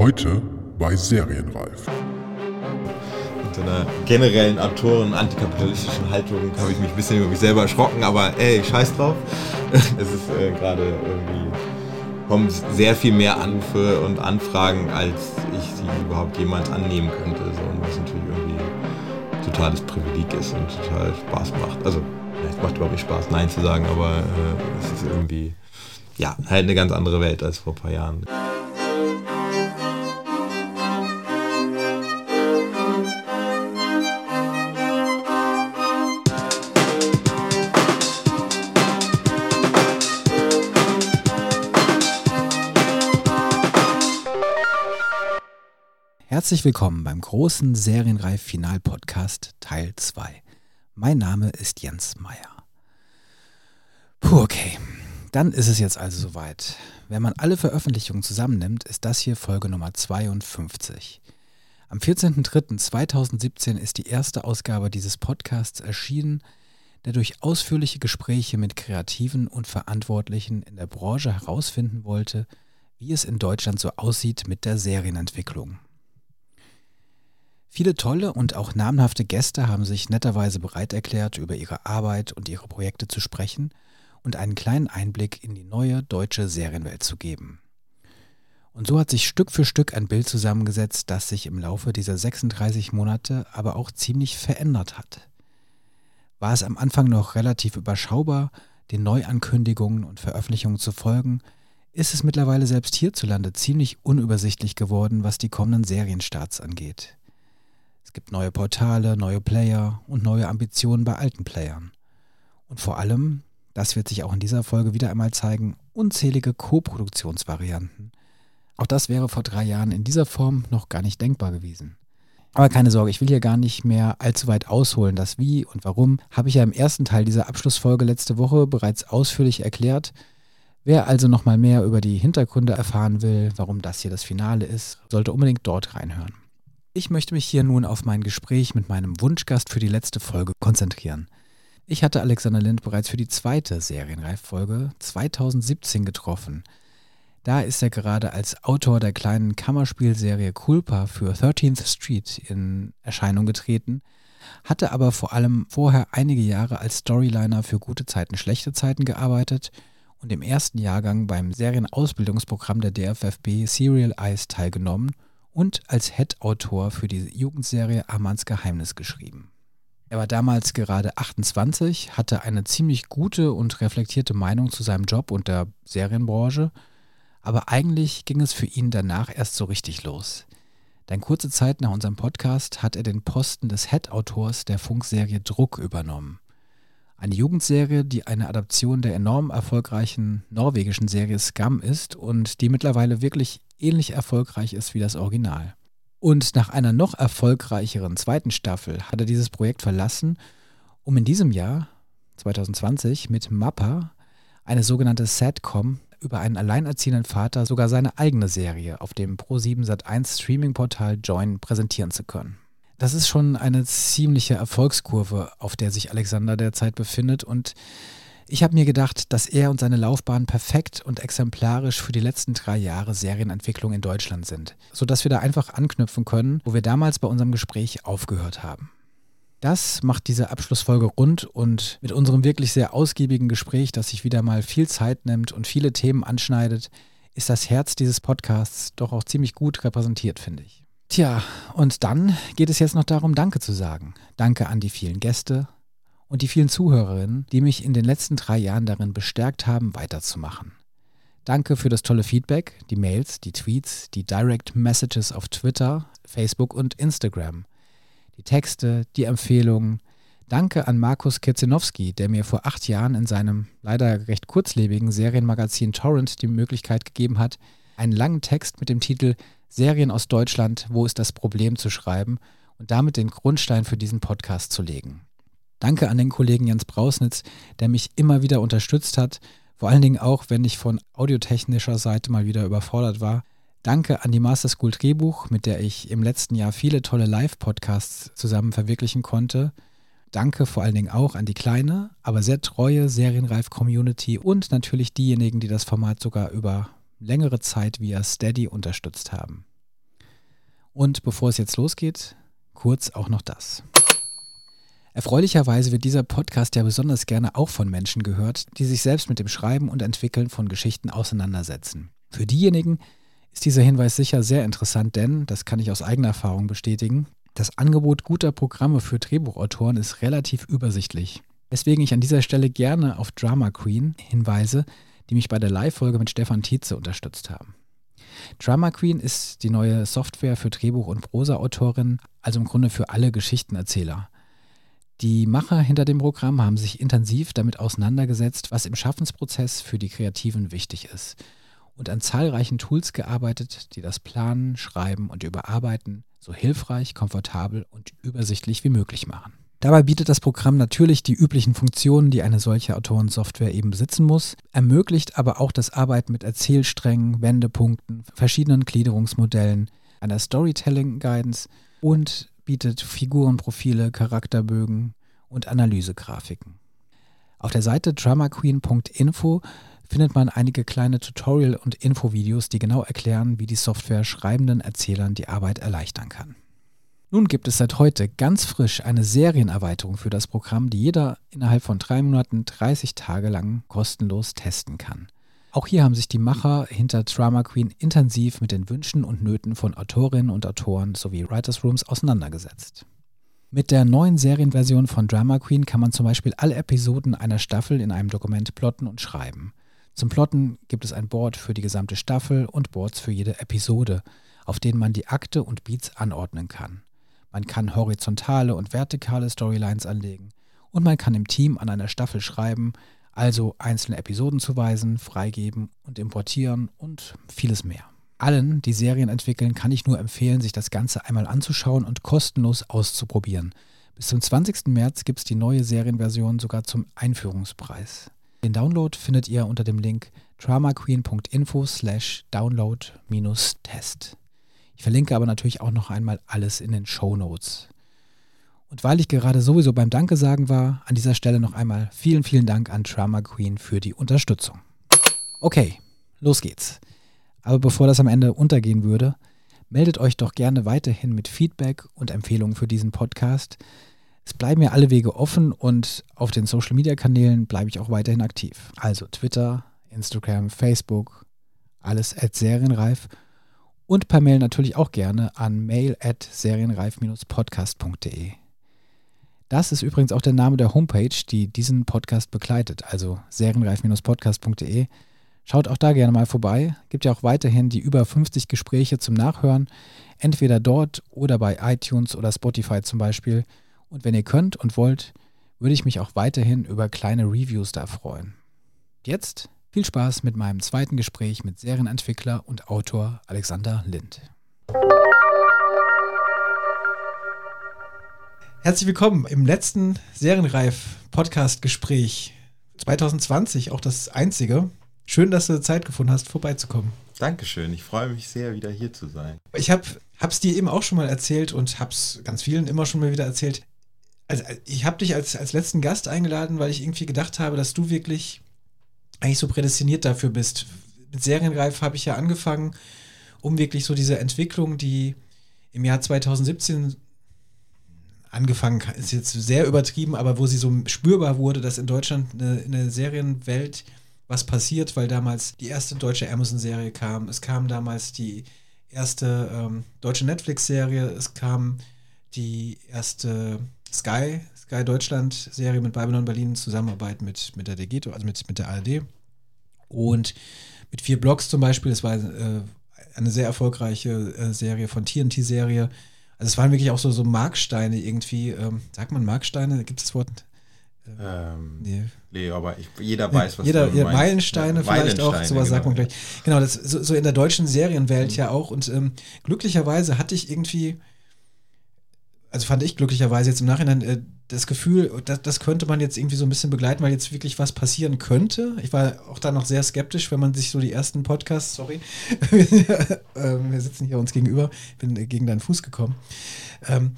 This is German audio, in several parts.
Heute bei Serienreif. Mit so einer generellen Autoren-antikapitalistischen Haltung habe ich mich ein bisschen über mich selber erschrocken, aber ey, scheiß drauf. Es ist äh, gerade irgendwie, kommen sehr viel mehr Anrufe und Anfragen, als ich sie überhaupt jemals annehmen könnte. So, und was natürlich irgendwie totales Privileg ist und total Spaß macht. Also, es macht überhaupt nicht Spaß, Nein zu sagen, aber äh, es ist irgendwie, ja, halt eine ganz andere Welt als vor ein paar Jahren. Herzlich willkommen beim großen Serienreif-Final-Podcast Teil 2. Mein Name ist Jens Meyer. Puh, okay. Dann ist es jetzt also soweit. Wenn man alle Veröffentlichungen zusammennimmt, ist das hier Folge Nummer 52. Am 14.03.2017 ist die erste Ausgabe dieses Podcasts erschienen, der durch ausführliche Gespräche mit Kreativen und Verantwortlichen in der Branche herausfinden wollte, wie es in Deutschland so aussieht mit der Serienentwicklung. Viele tolle und auch namhafte Gäste haben sich netterweise bereit erklärt, über ihre Arbeit und ihre Projekte zu sprechen und einen kleinen Einblick in die neue deutsche Serienwelt zu geben. Und so hat sich Stück für Stück ein Bild zusammengesetzt, das sich im Laufe dieser 36 Monate aber auch ziemlich verändert hat. War es am Anfang noch relativ überschaubar, den Neuankündigungen und Veröffentlichungen zu folgen, ist es mittlerweile selbst hierzulande ziemlich unübersichtlich geworden, was die kommenden Serienstarts angeht. Es gibt neue Portale, neue Player und neue Ambitionen bei alten Playern. Und vor allem, das wird sich auch in dieser Folge wieder einmal zeigen, unzählige Co-Produktionsvarianten. Auch das wäre vor drei Jahren in dieser Form noch gar nicht denkbar gewesen. Aber keine Sorge, ich will hier gar nicht mehr allzu weit ausholen. Das Wie und Warum habe ich ja im ersten Teil dieser Abschlussfolge letzte Woche bereits ausführlich erklärt. Wer also nochmal mehr über die Hintergründe erfahren will, warum das hier das Finale ist, sollte unbedingt dort reinhören. Ich möchte mich hier nun auf mein Gespräch mit meinem Wunschgast für die letzte Folge konzentrieren. Ich hatte Alexander Lind bereits für die zweite Serienreiffolge 2017 getroffen. Da ist er gerade als Autor der kleinen Kammerspielserie Culpa für 13th Street in Erscheinung getreten, hatte aber vor allem vorher einige Jahre als Storyliner für gute Zeiten, schlechte Zeiten gearbeitet und im ersten Jahrgang beim Serienausbildungsprogramm der DFFB Serial Eyes teilgenommen – und als Head-Autor für die Jugendserie Armands Geheimnis geschrieben. Er war damals gerade 28, hatte eine ziemlich gute und reflektierte Meinung zu seinem Job und der Serienbranche, aber eigentlich ging es für ihn danach erst so richtig los. Denn kurze Zeit nach unserem Podcast hat er den Posten des Head-Autors der Funkserie Druck übernommen. Eine Jugendserie, die eine Adaption der enorm erfolgreichen norwegischen Serie Scum ist und die mittlerweile wirklich ähnlich erfolgreich ist wie das Original. Und nach einer noch erfolgreicheren zweiten Staffel hat er dieses Projekt verlassen, um in diesem Jahr, 2020, mit Mappa, eine sogenannte Sadcom, über einen alleinerziehenden Vater sogar seine eigene Serie auf dem Pro7 Sat1 Streaming-Portal Join präsentieren zu können. Das ist schon eine ziemliche Erfolgskurve, auf der sich Alexander derzeit befindet und ich habe mir gedacht, dass er und seine Laufbahn perfekt und exemplarisch für die letzten drei Jahre Serienentwicklung in Deutschland sind, sodass wir da einfach anknüpfen können, wo wir damals bei unserem Gespräch aufgehört haben. Das macht diese Abschlussfolge rund und mit unserem wirklich sehr ausgiebigen Gespräch, das sich wieder mal viel Zeit nimmt und viele Themen anschneidet, ist das Herz dieses Podcasts doch auch ziemlich gut repräsentiert, finde ich. Tja, und dann geht es jetzt noch darum, Danke zu sagen. Danke an die vielen Gäste, und die vielen Zuhörerinnen, die mich in den letzten drei Jahren darin bestärkt haben, weiterzumachen. Danke für das tolle Feedback, die Mails, die Tweets, die Direct Messages auf Twitter, Facebook und Instagram, die Texte, die Empfehlungen. Danke an Markus Kirzinowski, der mir vor acht Jahren in seinem leider recht kurzlebigen Serienmagazin Torrent die Möglichkeit gegeben hat, einen langen Text mit dem Titel Serien aus Deutschland, wo ist das Problem zu schreiben und damit den Grundstein für diesen Podcast zu legen. Danke an den Kollegen Jens Brausnitz, der mich immer wieder unterstützt hat, vor allen Dingen auch, wenn ich von audiotechnischer Seite mal wieder überfordert war. Danke an die Master School Drehbuch, mit der ich im letzten Jahr viele tolle Live-Podcasts zusammen verwirklichen konnte. Danke vor allen Dingen auch an die kleine, aber sehr treue Serienreif-Community und natürlich diejenigen, die das Format sogar über längere Zeit via Steady unterstützt haben. Und bevor es jetzt losgeht, kurz auch noch das. Erfreulicherweise wird dieser Podcast ja besonders gerne auch von Menschen gehört, die sich selbst mit dem Schreiben und Entwickeln von Geschichten auseinandersetzen. Für diejenigen ist dieser Hinweis sicher sehr interessant, denn, das kann ich aus eigener Erfahrung bestätigen, das Angebot guter Programme für Drehbuchautoren ist relativ übersichtlich. Weswegen ich an dieser Stelle gerne auf Drama Queen hinweise, die mich bei der Live-Folge mit Stefan Tietze unterstützt haben. Drama Queen ist die neue Software für Drehbuch- und Prosa-Autorinnen, also im Grunde für alle Geschichtenerzähler. Die Macher hinter dem Programm haben sich intensiv damit auseinandergesetzt, was im Schaffensprozess für die Kreativen wichtig ist und an zahlreichen Tools gearbeitet, die das Planen, Schreiben und Überarbeiten so hilfreich, komfortabel und übersichtlich wie möglich machen. Dabei bietet das Programm natürlich die üblichen Funktionen, die eine solche Autorensoftware eben besitzen muss, ermöglicht aber auch das Arbeiten mit Erzählsträngen, Wendepunkten, verschiedenen Gliederungsmodellen, einer Storytelling-Guidance und bietet Figurenprofile, Charakterbögen und Analysegrafiken. Auf der Seite dramaqueen.info findet man einige kleine Tutorial- und Infovideos, die genau erklären, wie die Software schreibenden Erzählern die Arbeit erleichtern kann. Nun gibt es seit heute ganz frisch eine Serienerweiterung für das Programm, die jeder innerhalb von drei Monaten 30 Tage lang kostenlos testen kann. Auch hier haben sich die Macher hinter Drama Queen intensiv mit den Wünschen und Nöten von Autorinnen und Autoren sowie Writers Rooms auseinandergesetzt. Mit der neuen Serienversion von Drama Queen kann man zum Beispiel alle Episoden einer Staffel in einem Dokument plotten und schreiben. Zum Plotten gibt es ein Board für die gesamte Staffel und Boards für jede Episode, auf denen man die Akte und Beats anordnen kann. Man kann horizontale und vertikale Storylines anlegen und man kann im Team an einer Staffel schreiben, also einzelne Episoden zuweisen, freigeben und importieren und vieles mehr. Allen, die Serien entwickeln, kann ich nur empfehlen, sich das Ganze einmal anzuschauen und kostenlos auszuprobieren. Bis zum 20. März gibt es die neue Serienversion sogar zum Einführungspreis. Den Download findet ihr unter dem Link dramaqueen.info slash download-test. Ich verlinke aber natürlich auch noch einmal alles in den Show Notes. Und weil ich gerade sowieso beim Danke sagen war, an dieser Stelle noch einmal vielen, vielen Dank an Drama Queen für die Unterstützung. Okay, los geht's. Aber bevor das am Ende untergehen würde, meldet euch doch gerne weiterhin mit Feedback und Empfehlungen für diesen Podcast. Es bleiben mir alle Wege offen und auf den Social Media Kanälen bleibe ich auch weiterhin aktiv. Also Twitter, Instagram, Facebook, alles at serienreif und per Mail natürlich auch gerne an mail at serienreif-podcast.de. Das ist übrigens auch der Name der Homepage, die diesen Podcast begleitet, also serienreif-podcast.de. Schaut auch da gerne mal vorbei. Gibt ja auch weiterhin die über 50 Gespräche zum Nachhören, entweder dort oder bei iTunes oder Spotify zum Beispiel. Und wenn ihr könnt und wollt, würde ich mich auch weiterhin über kleine Reviews da freuen. Jetzt viel Spaß mit meinem zweiten Gespräch mit Serienentwickler und Autor Alexander Lind. Herzlich willkommen im letzten Serienreif-Podcast-Gespräch 2020, auch das einzige. Schön, dass du Zeit gefunden hast, vorbeizukommen. Dankeschön, ich freue mich sehr, wieder hier zu sein. Ich habe es dir eben auch schon mal erzählt und habe es ganz vielen immer schon mal wieder erzählt. Also ich habe dich als, als letzten Gast eingeladen, weil ich irgendwie gedacht habe, dass du wirklich eigentlich so prädestiniert dafür bist. Mit Serienreif habe ich ja angefangen, um wirklich so diese Entwicklung, die im Jahr 2017 angefangen ist jetzt sehr übertrieben, aber wo sie so spürbar wurde, dass in Deutschland eine, eine Serienwelt was passiert, weil damals die erste deutsche Amazon-Serie kam, es kam damals die erste ähm, deutsche Netflix-Serie, es kam die erste Sky, Sky Deutschland-Serie mit Babylon Berlin in Zusammenarbeit mit, mit der Degeto, also mit, mit der ARD. Und mit vier Blogs zum Beispiel, das war äh, eine sehr erfolgreiche äh, Serie von TNT-Serie. Also es waren wirklich auch so, so Marksteine irgendwie. Ähm, sagt man Marksteine? Gibt es das Wort? Ähm, nee. nee. aber ich, jeder weiß, was jeder, du jeder Meilensteine ja, vielleicht auch, sowas genau. sagt man gleich. Genau, das so, so in der deutschen Serienwelt mhm. ja auch. Und ähm, glücklicherweise hatte ich irgendwie also fand ich glücklicherweise jetzt im Nachhinein äh, das Gefühl, das, das könnte man jetzt irgendwie so ein bisschen begleiten, weil jetzt wirklich was passieren könnte. Ich war auch da noch sehr skeptisch, wenn man sich so die ersten Podcasts, sorry, ähm, wir sitzen hier uns gegenüber, bin gegen deinen Fuß gekommen. Ähm,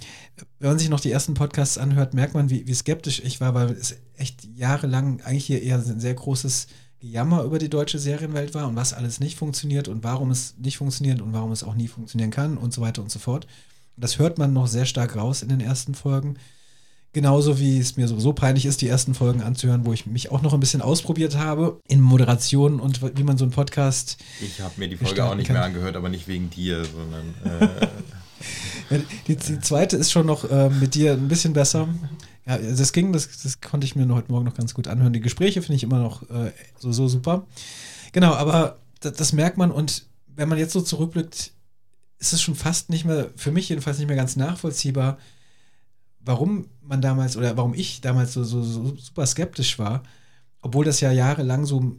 wenn man sich noch die ersten Podcasts anhört, merkt man, wie, wie skeptisch ich war, weil es echt jahrelang eigentlich hier eher ein sehr großes Gejammer über die deutsche Serienwelt war und was alles nicht funktioniert und warum es nicht funktioniert und warum es auch nie funktionieren kann und so weiter und so fort. Das hört man noch sehr stark raus in den ersten Folgen. Genauso wie es mir sowieso peinlich ist, die ersten Folgen anzuhören, wo ich mich auch noch ein bisschen ausprobiert habe in Moderation und wie man so einen Podcast. Ich habe mir die Folge auch nicht kann. mehr angehört, aber nicht wegen dir, sondern. Äh die, die, zweite ist schon noch äh, mit dir ein bisschen besser. Ja, das ging, das, das konnte ich mir heute Morgen noch ganz gut anhören. Die Gespräche finde ich immer noch äh, so, so super. Genau, aber das, das, merkt man und wenn man jetzt so zurückblickt, ist es schon fast nicht mehr, für mich jedenfalls nicht mehr ganz nachvollziehbar, warum man damals oder warum ich damals so, so, so super skeptisch war, obwohl das ja jahrelang so,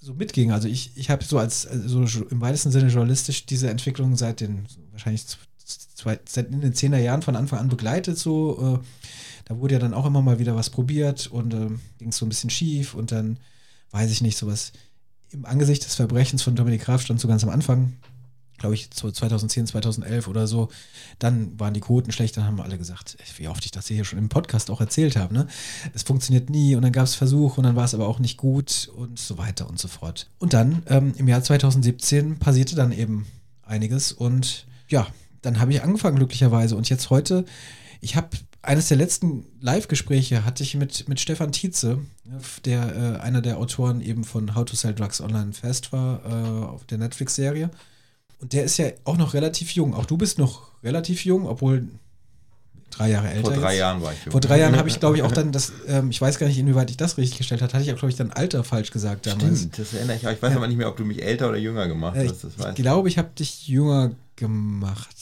so mitging. Also ich, ich habe so als so im weitesten Sinne journalistisch diese Entwicklung seit den wahrscheinlich zwei, seit in den zehner Jahren von Anfang an begleitet so. Äh, da wurde ja dann auch immer mal wieder was probiert und äh, ging es so ein bisschen schief und dann weiß ich nicht, sowas im Angesicht des Verbrechens von Dominik Graf stand so ganz am Anfang, glaube ich, 2010, 2011 oder so. Dann waren die Quoten schlecht, dann haben alle gesagt, wie oft ich das hier schon im Podcast auch erzählt habe, ne? Es funktioniert nie und dann gab es Versuche und dann war es aber auch nicht gut und so weiter und so fort. Und dann ähm, im Jahr 2017 passierte dann eben einiges und ja, dann habe ich angefangen glücklicherweise und jetzt heute, ich habe eines der letzten Live-Gespräche hatte ich mit, mit Stefan Tietze, der äh, einer der Autoren eben von How to Sell Drugs Online Fast war, äh, auf der Netflix-Serie. Und der ist ja auch noch relativ jung. Auch du bist noch relativ jung, obwohl drei Jahre älter. Vor drei jetzt. Jahren war ich jung. Vor drei Jahren habe ich, glaube ich, auch dann das, ähm, ich weiß gar nicht, inwieweit ich das richtig gestellt habe, hatte ich auch, glaube ich, dann Alter falsch gesagt damals. Stimmt, das erinnere ich auch. Ich weiß ja. aber nicht mehr, ob du mich älter oder jünger gemacht äh, hast. ich glaube, ich habe dich jünger gemacht.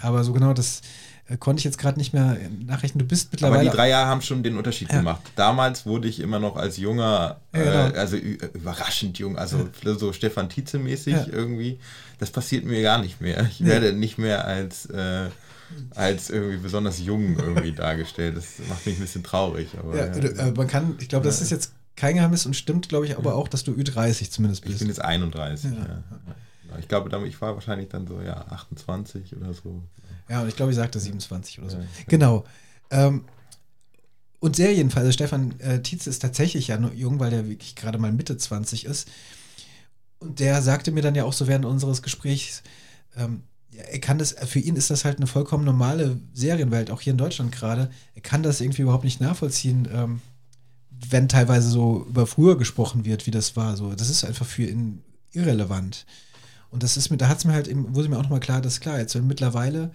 Aber so genau das äh, konnte ich jetzt gerade nicht mehr nachrechnen. Du bist mittlerweile. Aber die drei Jahre haben schon den Unterschied ja. gemacht. Damals wurde ich immer noch als junger, ja, genau. äh, also überraschend jung, also ja. so Stefan Tietze-mäßig irgendwie. Das passiert mir gar nicht mehr. Ich werde nicht mehr als, äh, als irgendwie besonders jung irgendwie dargestellt. Das macht mich ein bisschen traurig. Aber, äh, man kann, ich glaube, das ist jetzt kein Geheimnis und stimmt, glaube ich, aber auch, dass du Ü30 zumindest bist. Ich bin jetzt 31. Ich glaube, ich war wahrscheinlich dann so, ja, 28 oder so. Ja, und ich glaube, ich sagte 27 oder so. Ja, genau. Ähm, und der jedenfalls, also Stefan äh, Tietze ist tatsächlich ja nur jung, weil der wirklich gerade mal Mitte 20 ist. Und der sagte mir dann ja auch so während unseres Gesprächs, ähm, er kann das, für ihn ist das halt eine vollkommen normale Serienwelt, auch hier in Deutschland gerade. Er kann das irgendwie überhaupt nicht nachvollziehen, ähm, wenn teilweise so über früher gesprochen wird, wie das war. So, das ist einfach für ihn irrelevant. Und das ist mir, da hat es mir halt eben, wurde mir auch nochmal klar, dass klar, jetzt mittlerweile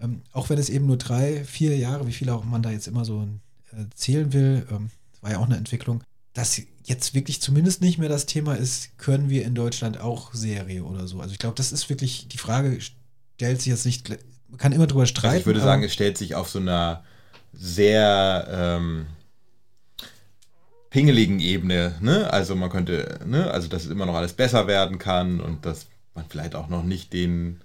ähm, auch wenn es eben nur drei, vier Jahre, wie viel auch man da jetzt immer so äh, zählen will, ähm, war ja auch eine Entwicklung, dass jetzt wirklich zumindest nicht mehr das Thema ist, können wir in Deutschland auch Serie oder so. Also ich glaube, das ist wirklich, die Frage stellt sich jetzt nicht, man kann immer drüber streiten. Also ich würde sagen, es stellt sich auf so einer sehr ähm, pingeligen Ebene, ne? Also man könnte, ne? Also dass immer noch alles besser werden kann und dass man vielleicht auch noch nicht den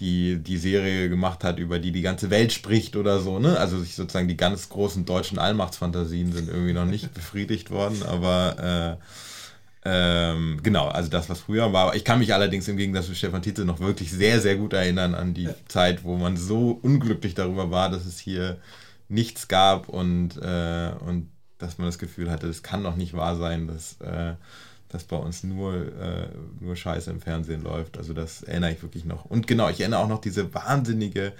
die die Serie gemacht hat, über die die ganze Welt spricht oder so, ne? Also sozusagen die ganz großen deutschen Allmachtsfantasien sind irgendwie noch nicht befriedigt worden, aber äh, ähm, genau, also das, was früher war. Ich kann mich allerdings im Gegensatz zu Stefan Tietze noch wirklich sehr, sehr gut erinnern an die ja. Zeit, wo man so unglücklich darüber war, dass es hier nichts gab und, äh, und dass man das Gefühl hatte, das kann doch nicht wahr sein, dass äh, dass bei uns nur, äh, nur Scheiße im Fernsehen läuft. Also das erinnere ich wirklich noch. Und genau, ich erinnere auch noch diese wahnsinnige,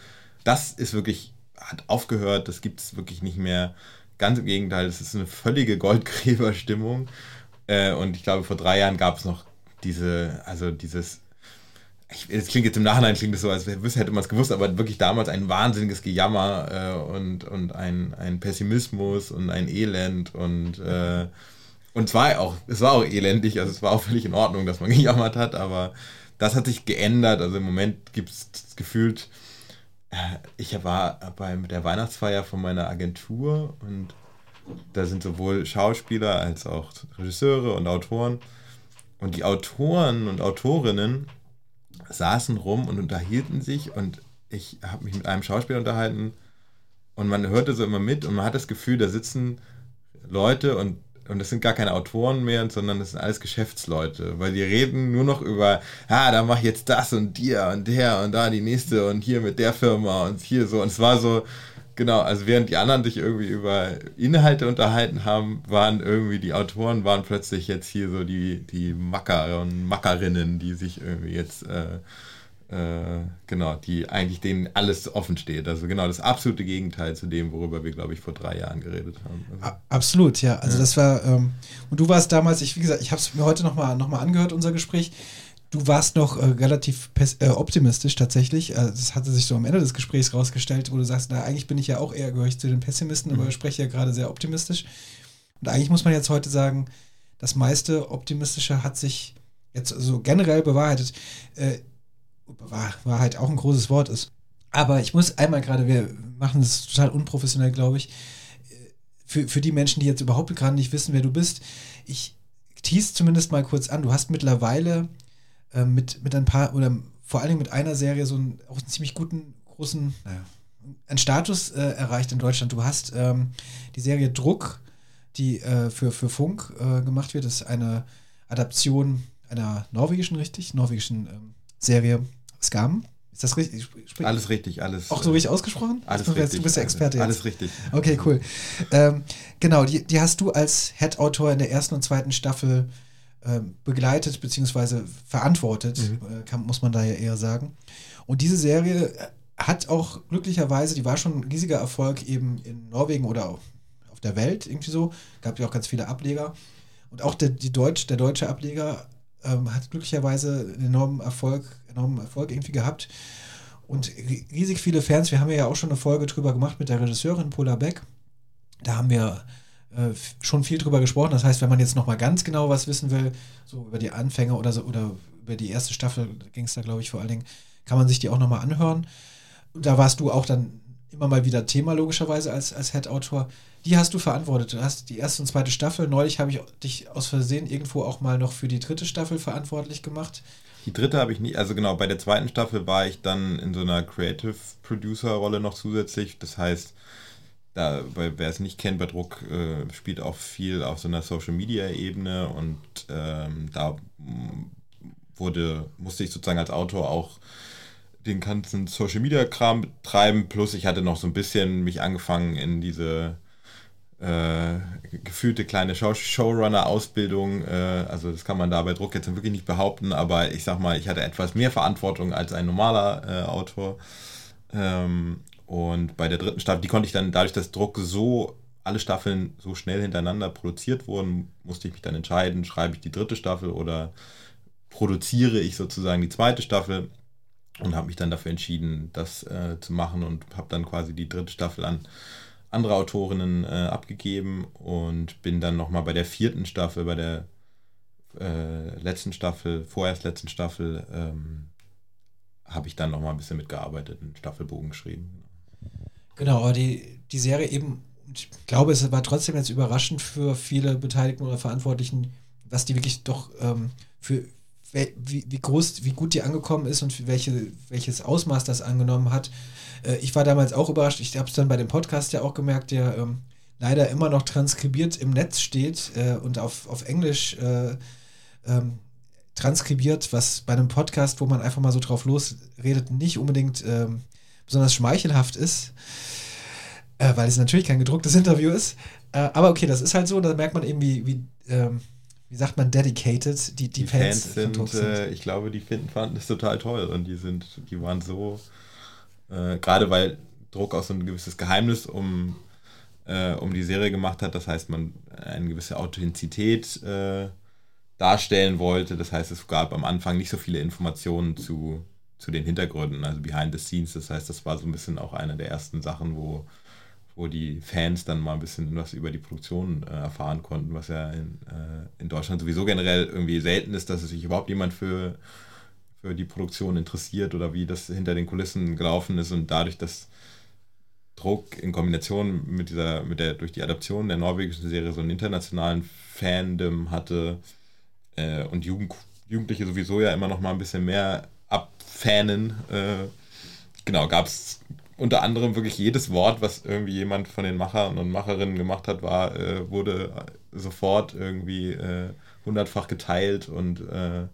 das ist wirklich, hat aufgehört, das gibt es wirklich nicht mehr. Ganz im Gegenteil, das ist eine völlige Goldgräberstimmung. Äh, und ich glaube, vor drei Jahren gab es noch diese, also dieses, es klingt jetzt im Nachhinein klingt es so, als hätte man es gewusst, aber wirklich damals ein wahnsinniges Gejammer äh, und, und ein, ein Pessimismus und ein Elend und äh, und zwar auch, es war auch elendig, also es war auch völlig in Ordnung, dass man gejammert hat, aber das hat sich geändert. Also im Moment gibt es gefühlt, äh, ich war bei der Weihnachtsfeier von meiner Agentur und da sind sowohl Schauspieler als auch Regisseure und Autoren. Und die Autoren und Autorinnen saßen rum und unterhielten sich und ich habe mich mit einem Schauspieler unterhalten und man hörte so immer mit und man hat das Gefühl, da sitzen Leute und und das sind gar keine Autoren mehr, sondern das sind alles Geschäftsleute, weil die reden nur noch über, ah, da mach ich jetzt das und dir und der und da die nächste und hier mit der Firma und hier so. Und es war so Genau, also während die anderen sich irgendwie über Inhalte unterhalten haben, waren irgendwie die Autoren waren plötzlich jetzt hier so die, die Macker und Mackerinnen, die sich irgendwie jetzt äh, äh, genau, die eigentlich denen alles offen steht. Also genau das absolute Gegenteil zu dem, worüber wir, glaube ich, vor drei Jahren geredet haben. Also, Absolut, ja. Also ja. das war, ähm, und du warst damals, ich, wie gesagt, ich habe es mir heute nochmal noch mal angehört, unser Gespräch. Du warst noch äh, relativ äh, optimistisch tatsächlich. Äh, das hatte sich so am Ende des Gesprächs rausgestellt, wo du sagst, na, eigentlich bin ich ja auch eher gehörig zu den Pessimisten, mhm. aber ich spreche ja gerade sehr optimistisch. Und eigentlich muss man jetzt heute sagen, das meiste Optimistische hat sich jetzt so generell bewahrheitet. Äh, war, war halt auch ein großes Wort ist. Aber ich muss einmal gerade, wir machen das total unprofessionell, glaube ich. Für, für die Menschen, die jetzt überhaupt gerade nicht wissen, wer du bist, ich tease zumindest mal kurz an. Du hast mittlerweile äh, mit, mit ein paar, oder vor allen Dingen mit einer Serie so einen, auch einen ziemlich guten, großen, naja, einen Status äh, erreicht in Deutschland. Du hast ähm, die Serie Druck, die äh, für, für Funk äh, gemacht wird. Das ist eine Adaption einer norwegischen, richtig? Norwegischen ähm, Serie Skam. Ist das richtig? Alles richtig, alles. Auch so richtig ausgesprochen? Alles du, richtig. Du bist der Experte alles, jetzt. Alles richtig. Okay, cool. Ähm, genau, die, die, hast du als Head-Autor in der ersten und zweiten Staffel ähm, begleitet bzw. verantwortet, mhm. äh, kann, muss man da ja eher sagen. Und diese Serie hat auch glücklicherweise, die war schon ein riesiger Erfolg eben in Norwegen oder auf der Welt irgendwie so. Gab ja auch ganz viele Ableger. Und auch der, die Deutsch, der deutsche Ableger ähm, hat glücklicherweise einen enormen Erfolg, enormen Erfolg irgendwie gehabt. Und riesig viele Fans. Wir haben ja auch schon eine Folge drüber gemacht mit der Regisseurin Paula Beck. Da haben wir äh, schon viel drüber gesprochen. Das heißt, wenn man jetzt nochmal ganz genau was wissen will, so über die Anfänge oder so, oder über die erste Staffel ging es da, glaube ich, vor allen Dingen, kann man sich die auch nochmal anhören. Da warst du auch dann immer mal wieder Thema, logischerweise, als, als Head-Autor die hast du verantwortet. Du hast die erste und zweite Staffel. Neulich habe ich dich aus Versehen irgendwo auch mal noch für die dritte Staffel verantwortlich gemacht. Die dritte habe ich nie, also genau, bei der zweiten Staffel war ich dann in so einer Creative Producer Rolle noch zusätzlich. Das heißt, da, wer es nicht kennt, bei Druck äh, spielt auch viel auf so einer Social Media Ebene und ähm, da wurde, musste ich sozusagen als Autor auch den ganzen Social Media Kram betreiben, plus ich hatte noch so ein bisschen mich angefangen in diese äh, gefühlte kleine Show Showrunner-Ausbildung. Äh, also das kann man da bei Druck jetzt wirklich nicht behaupten, aber ich sag mal, ich hatte etwas mehr Verantwortung als ein normaler äh, Autor. Ähm, und bei der dritten Staffel, die konnte ich dann, dadurch, dass Druck so, alle Staffeln so schnell hintereinander produziert wurden, musste ich mich dann entscheiden, schreibe ich die dritte Staffel oder produziere ich sozusagen die zweite Staffel und habe mich dann dafür entschieden, das äh, zu machen und habe dann quasi die dritte Staffel an andere Autorinnen äh, abgegeben und bin dann nochmal bei der vierten Staffel, bei der äh, letzten Staffel, vorerst letzten Staffel, ähm, habe ich dann nochmal ein bisschen mitgearbeitet, einen Staffelbogen geschrieben. Genau, aber die, die Serie eben, ich glaube, es war trotzdem jetzt überraschend für viele Beteiligten oder Verantwortlichen, was die wirklich doch ähm, für wie, wie groß, wie gut die angekommen ist und welche, welches Ausmaß das angenommen hat. Äh, ich war damals auch überrascht. Ich habe es dann bei dem Podcast ja auch gemerkt, der ähm, leider immer noch transkribiert im Netz steht äh, und auf, auf Englisch äh, ähm, transkribiert, was bei einem Podcast, wo man einfach mal so drauf losredet, nicht unbedingt ähm, besonders schmeichelhaft ist, äh, weil es natürlich kein gedrucktes Interview ist. Äh, aber okay, das ist halt so, da merkt man eben, wie, wie, ähm, wie sagt man, dedicated die, die, die Fans, Fans sind, sind. Äh, ich glaube, die finden, fanden das total toll und die sind, die waren so äh, Gerade weil Druck auch so ein gewisses Geheimnis um, äh, um die Serie gemacht hat. Das heißt, man eine gewisse Authentizität äh, darstellen wollte. Das heißt, es gab am Anfang nicht so viele Informationen zu, zu den Hintergründen, also behind the scenes. Das heißt, das war so ein bisschen auch eine der ersten Sachen, wo, wo die Fans dann mal ein bisschen was über die Produktion äh, erfahren konnten, was ja in, äh, in Deutschland sowieso generell irgendwie selten ist, dass es sich überhaupt jemand für für die Produktion interessiert oder wie das hinter den Kulissen gelaufen ist und dadurch, dass Druck in Kombination mit dieser, mit der, durch die Adaption der norwegischen Serie so einen internationalen Fandom hatte äh, und Jugend, Jugendliche sowieso ja immer noch mal ein bisschen mehr abfanen. Äh, genau, gab es unter anderem wirklich jedes Wort, was irgendwie jemand von den Machern und Macherinnen gemacht hat, war, äh, wurde sofort irgendwie äh, hundertfach geteilt und äh,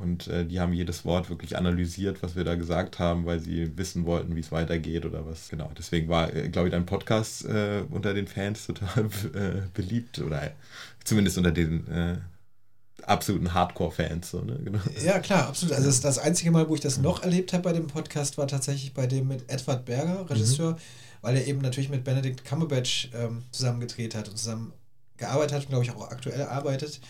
und äh, die haben jedes Wort wirklich analysiert, was wir da gesagt haben, weil sie wissen wollten, wie es weitergeht oder was. Genau, deswegen war, äh, glaube ich, dein Podcast äh, unter den Fans total äh, beliebt oder zumindest unter den äh, absoluten Hardcore-Fans. So, ne? genau. Ja, klar, absolut. Also das, das einzige Mal, wo ich das noch erlebt habe bei dem Podcast, war tatsächlich bei dem mit Edward Berger, Regisseur, mhm. weil er eben natürlich mit Benedict Cumberbatch ähm, zusammen gedreht hat und zusammen gearbeitet hat und glaube ich auch aktuell arbeitet.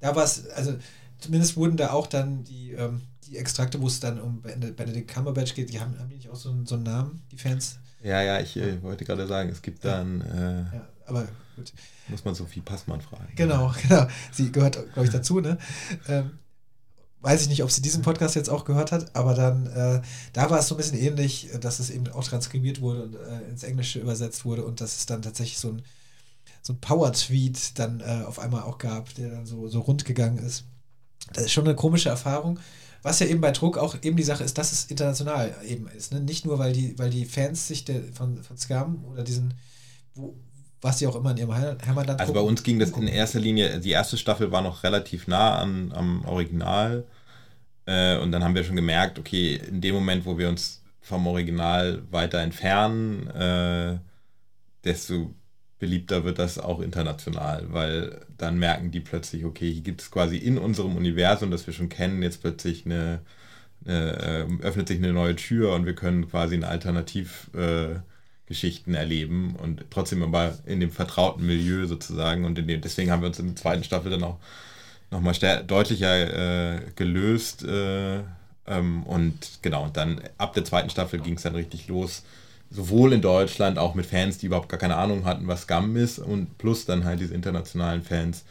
Da war es, also zumindest wurden da auch dann die, ähm, die Extrakte, wo es dann um Benedict Cumberbatch geht, die haben, haben die nicht auch so, so einen Namen, die Fans? Ja, ja, ich äh, wollte gerade sagen, es gibt dann. Äh, ja, aber gut. Muss man Sophie Passmann fragen. Genau, genau. Sie gehört, glaube ich, dazu, ne? Ähm, weiß ich nicht, ob sie diesen Podcast jetzt auch gehört hat, aber dann, äh, da war es so ein bisschen ähnlich, dass es eben auch transkribiert wurde und äh, ins Englische übersetzt wurde und dass es dann tatsächlich so ein, so ein Power-Tweet dann äh, auf einmal auch gab, der dann so, so rund gegangen ist. Das ist schon eine komische Erfahrung. Was ja eben bei Druck auch eben die Sache ist, dass es international eben ist. Ne? Nicht nur, weil die, weil die Fans sich der, von, von Scam oder diesen, wo, was sie auch immer in ihrem Heimatland Also bei uns ging das in erster Linie, die erste Staffel war noch relativ nah an, am Original. Äh, und dann haben wir schon gemerkt, okay, in dem Moment, wo wir uns vom Original weiter entfernen, äh, desto beliebter wird das auch international, weil dann merken die plötzlich, okay, hier gibt es quasi in unserem Universum, das wir schon kennen, jetzt plötzlich eine, äh, öffnet sich eine neue Tür und wir können quasi eine Alternativgeschichten äh, erleben und trotzdem aber in dem vertrauten Milieu sozusagen und dem, deswegen haben wir uns in der zweiten Staffel dann auch nochmal deutlicher äh, gelöst äh, ähm, und genau, dann ab der zweiten Staffel ging es dann richtig los sowohl in Deutschland auch mit Fans, die überhaupt gar keine Ahnung hatten, was Scum ist und plus dann halt diese internationalen Fans,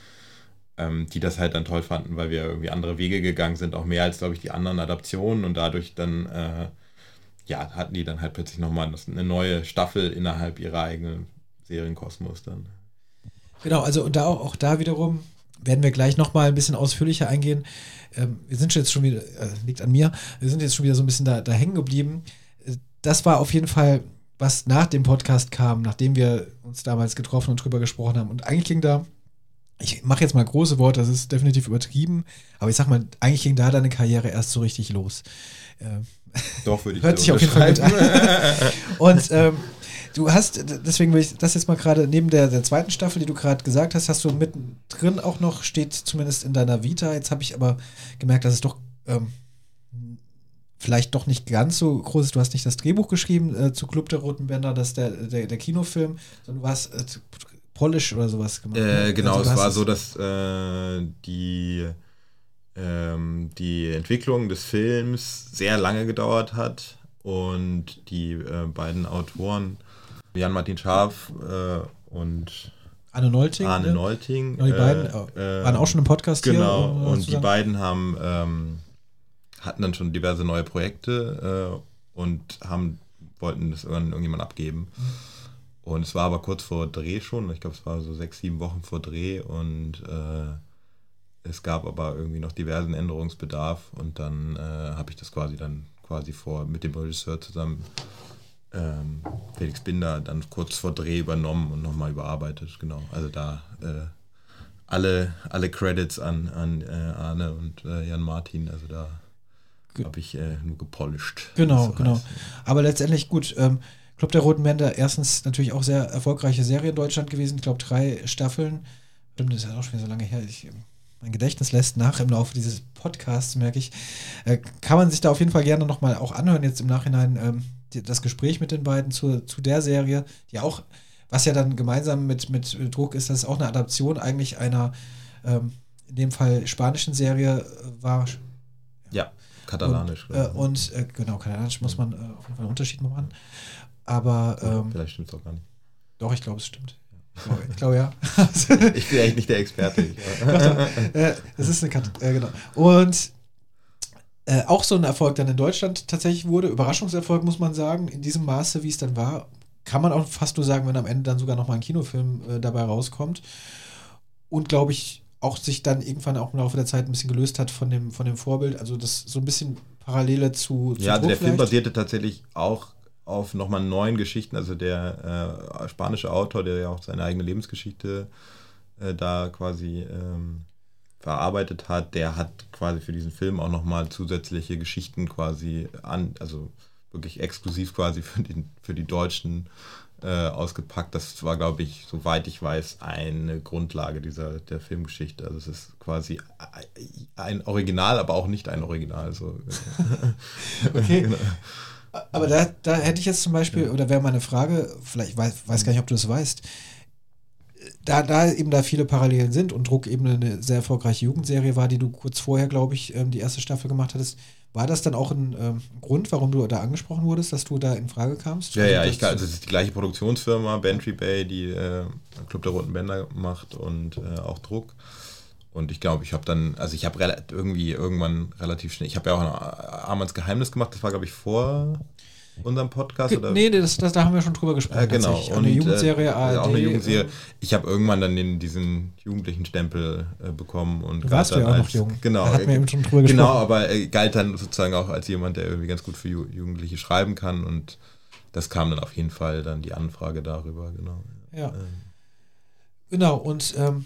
ähm, die das halt dann toll fanden, weil wir irgendwie andere Wege gegangen sind, auch mehr als, glaube ich, die anderen Adaptionen und dadurch dann, äh, ja, hatten die dann halt plötzlich nochmal eine neue Staffel innerhalb ihrer eigenen Serienkosmos dann. Genau, also da auch, auch da wiederum werden wir gleich nochmal ein bisschen ausführlicher eingehen. Ähm, wir sind jetzt schon wieder, äh, liegt an mir, wir sind jetzt schon wieder so ein bisschen da, da hängen geblieben das war auf jeden Fall, was nach dem Podcast kam, nachdem wir uns damals getroffen und drüber gesprochen haben. Und eigentlich ging da, ich mache jetzt mal große Worte, das ist definitiv übertrieben, aber ich sag mal, eigentlich ging da deine Karriere erst so richtig los. Ähm, Doch, würde ich Hört sich auf jeden Fall gut an. Und ähm, du hast, deswegen will ich das jetzt mal gerade, neben der, der zweiten Staffel, die du gerade gesagt hast, hast du mittendrin auch noch, steht zumindest in deiner Vita. Jetzt habe ich aber gemerkt, dass es doch ähm, vielleicht doch nicht ganz so groß ist. Du hast nicht das Drehbuch geschrieben äh, zu Club der Roten Bänder, das ist der, der, der Kinofilm, sondern du hast äh, Polish oder sowas gemacht. Äh, ne? genau, also, es war so, dass äh, die, ähm, die Entwicklung des Films sehr lange gedauert hat und die äh, beiden Autoren, Jan-Martin Scharf äh, und Anne Nolting. Arne ne? Nolting. Genau, die beiden waren auch schon im Podcast genau, hier. Genau, und die beiden haben ähm, hatten dann schon diverse neue Projekte äh, und haben, wollten das an irgendjemand abgeben. Und es war aber kurz vor Dreh schon, ich glaube, es war so sechs, sieben Wochen vor Dreh und äh, es gab aber irgendwie noch diversen Änderungsbedarf und dann äh, habe ich das quasi dann quasi vor mit dem Regisseur zusammen ähm, Felix Binder dann kurz vor Dreh übernommen und nochmal überarbeitet, genau. Also da äh, alle, alle Credits an, an äh, Arne und äh, Jan Martin, also da habe ich äh, nur gepolished. Genau, so genau. Heißt. Aber letztendlich gut. Ähm, Club der Roten Bänder, erstens natürlich auch sehr erfolgreiche Serie in Deutschland gewesen. Ich glaube, drei Staffeln. Das ist ja auch schon wieder so lange her. Ich, mein Gedächtnis lässt nach im Laufe dieses Podcasts, merke ich. Äh, kann man sich da auf jeden Fall gerne nochmal auch anhören, jetzt im Nachhinein ähm, die, das Gespräch mit den beiden zu, zu der Serie, die auch, was ja dann gemeinsam mit, mit Druck ist, das ist auch eine Adaption eigentlich einer, ähm, in dem Fall spanischen Serie äh, war. Ja. Katalanisch. Und, äh, und äh, genau, katalanisch muss man äh, auf jeden Fall einen Unterschied machen. Aber. Ähm, Vielleicht stimmt es auch gar nicht. Doch, ich glaube, es stimmt. Ich glaube, ja. ich bin eigentlich nicht der Experte. äh, das ist eine Kat äh, genau. Und äh, auch so ein Erfolg dann in Deutschland tatsächlich wurde, Überraschungserfolg muss man sagen, in diesem Maße, wie es dann war, kann man auch fast nur sagen, wenn am Ende dann sogar noch mal ein Kinofilm äh, dabei rauskommt. Und glaube ich, auch sich dann irgendwann auch im Laufe der Zeit ein bisschen gelöst hat von dem, von dem Vorbild. Also das so ein bisschen Parallele zu. zu ja, also der Film basierte tatsächlich auch auf nochmal neuen Geschichten. Also der äh, spanische Autor, der ja auch seine eigene Lebensgeschichte äh, da quasi ähm, verarbeitet hat, der hat quasi für diesen Film auch nochmal zusätzliche Geschichten quasi an, also wirklich exklusiv quasi für, den, für die Deutschen äh, ausgepackt. Das war, glaube ich, soweit ich weiß, eine Grundlage dieser der Filmgeschichte. Also es ist quasi ein Original, aber auch nicht ein Original. So. okay. genau. Aber da, da hätte ich jetzt zum Beispiel, oder wäre meine Frage, vielleicht weiß, weiß gar nicht, ob du das weißt, da, da eben da viele Parallelen sind und Druck eben eine sehr erfolgreiche Jugendserie war, die du kurz vorher, glaube ich, ähm, die erste Staffel gemacht hattest, war das dann auch ein ähm, Grund, warum du da angesprochen wurdest, dass du da in Frage kamst? Ja, also, ja, ich kann, also es ist die gleiche Produktionsfirma, Bantry Bay, die äh, Club der Roten Bänder macht und äh, auch Druck. Und ich glaube, ich habe dann, also ich habe irgendwie irgendwann relativ schnell, ich habe ja auch ein Armands Geheimnis gemacht, das war, glaube ich, vor unserem Podcast? Oder? Nee, das, das, da haben wir schon drüber gesprochen. Äh, genau. Und, eine Jugendserie, äh, ARD, auch eine Jugendserie. Ich habe irgendwann dann den, diesen jugendlichen Stempel äh, bekommen. Und warst du ja auch als, noch jung. Genau. Da hatten wir eben schon drüber genau, gesprochen. aber äh, galt dann sozusagen auch als jemand, der irgendwie ganz gut für Ju Jugendliche schreiben kann. Und das kam dann auf jeden Fall dann die Anfrage darüber, genau. Ja. Ähm. Genau, und ähm,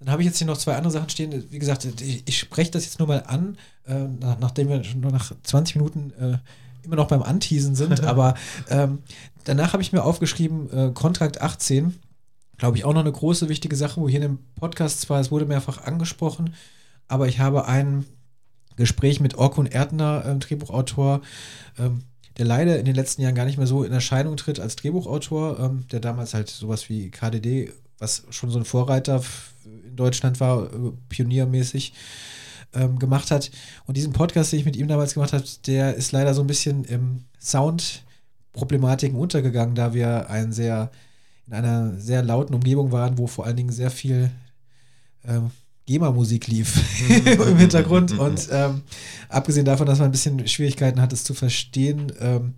dann habe ich jetzt hier noch zwei andere Sachen stehen. Wie gesagt, ich, ich spreche das jetzt nur mal an, äh, nach, nachdem wir schon nur nach 20 Minuten äh, immer noch beim Anteasen sind, aber ähm, danach habe ich mir aufgeschrieben, äh, Kontrakt 18, glaube ich, auch noch eine große, wichtige Sache, wo hier in dem Podcast zwar, es wurde mehrfach angesprochen, aber ich habe ein Gespräch mit Orkun Erdner, äh, Drehbuchautor, ähm, der leider in den letzten Jahren gar nicht mehr so in Erscheinung tritt als Drehbuchautor, ähm, der damals halt sowas wie KDD, was schon so ein Vorreiter in Deutschland war, äh, pioniermäßig, ähm, gemacht hat. Und diesen Podcast, den ich mit ihm damals gemacht habe, der ist leider so ein bisschen im Sound-Problematiken untergegangen, da wir ein sehr, in einer sehr lauten Umgebung waren, wo vor allen Dingen sehr viel ähm, GEMA-Musik lief im Hintergrund. Und ähm, abgesehen davon, dass man ein bisschen Schwierigkeiten hat, es zu verstehen, ähm,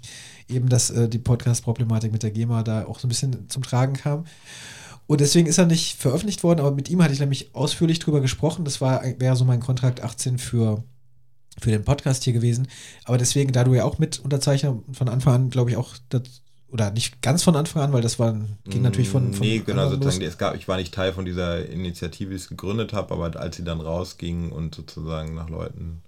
eben, dass äh, die Podcast-Problematik mit der GEMA da auch so ein bisschen zum Tragen kam. Und deswegen ist er nicht veröffentlicht worden, aber mit ihm hatte ich nämlich ausführlich drüber gesprochen. Das war wäre so mein Kontrakt 18 für, für den Podcast hier gewesen. Aber deswegen, da du ja auch mit Unterzeichner von Anfang an, glaube ich, auch das, oder nicht ganz von Anfang an, weil das war, ging natürlich von. von nee, genau, sozusagen, es gab, ich war nicht Teil von dieser Initiative, die ich gegründet habe, aber als sie dann rausging und sozusagen nach Leuten,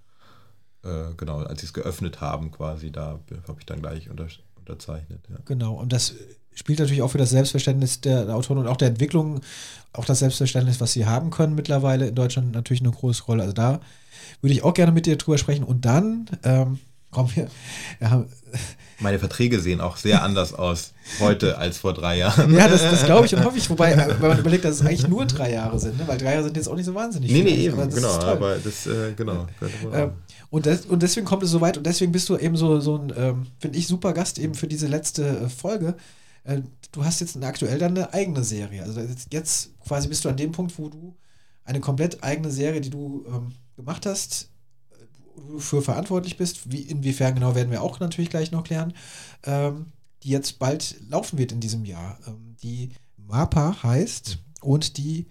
äh, genau, als sie es geöffnet haben, quasi, da habe ich dann gleich unter, unterzeichnet. Ja. Genau, und das spielt natürlich auch für das Selbstverständnis der, Autoren und auch der Entwicklung, auch das Selbstverständnis, was sie haben können mittlerweile in Deutschland natürlich eine große Rolle. Also da würde ich auch gerne mit dir drüber sprechen. Und dann ähm, kommen wir. Ja, Meine Verträge sehen auch sehr anders aus heute als vor drei Jahren. Ja, das, das glaube ich und hoffe ich. Wobei, äh, wenn man überlegt, dass es eigentlich nur drei Jahre sind, ne? weil drei Jahre sind jetzt auch nicht so wahnsinnig nee, Nee, eben, aber genau. Aber das, äh, genau. Ähm, und, das, und deswegen kommt es so weit und deswegen bist du eben so, so ein, ähm, finde ich, super Gast eben für diese letzte äh, Folge äh, du hast jetzt aktuell dann eine eigene Serie. Also jetzt quasi bist du an dem Punkt, wo du eine komplett eigene Serie, die du ähm, gemacht hast, wo du für verantwortlich bist. Wie, inwiefern genau werden wir auch natürlich gleich noch klären. Ähm, die jetzt bald laufen wird in diesem Jahr. Ähm, die MAPA heißt und die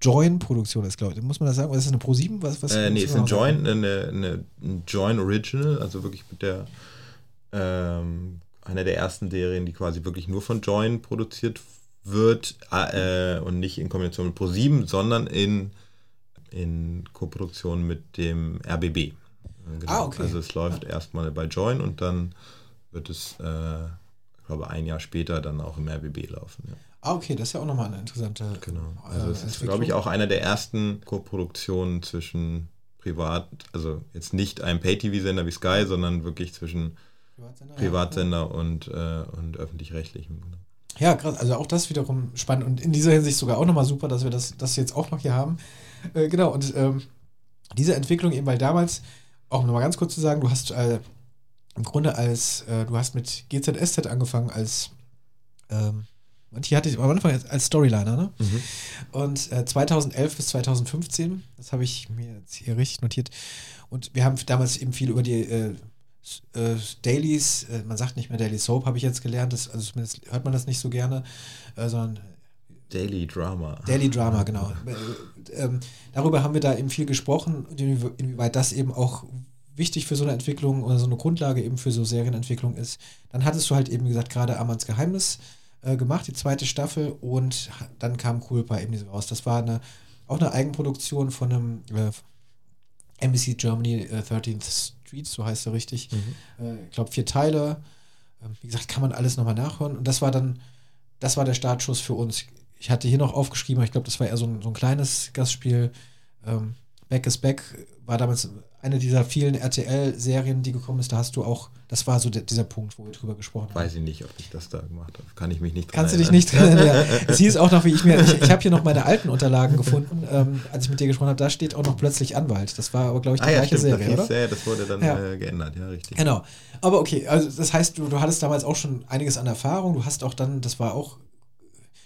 Join-Produktion ist, glaube ich. Muss man das sagen? Oder ist das eine Pro7? Was, was äh, nee, ist eine Join, eine, eine, Join Original, also wirklich mit der ähm, einer der ersten Serien, die quasi wirklich nur von Join produziert wird äh, und nicht in Kombination mit Pro7, sondern in, in Koproduktion mit dem RBB. Genau. Ah, okay. Also es läuft ja. erstmal bei Join und dann wird es, äh, ich glaube, ein Jahr später dann auch im RBB laufen. Ja. Ah, okay, das ist ja auch nochmal eine interessante. Genau. Also es ist, glaube ich, auch einer der ersten Koproduktionen zwischen privat, also jetzt nicht einem Pay-TV-Sender wie Sky, sondern wirklich zwischen Privatsender, Privatsender ja. und, äh, und öffentlich-rechtlichem. Genau. Ja, krass. Also auch das wiederum spannend und in dieser Hinsicht sogar auch nochmal super, dass wir das, das jetzt auch noch hier haben. Äh, genau, und ähm, diese Entwicklung eben, weil damals, auch nochmal ganz kurz zu sagen, du hast äh, im Grunde als, äh, du hast mit GZSZ angefangen als, ähm, und hier hatte ich am Anfang als Storyliner, ne? Mhm. Und äh, 2011 bis 2015, das habe ich mir jetzt hier richtig notiert. Und wir haben damals eben viel über die äh, Dailies, äh, man sagt nicht mehr Daily Soap, habe ich jetzt gelernt, das, also zumindest hört man das nicht so gerne, äh, sondern Daily Drama. Daily Drama, genau. Äh, ähm, darüber haben wir da eben viel gesprochen, inwieweit das eben auch wichtig für so eine Entwicklung oder so eine Grundlage eben für so Serienentwicklung ist. Dann hattest du halt eben gesagt, gerade Amans Geheimnis gemacht, die zweite Staffel, und dann kam Culpa eben raus. Das war eine auch eine Eigenproduktion von einem äh, NBC Germany äh, 13th Street, so heißt er richtig. Äh, ich glaube, vier Teile. Ähm, wie gesagt, kann man alles nochmal nachhören. Und das war dann, das war der Startschuss für uns. Ich hatte hier noch aufgeschrieben, aber ich glaube, das war eher so ein, so ein kleines Gastspiel. Ähm, Back is Back war damals eine dieser vielen RTL-Serien, die gekommen ist. Da hast du auch, das war so der, dieser Punkt, wo wir drüber gesprochen haben. Weiß ich nicht, ob ich das da gemacht habe. Kann ich mich nicht dran Kannst du dich erinnern. nicht dran erinnern? Ja. Es hieß auch noch, wie ich mir, ich, ich habe hier noch meine alten Unterlagen gefunden, ähm, als ich mit dir gesprochen habe, da steht auch noch plötzlich Anwalt. Das war aber, glaube ich, die Ah ja, gleiche stimmt, Serie, das, oder? das wurde dann Ja. äh, geändert, ja, richtig. Genau. Aber okay, also das heißt, du, du hattest damals auch schon einiges an Erfahrung. Du hast auch dann, das war auch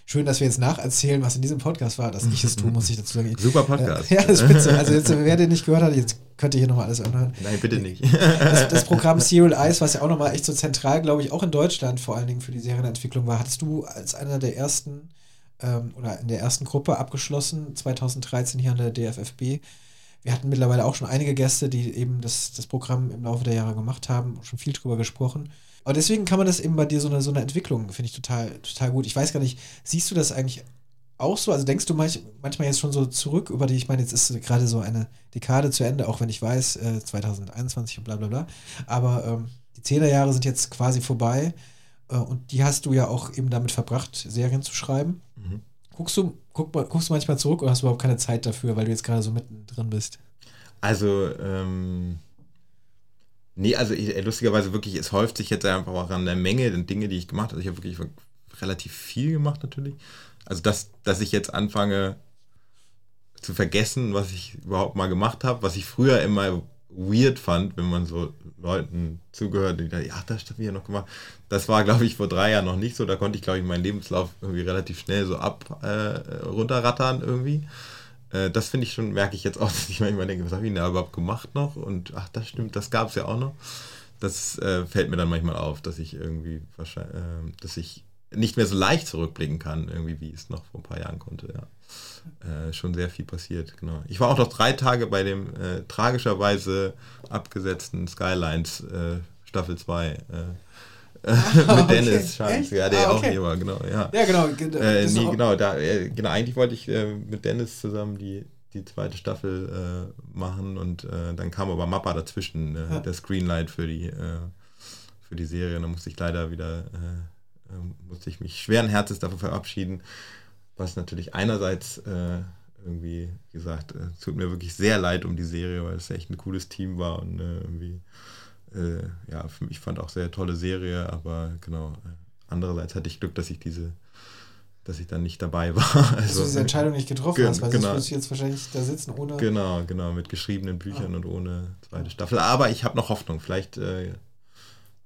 schön, dass wir jetzt nacherzählen, was in diesem Podcast war, dass ich es tue, muss ich dazu sagen. Super Podcast. Äh, ja, das ist spitze. Also jetzt, wer den nicht gehört hat, jetzt könnt ihr hier nochmal alles anhören. Nein, bitte nicht. Das, das Programm Serial Eyes, was ja auch nochmal echt so zentral, glaube ich, auch in Deutschland vor allen Dingen für die Serienentwicklung war, hattest du als einer der ersten ähm, oder in der ersten Gruppe abgeschlossen, 2013 hier an der DFFB. Wir hatten mittlerweile auch schon einige Gäste, die eben das, das Programm im Laufe der Jahre gemacht haben, schon viel drüber gesprochen. Aber deswegen kann man das eben bei dir so eine, so eine Entwicklung, finde ich total, total gut. Ich weiß gar nicht, siehst du das eigentlich auch so? Also denkst du manch, manchmal jetzt schon so zurück über die, ich meine, jetzt ist gerade so eine Dekade zu Ende, auch wenn ich weiß, äh, 2021 und bla bla bla. Aber ähm, die Zehnerjahre sind jetzt quasi vorbei äh, und die hast du ja auch eben damit verbracht, Serien zu schreiben. Mhm. Guckst du, guck, guckst du manchmal zurück oder hast du überhaupt keine Zeit dafür, weil du jetzt gerade so mittendrin bist? Also, ähm, nee, also ich, äh, lustigerweise wirklich, es häuft sich jetzt einfach auch an der Menge der Dinge, die ich gemacht habe. Ich habe wirklich relativ viel gemacht natürlich. Also, dass, dass ich jetzt anfange zu vergessen, was ich überhaupt mal gemacht habe, was ich früher immer weird fand, wenn man so Leuten zugehört, die da, ja, das habe ich ja noch gemacht. Das war, glaube ich, vor drei Jahren noch nicht so. Da konnte ich, glaube ich, meinen Lebenslauf irgendwie relativ schnell so ab äh, runterrattern irgendwie. Äh, das finde ich schon, merke ich jetzt auch, dass ich manchmal denke, was habe ich denn da überhaupt gemacht noch? Und ach, das stimmt, das gab es ja auch noch. Das äh, fällt mir dann manchmal auf, dass ich irgendwie wahrscheinlich, äh, dass ich nicht mehr so leicht zurückblicken kann, irgendwie, wie es noch vor ein paar Jahren konnte, ja. Äh, schon sehr viel passiert, genau. Ich war auch noch drei Tage bei dem äh, tragischerweise abgesetzten Skylines äh, Staffel 2 äh, mit Dennis Schanz, Echt? ja, der Ah, auch okay. hier war, genau, ja. Ja, genau. ge- Äh, das nee, auch- genau, da, äh, genau, eigentlich wollte ich äh, mit Dennis zusammen die, die zweite Staffel äh, machen und äh, dann kam aber Mappa dazwischen, äh, Ja. der Screenlight für die, für die Serie. Da musste ich leider wieder, äh, ähm, musste ich mich schweren Herzens davon verabschieden, was natürlich einerseits irgendwie, wie gesagt, tut mir wirklich sehr leid um die Serie, weil es echt ein cooles Team war und irgendwie, äh, ja, für mich fand auch sehr tolle Serie, aber genau, äh, andererseits hatte ich Glück, dass ich diese dass ich dann nicht dabei war. dass Also, du diese Entscheidung nicht getroffen hast, weil sonst genau. würdest du jetzt wahrscheinlich da sitzen ohne. Genau, genau, mit geschriebenen Büchern Ah. und ohne zweite Staffel. Aber ich habe noch Hoffnung. Vielleicht, äh,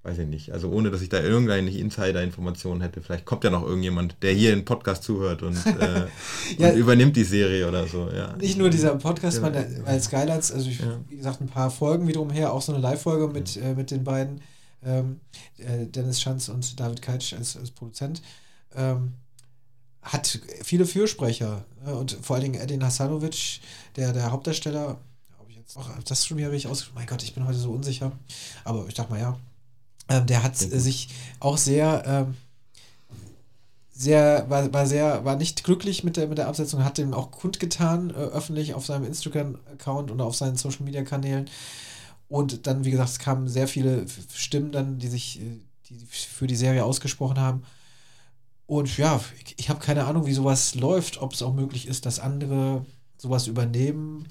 weiß ich nicht. Also ohne, dass ich da irgendeine Insider-Informationen hätte. Vielleicht kommt ja noch irgendjemand, der hier den Podcast zuhört und, äh, Ja. und übernimmt die Serie oder so. Ja. Nicht nur dieser Podcast, Ja. weil, weil Skylines, also ich, Ja. wie gesagt, ein paar Folgen wiederum her, auch so eine Live-Folge mit, äh, mit den beiden, ähm, äh, Dennis Schanz und David Keitsch als, als Produzent, ähm, hat viele Fürsprecher äh, und vor allen Dingen Edin Hasanovic, der, der Hauptdarsteller, ob ich jetzt auch das schon wieder richtig ausgesprochen, mein Gott, ich bin heute so unsicher, aber ich dachte mal ja, ähm, der hat äh, sich auch sehr ähm, sehr, war, war sehr, war nicht glücklich mit der, mit der Absetzung, hat dem auch kundgetan, äh, öffentlich auf seinem Instagram-Account und auf seinen Social-Media-Kanälen. Und dann, wie gesagt, es kamen sehr viele Stimmen dann, die sich äh, die für die Serie ausgesprochen haben. Und ja, ich, ich habe keine Ahnung, wie sowas läuft, ob es auch möglich ist, dass andere sowas übernehmen.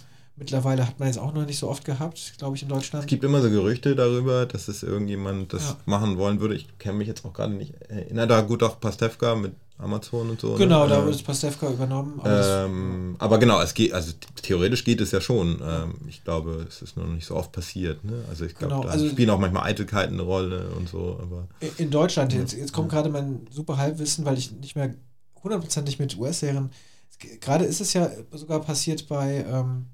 Mittlerweile hat man jetzt auch noch nicht so oft gehabt, glaube ich, in Deutschland. Es gibt immer so Gerüchte darüber, dass es irgendjemand das Ja. machen wollen würde. Ich kenne mich jetzt auch gerade nicht. Erinnert da gut auch Pastewka mit Amazon und so. genau, ne? da Äh, wird Pastewka übernommen. aber Ähm, aber genau, es geht, also theoretisch geht es ja schon. Ähm, ich glaube, es ist nur noch nicht so oft passiert. Ne? Also ich glaube, Genau, da also- spielen auch manchmal Eitelkeiten eine Rolle und so. Aber In Deutschland, jetzt, jetzt kommt gerade mein super Halbwissen, weil ich nicht mehr hundertprozentig mit US-Serien. Gerade ist es ja sogar passiert bei, ähm,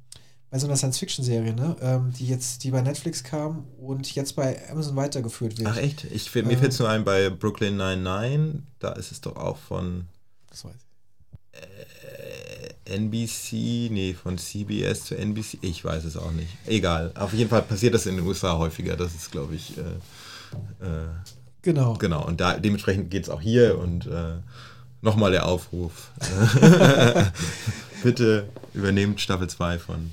bei so einer Science-Fiction-Serie, ne? ähm, die jetzt, die bei Netflix kam und jetzt bei Amazon weitergeführt wird. ach echt? Ich, mir Ähm. fällt es nur ein bei Brooklyn 99. Da ist es doch auch von Das weiß ich. äh, NBC, nee, von CBS zu NBC. Ich weiß es auch nicht. Egal. Auf jeden Fall passiert das in den USA häufiger. Das ist, glaube ich, äh, äh, Genau. Genau, und da dementsprechend geht es auch hier und äh, nochmal der Aufruf. Bitte übernehmt Staffel 2 von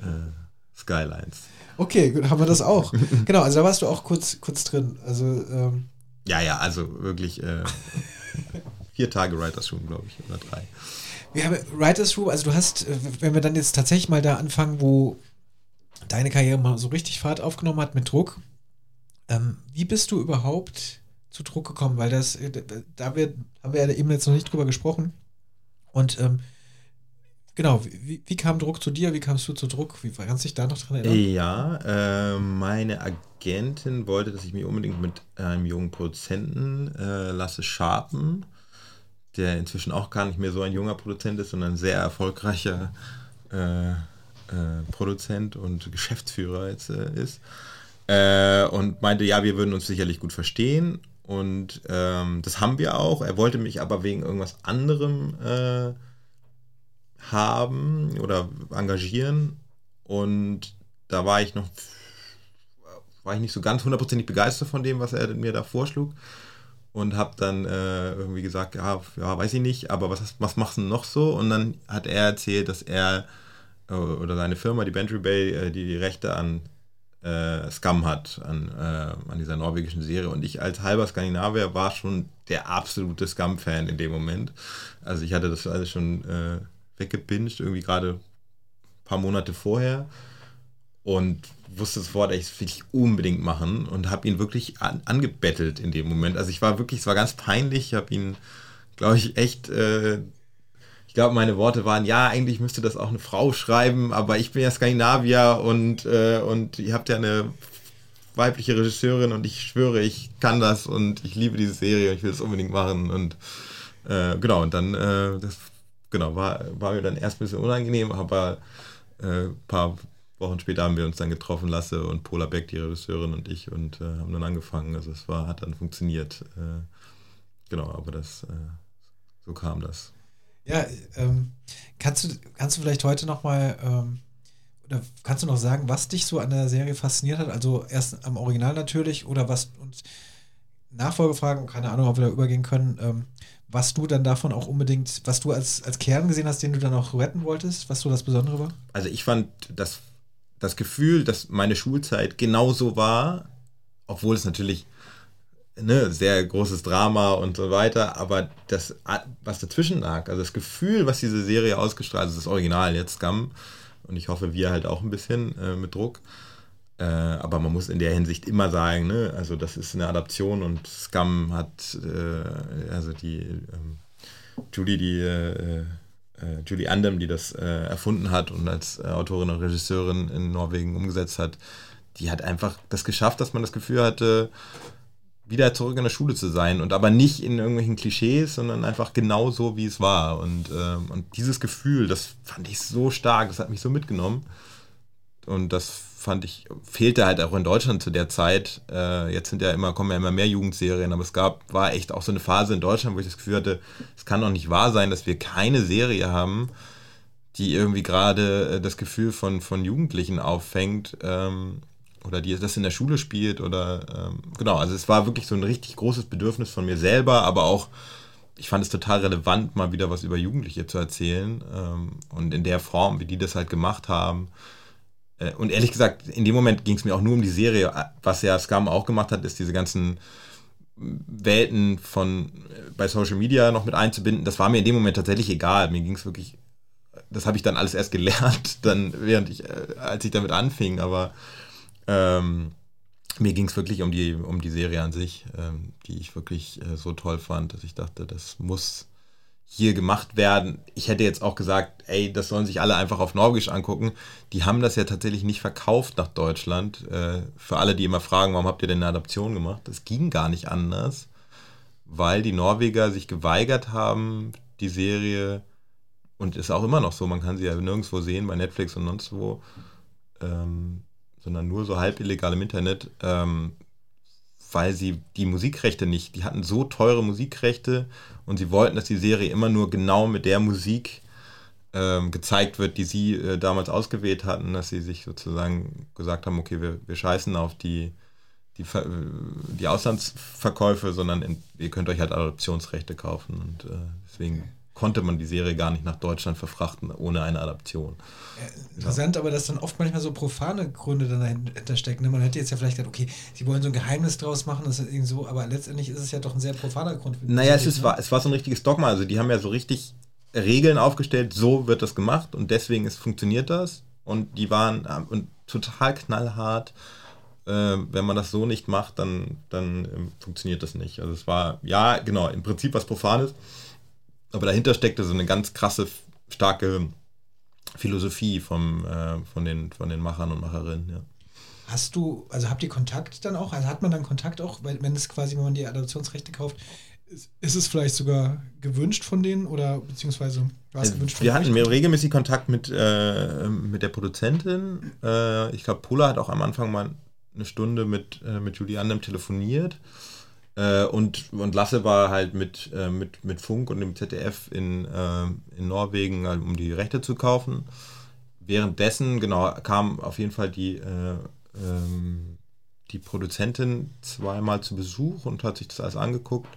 äh, Skylines. Okay, gut, haben wir das auch. genau, also da warst du auch kurz, kurz drin. Also, ähm, ja, ja, also wirklich äh, vier Tage Writers Room, glaube ich, oder drei. Wir haben Writers Room, also du hast, äh, wenn wir dann jetzt tatsächlich mal da anfangen, wo deine Karriere mal so richtig Fahrt aufgenommen hat mit Druck, ähm, wie bist du überhaupt zu Druck gekommen? Weil das, äh, da wir, haben wir ja eben jetzt noch nicht drüber gesprochen. Und ähm, genau, wie, wie, kam Druck zu dir? Wie kamst du zu Druck? Wie kannst du dich da noch dran erinnern? Ja, äh, meine Agentin wollte, dass ich mich unbedingt mit einem jungen Produzenten äh, lasse sharpen, der inzwischen auch gar nicht mehr so ein junger Produzent ist, sondern ein sehr erfolgreicher äh, äh Produzent und Geschäftsführer jetzt äh, ist. Äh, und meinte, ja, wir würden uns sicherlich gut verstehen. Und ähm, das haben wir auch. Er wollte mich aber wegen irgendwas anderem äh, haben oder engagieren. Und da war ich noch, war ich nicht so ganz hundertprozentig begeistert von dem, was er mir da vorschlug. Und habe dann äh, irgendwie gesagt, ja, ja, weiß ich nicht, aber was, was machst du noch so? Und dann hat er erzählt, dass er äh, oder seine Firma, die Bantry Bay, äh, die, die Rechte an äh, Scum hat, an, äh, an dieser norwegischen Serie. Und ich als halber Skandinavier war schon der absolute Scum-Fan in dem Moment. Also ich hatte das alles schon äh, weggebinged, irgendwie gerade ein paar Monate vorher. Und wusste sofort, ich will ich unbedingt machen und habe ihn wirklich an, angebettelt in dem Moment. Also ich war wirklich, es war ganz peinlich. Ich habe ihn, glaube ich, echt äh, ich glaube, meine Worte waren, ja, eigentlich müsste das auch eine Frau schreiben, aber ich bin ja Skandinavier und, äh, und ihr habt ja eine weibliche Regisseurin und ich schwöre, ich kann das und ich liebe diese Serie und ich will es unbedingt machen und äh, genau, und dann, äh, das, genau, war, war mir dann erst ein bisschen unangenehm, aber ein äh, paar Wochen später haben wir uns dann getroffen, Lasse und Pola Beck, die Regisseurin und ich und äh, haben dann angefangen, also es war, hat dann funktioniert, äh, genau, aber das, so kam das. Ja, ähm, kannst, du, kannst du vielleicht heute nochmal, ähm, oder kannst du noch sagen, was dich so an der Serie fasziniert hat? Also erst am Original natürlich oder was uns Nachfolgefragen, keine Ahnung, ob wir da übergehen können, ähm, was du dann davon auch unbedingt, was du als, als Kern gesehen hast, den du dann auch retten wolltest, was so das Besondere war? Also ich fand das, das Gefühl, dass meine Schulzeit genauso war, obwohl es natürlich ne, sehr großes Drama und so weiter, aber das, was dazwischen lag, also das Gefühl, was diese Serie ausgestrahlt, also das Original jetzt, Scum, und ich hoffe, wir halt auch ein bisschen äh, mit Druck, äh, aber man muss in der Hinsicht immer sagen, ne, also das ist eine Adaption und Scum hat, äh, also die ähm, Julie, die äh, äh, Julie Andem, die das äh, erfunden hat und als Autorin und Regisseurin in Norwegen umgesetzt hat, die hat einfach das geschafft, dass man das Gefühl hatte, wieder zurück in der Schule zu sein und aber nicht in irgendwelchen Klischees, sondern einfach genau so, wie es war. Und, ähm, und dieses Gefühl, das fand ich so stark, das hat mich so mitgenommen. Und das fand ich, fehlte halt auch in Deutschland zu der Zeit. Äh, jetzt sind ja immer, kommen ja immer mehr Jugendserien, aber es gab, war echt auch so eine Phase in Deutschland, wo ich das Gefühl hatte, es kann doch nicht wahr sein, dass wir keine Serie haben, die irgendwie gerade äh, das Gefühl von, von Jugendlichen auffängt. Ähm, oder die das in der Schule spielt oder ähm, genau, also es war wirklich so ein richtig großes Bedürfnis von mir selber, aber auch ich fand es total relevant, mal wieder was über Jugendliche zu erzählen ähm, und in der Form, wie die das halt gemacht haben. Äh, und ehrlich gesagt, in dem Moment ging es mir auch nur um die Serie. Was ja Scam auch gemacht hat, ist diese ganzen Welten von äh, bei Social Media noch mit einzubinden. Das war mir in dem Moment tatsächlich egal. Mir ging es wirklich, das habe ich dann alles erst gelernt, dann während ich, äh, als ich damit anfing, aber ähm, mir ging es wirklich um die, um die Serie an sich, ähm, die ich wirklich äh, so toll fand, dass ich dachte, das muss hier gemacht werden. Ich hätte jetzt auch gesagt, ey, das sollen sich alle einfach auf Norwegisch angucken. Die haben das ja tatsächlich nicht verkauft nach Deutschland. Äh, für alle, die immer fragen, warum habt ihr denn eine Adaption gemacht? Das ging gar nicht anders, weil die Norweger sich geweigert haben, die Serie, und ist auch immer noch so, man kann sie ja nirgendwo sehen, bei Netflix und sonst wo, ähm, sondern nur so halb illegal im Internet, ähm, weil sie die Musikrechte nicht, die hatten so teure Musikrechte und sie wollten, dass die Serie immer nur genau mit der Musik ähm, gezeigt wird, die sie äh, damals ausgewählt hatten, dass sie sich sozusagen gesagt haben, okay, wir, wir scheißen auf die, die, die Auslandsverkäufe, sondern in, ihr könnt euch halt Adoptionsrechte kaufen und äh, deswegen konnte man die Serie gar nicht nach Deutschland verfrachten ohne eine Adaption. interessant, ja. aber dass dann oft manchmal so profane Gründe dann dahinter stecken. Ne? Man hätte jetzt ja vielleicht gedacht, okay, sie wollen so ein Geheimnis draus machen, das ist irgendwie so, aber letztendlich ist es ja doch ein sehr profaner Grund. Naja, es, ist, ne? war, es war so ein richtiges Dogma. Also die haben ja so richtig Regeln aufgestellt, so wird das gemacht und deswegen ist, funktioniert das. Und die waren äh, und total knallhart. Äh, wenn man das so nicht macht, dann, dann äh, funktioniert das nicht. Also es war, ja, genau, im Prinzip was Profanes aber dahinter steckte so eine ganz krasse, starke Philosophie vom, äh, von, den, von den Machern und Macherinnen, ja. Hast du, also habt ihr Kontakt dann auch? Also hat man dann Kontakt auch, wenn es quasi, wenn man die Adoptionsrechte kauft, ist, ist es vielleicht sogar gewünscht von denen oder beziehungsweise war es äh, gewünscht von Wir hatten mehr regelmäßig Kontakt mit, äh, mit der Produzentin. Äh, ich glaube, Pola hat auch am Anfang mal eine Stunde mit, äh, mit Julie Andem telefoniert. Äh, und, und Lasse war halt mit, äh, mit, mit Funk und dem ZDF in, äh, in Norwegen, halt, um die Rechte zu kaufen. Währenddessen, genau, kam auf jeden Fall die, äh, ähm, die Produzentin zweimal zu Besuch und hat sich das alles angeguckt.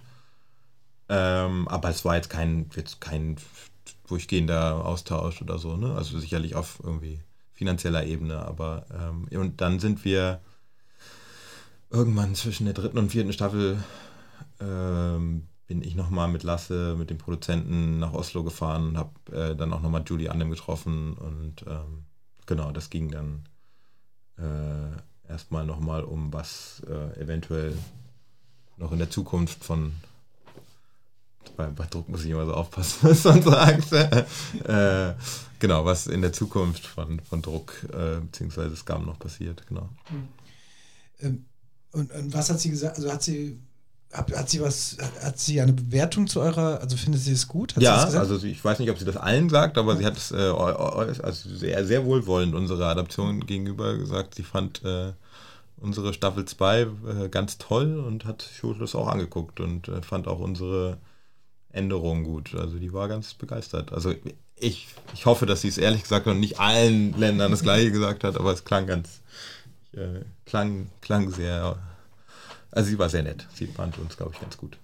Ähm, aber es war jetzt kein, jetzt kein durchgehender Austausch oder so, ne? Also sicherlich auf irgendwie finanzieller Ebene, aber ähm, und dann sind wir irgendwann zwischen der dritten und vierten Staffel ähm, bin ich nochmal mit Lasse, mit dem Produzenten nach Oslo gefahren und habe äh, dann auch nochmal Julie Andem getroffen und ähm, genau, das ging dann äh, erstmal nochmal um was äh, eventuell noch in der Zukunft von bei, bei, Druck muss ich immer so aufpassen, was man sagt. äh, genau, was in der Zukunft von, von Druck äh, bzw. Scam noch passiert, genau. Mhm. Ähm, und, und, was hat sie gesagt? Also hat sie hat, hat, sie was, hat sie eine Bewertung zu eurer, also findet sie es gut? Hat ja, also ich weiß nicht, ob sie das allen sagt, aber ja. sie hat es äh, also sehr, sehr wohlwollend unserer Adaption gegenüber gesagt. Sie fand äh, unsere Staffel 2 äh, ganz toll und hat sich das auch angeguckt und äh, fand auch unsere Änderungen gut. Also die war ganz begeistert. Also ich, ich hoffe, dass sie es ehrlich gesagt noch nicht allen Ländern das gleiche gesagt hat, aber es klang ganz, äh, klang, klang sehr. Also sie war sehr nett. Sie fand uns, glaube ich, ganz gut.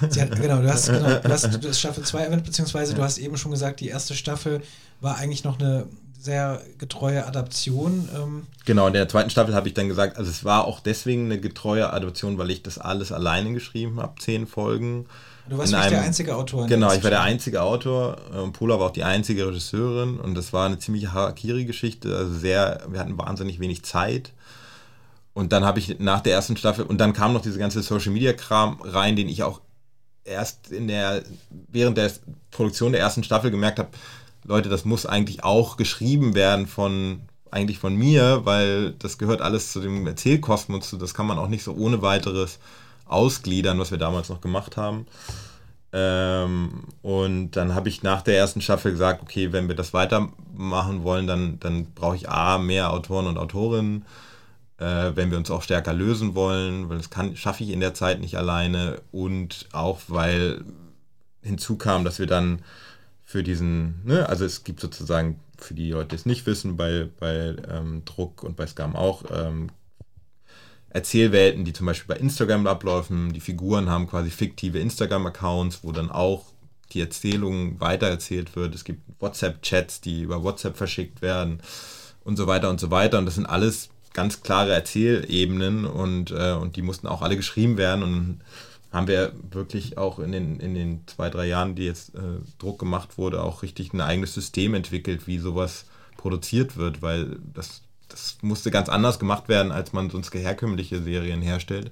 Hat, genau, du hast, genau, du hast du hast Staffel 2 erwähnt, beziehungsweise ja. du hast eben schon gesagt, die erste Staffel war eigentlich noch eine sehr getreue Adaption. Ähm. Genau, in der zweiten Staffel habe ich dann gesagt, also es war auch deswegen eine getreue Adaption, weil ich das alles alleine geschrieben habe, zehn Folgen. Du warst nicht der einzige Autor. Genau, ich war der einzige Autor. Und Pola war auch die einzige Regisseurin und das war eine ziemlich Harakiri-Geschichte. Also sehr, wir hatten wahnsinnig wenig Zeit. Und dann habe ich nach der ersten Staffel, und dann kam noch diese ganze Social Media Kram rein, den ich auch erst in der, während der Produktion der ersten Staffel gemerkt habe, Leute, das muss eigentlich auch geschrieben werden von, eigentlich von mir, weil das gehört alles zu dem Erzählkosmos, das kann man auch nicht so ohne weiteres ausgliedern, was wir damals noch gemacht haben. Ähm, und dann habe ich nach der ersten Staffel gesagt, okay, wenn wir das weitermachen wollen, dann, dann brauche ich A, mehr Autoren und Autorinnen äh, wenn wir uns auch stärker lösen wollen, weil das kann, schaffe ich in der Zeit nicht alleine und auch weil hinzu kam, dass wir dann für diesen, ne, also es gibt sozusagen für die Leute, die es nicht wissen, bei, bei ähm, Druck und bei Scam auch ähm, Erzählwelten, die zum Beispiel bei Instagram ablaufen. Die Figuren haben quasi fiktive Instagram-Accounts, wo dann auch die Erzählung weitererzählt wird. Es gibt WhatsApp-Chats, die über WhatsApp verschickt werden und so weiter und so weiter. Und das sind alles ganz klare Erzählebenen und, äh, und die mussten auch alle geschrieben werden und haben wir wirklich auch in den, in den zwei, drei Jahren, die jetzt äh, Druck gemacht wurde, auch richtig ein eigenes System entwickelt, wie sowas produziert wird, weil das, das musste ganz anders gemacht werden, als man sonst herkömmliche Serien herstellt.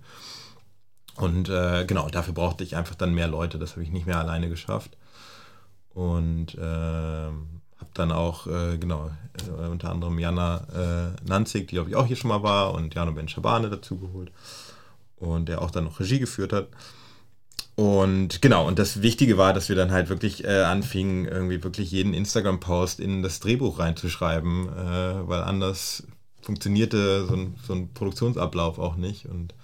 Und äh, genau, dafür brauchte ich einfach dann mehr Leute, das habe ich nicht mehr alleine geschafft. Und äh, dann auch, äh, genau, äh, unter anderem Jana äh, Nanzig, die glaube ich auch hier schon mal war, und Jano Ben Schabane dazu geholt. Und der auch dann noch Regie geführt hat. Und genau, und das Wichtige war, dass wir dann halt wirklich äh, anfingen, irgendwie wirklich jeden Instagram-Post in das Drehbuch reinzuschreiben, äh, weil anders funktionierte so ein, so ein Produktionsablauf auch nicht. Und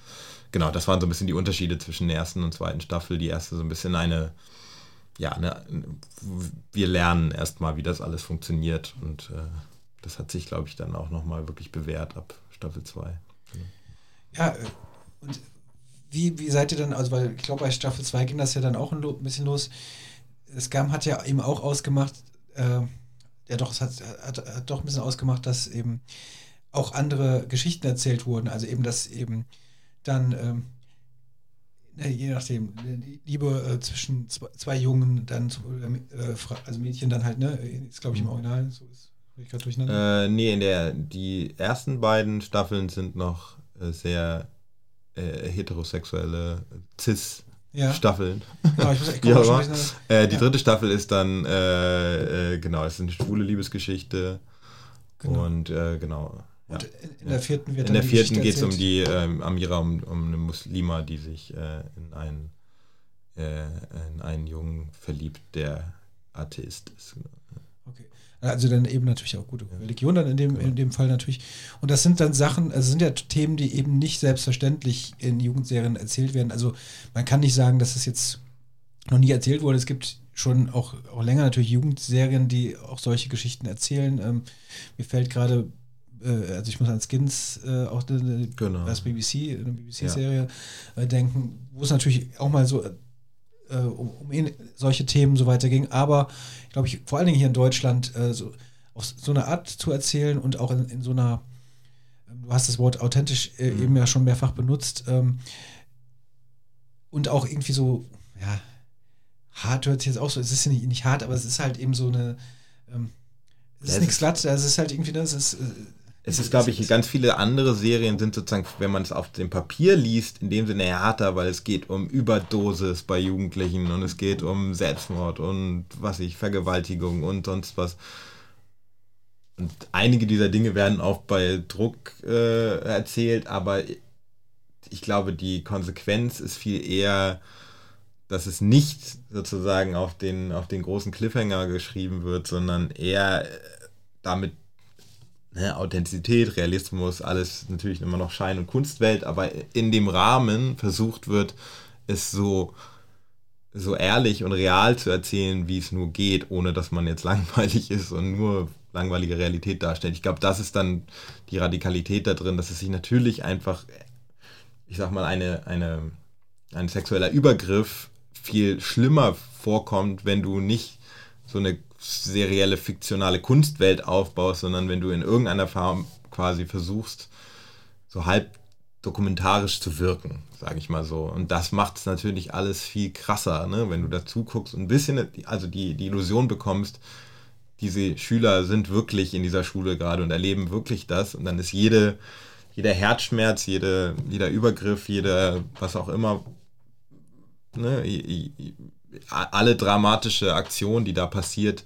genau, das waren so ein bisschen die Unterschiede zwischen der ersten und zweiten Staffel. Die erste so ein bisschen eine ja, ne, wir lernen erstmal, wie das alles funktioniert. Und äh, das hat sich, glaube ich, dann auch nochmal wirklich bewährt ab Staffel 2. Ja, äh, und wie, wie seid ihr dann, also weil ich glaube, bei Staffel 2 ging das ja dann auch ein, bisschen los. Scam hat ja eben auch ausgemacht, äh, ja doch, es hat, hat, hat doch ein bisschen ausgemacht, dass eben auch andere Geschichten erzählt wurden. Also eben, dass eben dann, ähm, je nachdem, Liebe äh, zwischen zwei, Jungen, dann, äh, also Mädchen dann halt, ne, ist glaube ich im Original, so ist ich gerade durcheinander. Äh, nee, in der, die ersten beiden Staffeln sind noch äh, sehr äh, heterosexuelle Cis- ja. Staffeln. Genau, ich muss, ich ja, schon äh, die ja. dritte Staffel ist dann, äh, äh, genau, es ist eine schwule Liebesgeschichte. Genau. Und äh, genau. Und in der vierten wird In der vierten geht es um die ähm, Amira, um, um eine Muslima, die sich äh, in, einen, in einen Jungen verliebt, der Atheist ist. Genau. Also dann eben natürlich auch gute Religion dann in dem, genau. in dem Fall natürlich. Und das sind dann Sachen, also sind ja Themen, die eben nicht selbstverständlich in Jugendserien erzählt werden. Also man kann nicht sagen, dass es jetzt noch nie erzählt wurde. Es gibt schon auch, auch länger natürlich Jugendserien, die auch solche Geschichten erzählen. Ähm, mir fällt gerade, äh, also ich muss an Skins, äh, auch eine, genau. das BBC, eine BBC-Serie ja. äh, denken, wo es natürlich auch mal so äh, um, um solche Themen so weiter ging. Aber glaube ich, vor allen Dingen hier in Deutschland äh, so, auf so eine Art zu erzählen und auch in, in so einer, ähm, du hast das Wort authentisch äh, mhm. eben ja schon mehrfach benutzt, ähm, und auch irgendwie so, ja, hart hört sich jetzt auch so, es ist ja nicht, nicht hart, aber es ist halt eben so eine, ähm, es ist nichts glatt, also es ist halt irgendwie, das ne, ist, es ist, glaube ich, ganz viele andere Serien sind sozusagen, wenn man es auf dem Papier liest, in dem Sinne härter, weil es geht um Überdosis bei Jugendlichen und es geht um Selbstmord und was ich, Vergewaltigung und sonst was. Und einige dieser Dinge werden auch bei Druck äh, erzählt, aber ich glaube, die Konsequenz ist viel eher, dass es nicht sozusagen auf den, auf den großen Cliffhanger geschrieben wird, sondern eher damit ne, Authentizität, Realismus, alles natürlich immer noch Schein- und Kunstwelt, aber in dem Rahmen versucht wird, es so, so ehrlich und real zu erzählen, wie es nur geht, ohne dass man jetzt langweilig ist und nur langweilige Realität darstellt. Ich glaube, das ist dann die Radikalität da drin, dass es sich natürlich einfach, ich sag mal, eine, eine, ein sexueller Übergriff viel schlimmer vorkommt, wenn du nicht so eine serielle, fiktionale Kunstwelt aufbaust, sondern wenn du in irgendeiner Form quasi versuchst, so halb dokumentarisch zu wirken, sage ich mal so. Und das macht es natürlich alles viel krasser, ne? wenn du dazu guckst und ein bisschen, also die, die Illusion bekommst, diese Schüler sind wirklich in dieser Schule gerade und erleben wirklich das. Und dann ist jede, jeder Herzschmerz, jede, jeder Übergriff, jeder, was auch immer, ne, alle dramatische Aktion, die da passiert,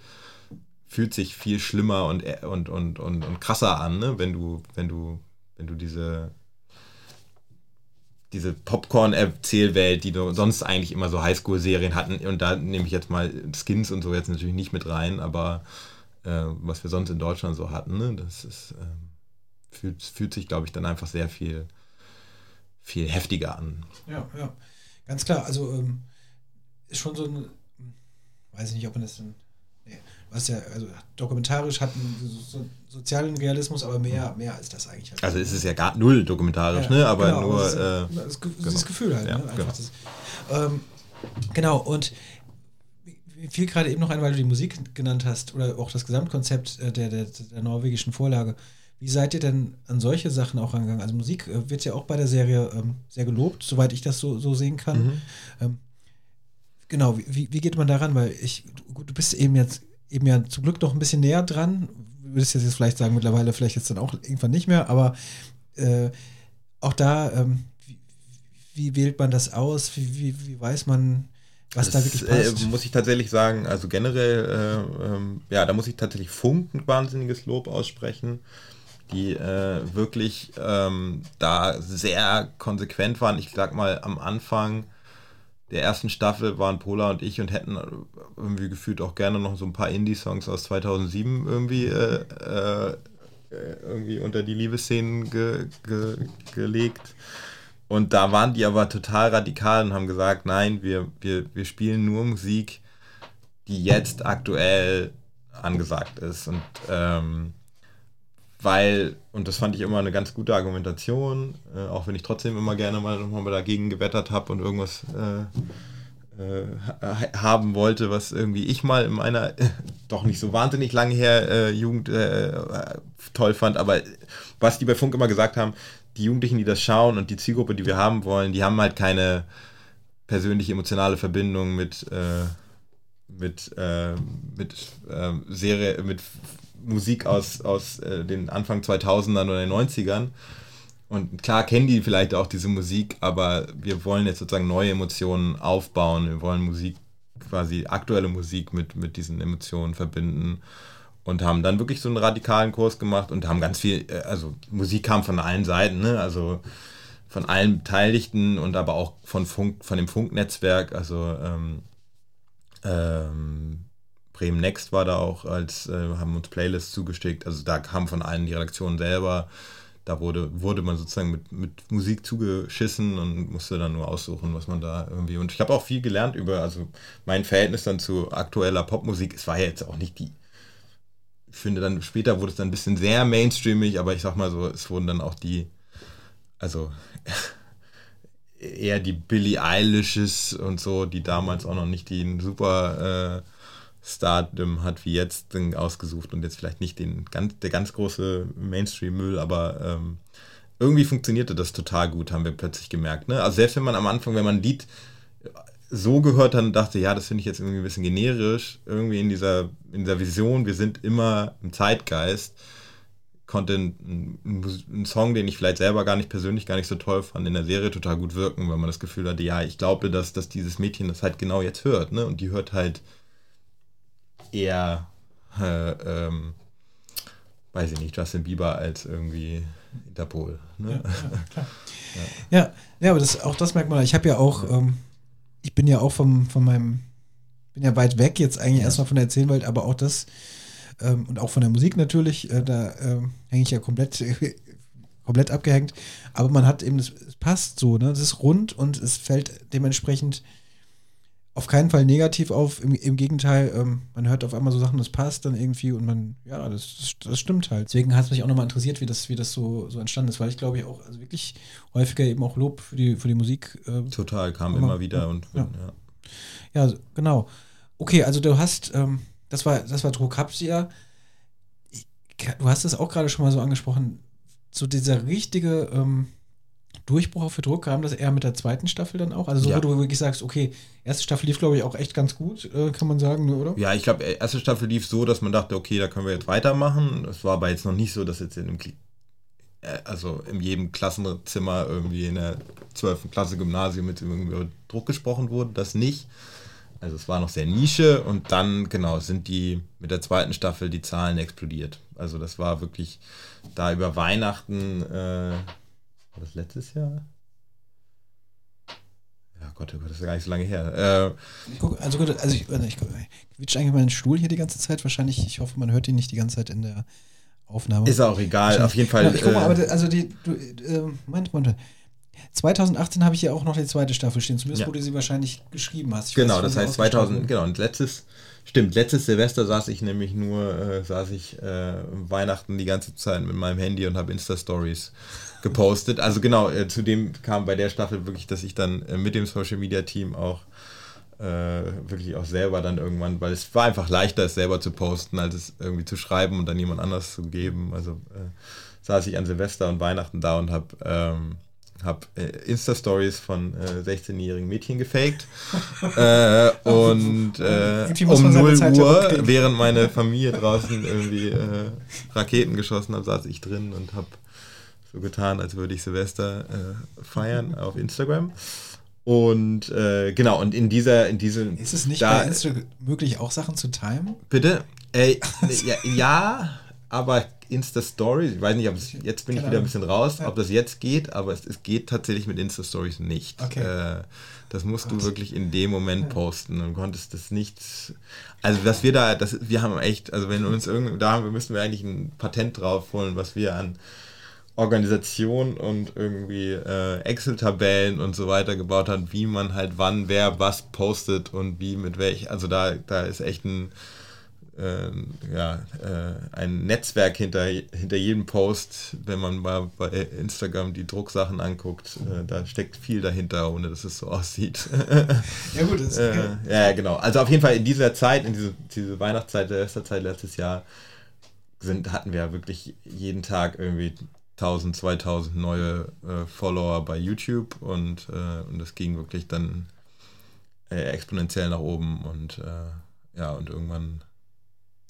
fühlt sich viel schlimmer und, und, und, und, und krasser an, ne? wenn du, wenn du, wenn du diese, diese Popcorn-Erzählwelt, die du sonst eigentlich immer so Highschool-Serien hatten, und da nehme ich jetzt mal Skins und so jetzt natürlich nicht mit rein, aber äh, was wir sonst in Deutschland so hatten, ne? das ist, äh, fühlt, fühlt sich, glaube ich, dann einfach sehr viel, viel heftiger an. Ja, ja, ganz klar. Also ähm, ist schon so ein, weiß ich nicht, ob man das dann, nee, was ja, also dokumentarisch hat einen so, sozialen Realismus, aber mehr, mehr als das eigentlich. Halt. Also ist es ja gar null dokumentarisch, ja, ne? Aber genau, nur. Das, äh, das, genau. das Gefühl halt, ja, ne? Genau. Das, ähm, genau, und fiel gerade eben noch ein, weil du die Musik genannt hast oder auch das Gesamtkonzept äh, der, der, der norwegischen Vorlage. Wie seid ihr denn an solche Sachen auch rangegangen? Also Musik äh, wird ja auch bei der Serie ähm, sehr gelobt, soweit ich das so, so sehen kann. Mhm. Ähm, genau, wie, wie geht man daran? Weil ich, du, du bist eben jetzt eben ja zum Glück noch ein bisschen näher dran. Würdest jetzt vielleicht sagen, mittlerweile vielleicht jetzt dann auch irgendwann nicht mehr, aber äh, auch da, ähm, wie, wie, wählt man das aus? Wie, wie, wie weiß man, was das, da wirklich passt? Äh, muss ich tatsächlich sagen, also generell, äh, ähm, ja, da muss ich tatsächlich Funk ein wahnsinniges Lob aussprechen, die äh, wirklich ähm, da sehr konsequent waren. Ich sag mal, am Anfang der ersten Staffel waren Pola und ich und hätten irgendwie gefühlt auch gerne noch so ein paar Indie-Songs aus 2007 irgendwie, äh, äh, irgendwie unter die Liebesszenen ge, ge, gelegt. Und da waren die aber total radikal und haben gesagt, nein, wir, wir, wir spielen nur Musik, die jetzt aktuell angesagt ist. Und ähm, weil, und das fand ich immer eine ganz gute Argumentation, äh, auch wenn ich trotzdem immer gerne mal nochmal dagegen gewettert habe und irgendwas äh, äh, haben wollte, was irgendwie ich mal in meiner äh, doch nicht so wahnsinnig lange her äh, Jugend äh, toll fand, aber was die bei Funk immer gesagt haben, die Jugendlichen, die das schauen und die Zielgruppe, die wir haben wollen, die haben halt keine persönliche emotionale Verbindung mit mit, mit Serie, mit Musik aus, aus äh, den Anfang 2000ern oder den 90ern. Und klar kennen die vielleicht auch diese Musik, aber wir wollen jetzt sozusagen neue Emotionen aufbauen. Wir wollen Musik, quasi aktuelle Musik mit, mit diesen Emotionen verbinden. Und haben dann wirklich so einen radikalen Kurs gemacht und haben ganz viel, äh, also Musik kam von allen Seiten, ne? also von allen Beteiligten und aber auch von Funk, von dem Funknetzwerk, also ähm, ähm, Bremen Next war da auch, als äh, haben uns Playlists zugestickt. Also da kam von allen die Redaktion selber. Da wurde, wurde man sozusagen mit, mit Musik zugeschissen und musste dann nur aussuchen, was man da irgendwie. Und ich habe auch viel gelernt über, also mein Verhältnis dann zu aktueller Popmusik. Es war ja jetzt auch nicht die. Ich finde dann später wurde es dann ein bisschen sehr mainstreamig, aber ich sag mal so, es wurden dann auch die, also eher die Billie Eilishes und so, die damals auch noch nicht die super äh, Stardom hat wie jetzt ausgesucht und jetzt vielleicht nicht den ganz, der ganz große Mainstream-Müll, aber ähm, irgendwie funktionierte das total gut, haben wir plötzlich gemerkt. Ne? Also selbst wenn man am Anfang, wenn man ein Lied so gehört hat und dachte, ja, das finde ich jetzt irgendwie ein bisschen generisch, irgendwie in dieser, in dieser Vision, wir sind immer im Zeitgeist, konnte ein, ein, Song, den ich vielleicht selber gar nicht persönlich gar nicht so toll fand, in der Serie total gut wirken, weil man das Gefühl hatte, ja, ich glaube, dass, dass dieses Mädchen das halt genau jetzt hört, ne? Und die hört halt eher, äh, ähm, weiß ich nicht, Justin Bieber als irgendwie Interpol. Ne? Ja, ja, ja, ja, aber das, auch das merkt man. Ich habe ja auch, ähm, ich bin ja auch vom, von meinem, bin ja weit weg jetzt eigentlich erstmal von der Erzählwelt, aber auch das ähm, und auch von der Musik natürlich, äh, da ähm, hänge ich ja komplett, komplett abgehängt. Aber man hat eben, es passt so, ne? Das ist rund und es fällt dementsprechend auf keinen Fall negativ auf. Im, im Gegenteil, ähm, man hört auf einmal so Sachen, das passt dann irgendwie und man, ja, das, das, das stimmt halt. Deswegen hat es mich auch nochmal interessiert, wie das, wie das so, so entstanden ist, weil ich glaube ich auch also wirklich häufiger eben auch Lob für die, für die Musik. Äh, Total, kam immer, immer wieder ja, und ja. ja. ja. genau. Okay, also du hast, ähm, das war, das war Druckapsia. Du hast es auch gerade schon mal so angesprochen, so dieser richtige, ähm, Durchbruch für Druck kam das eher mit der zweiten Staffel dann auch? Also so, ja. wo du wirklich sagst, okay, erste Staffel lief, glaube ich, auch echt ganz gut, äh, kann man sagen, ne, oder? Ja, ich glaube, erste Staffel lief so, dass man dachte, okay, da können wir jetzt weitermachen. Es war aber jetzt noch nicht so, dass jetzt in einem, äh, also in jedem Klassenzimmer irgendwie in der 12. Klasse Gymnasium mit irgendwie Druck gesprochen wurde, das nicht. Also es war noch sehr Nische und dann, genau, sind die mit der zweiten Staffel die Zahlen explodiert. Also das war wirklich da über Weihnachten äh, war das letztes Jahr? Ja, Gott, oh Gott, das ist gar nicht so lange her. Äh, also gut, also ich, ich, ich quietsche eigentlich meinen Stuhl hier die ganze Zeit. Wahrscheinlich, ich hoffe, man hört ihn nicht die ganze Zeit in der Aufnahme. Ist auch egal, auf jeden Fall. Ja, ich guck mal, äh, aber also die, du, äh, Moment, Moment. 2018 habe ich hier auch noch die zweite Staffel stehen, zumindest ja. wo du sie wahrscheinlich geschrieben hast. Ich genau, das heißt 2000, genau, und letztes, stimmt, letztes Silvester saß ich nämlich nur, äh, saß ich äh, Weihnachten die ganze Zeit mit meinem Handy und habe Insta-Stories gepostet. Also genau, äh, zudem kam bei der Staffel wirklich, dass ich dann äh, mit dem Social Media Team auch äh, wirklich auch selber dann irgendwann, weil es war einfach leichter, es selber zu posten, als es irgendwie zu schreiben und dann jemand anders zu geben. Also äh, saß ich an Silvester und Weihnachten da und habe ähm, habe äh, Insta-Stories von äh, 16-jährigen Mädchen gefaked. äh, und äh, um 0 Uhr, während meine Familie draußen irgendwie äh, Raketen geschossen hat, saß ich drin und habe so getan, als würde ich Silvester äh, feiern auf Instagram. Und äh, genau, und in dieser, in diesem. Ist es nicht da, bei Instagram möglich, auch Sachen zu timen? Bitte? Äh, ja, ja, aber Insta-Stories, ich weiß nicht, ob es, jetzt bin ich wieder ein bisschen raus, ja. ob das jetzt geht, aber es, es geht tatsächlich mit Insta-Stories nicht. Okay. Äh, das musst Gott. du wirklich in dem Moment posten und konntest das nicht. Also, was wir da, das, wir haben echt, also wenn uns irgendwie, da müssen wir eigentlich ein Patent drauf holen, was wir an Organisation und irgendwie äh, Excel-Tabellen und so weiter gebaut hat, wie man halt wann, wer was postet und wie mit welch. Also da, da ist echt ein, äh, ja, äh, ein Netzwerk hinter, hinter jedem Post, wenn man mal bei Instagram die Drucksachen anguckt. Äh, da steckt viel dahinter, ohne dass es so aussieht. ja, gut. Das, äh, ja, genau. Also auf jeden Fall in dieser Zeit, in diese, diese Weihnachtszeit, der Zeit letztes Jahr, sind, hatten wir wirklich jeden Tag irgendwie 1000, 2000 neue äh, Follower bei YouTube und, äh, und das ging wirklich dann exponentiell nach oben und ja, und irgendwann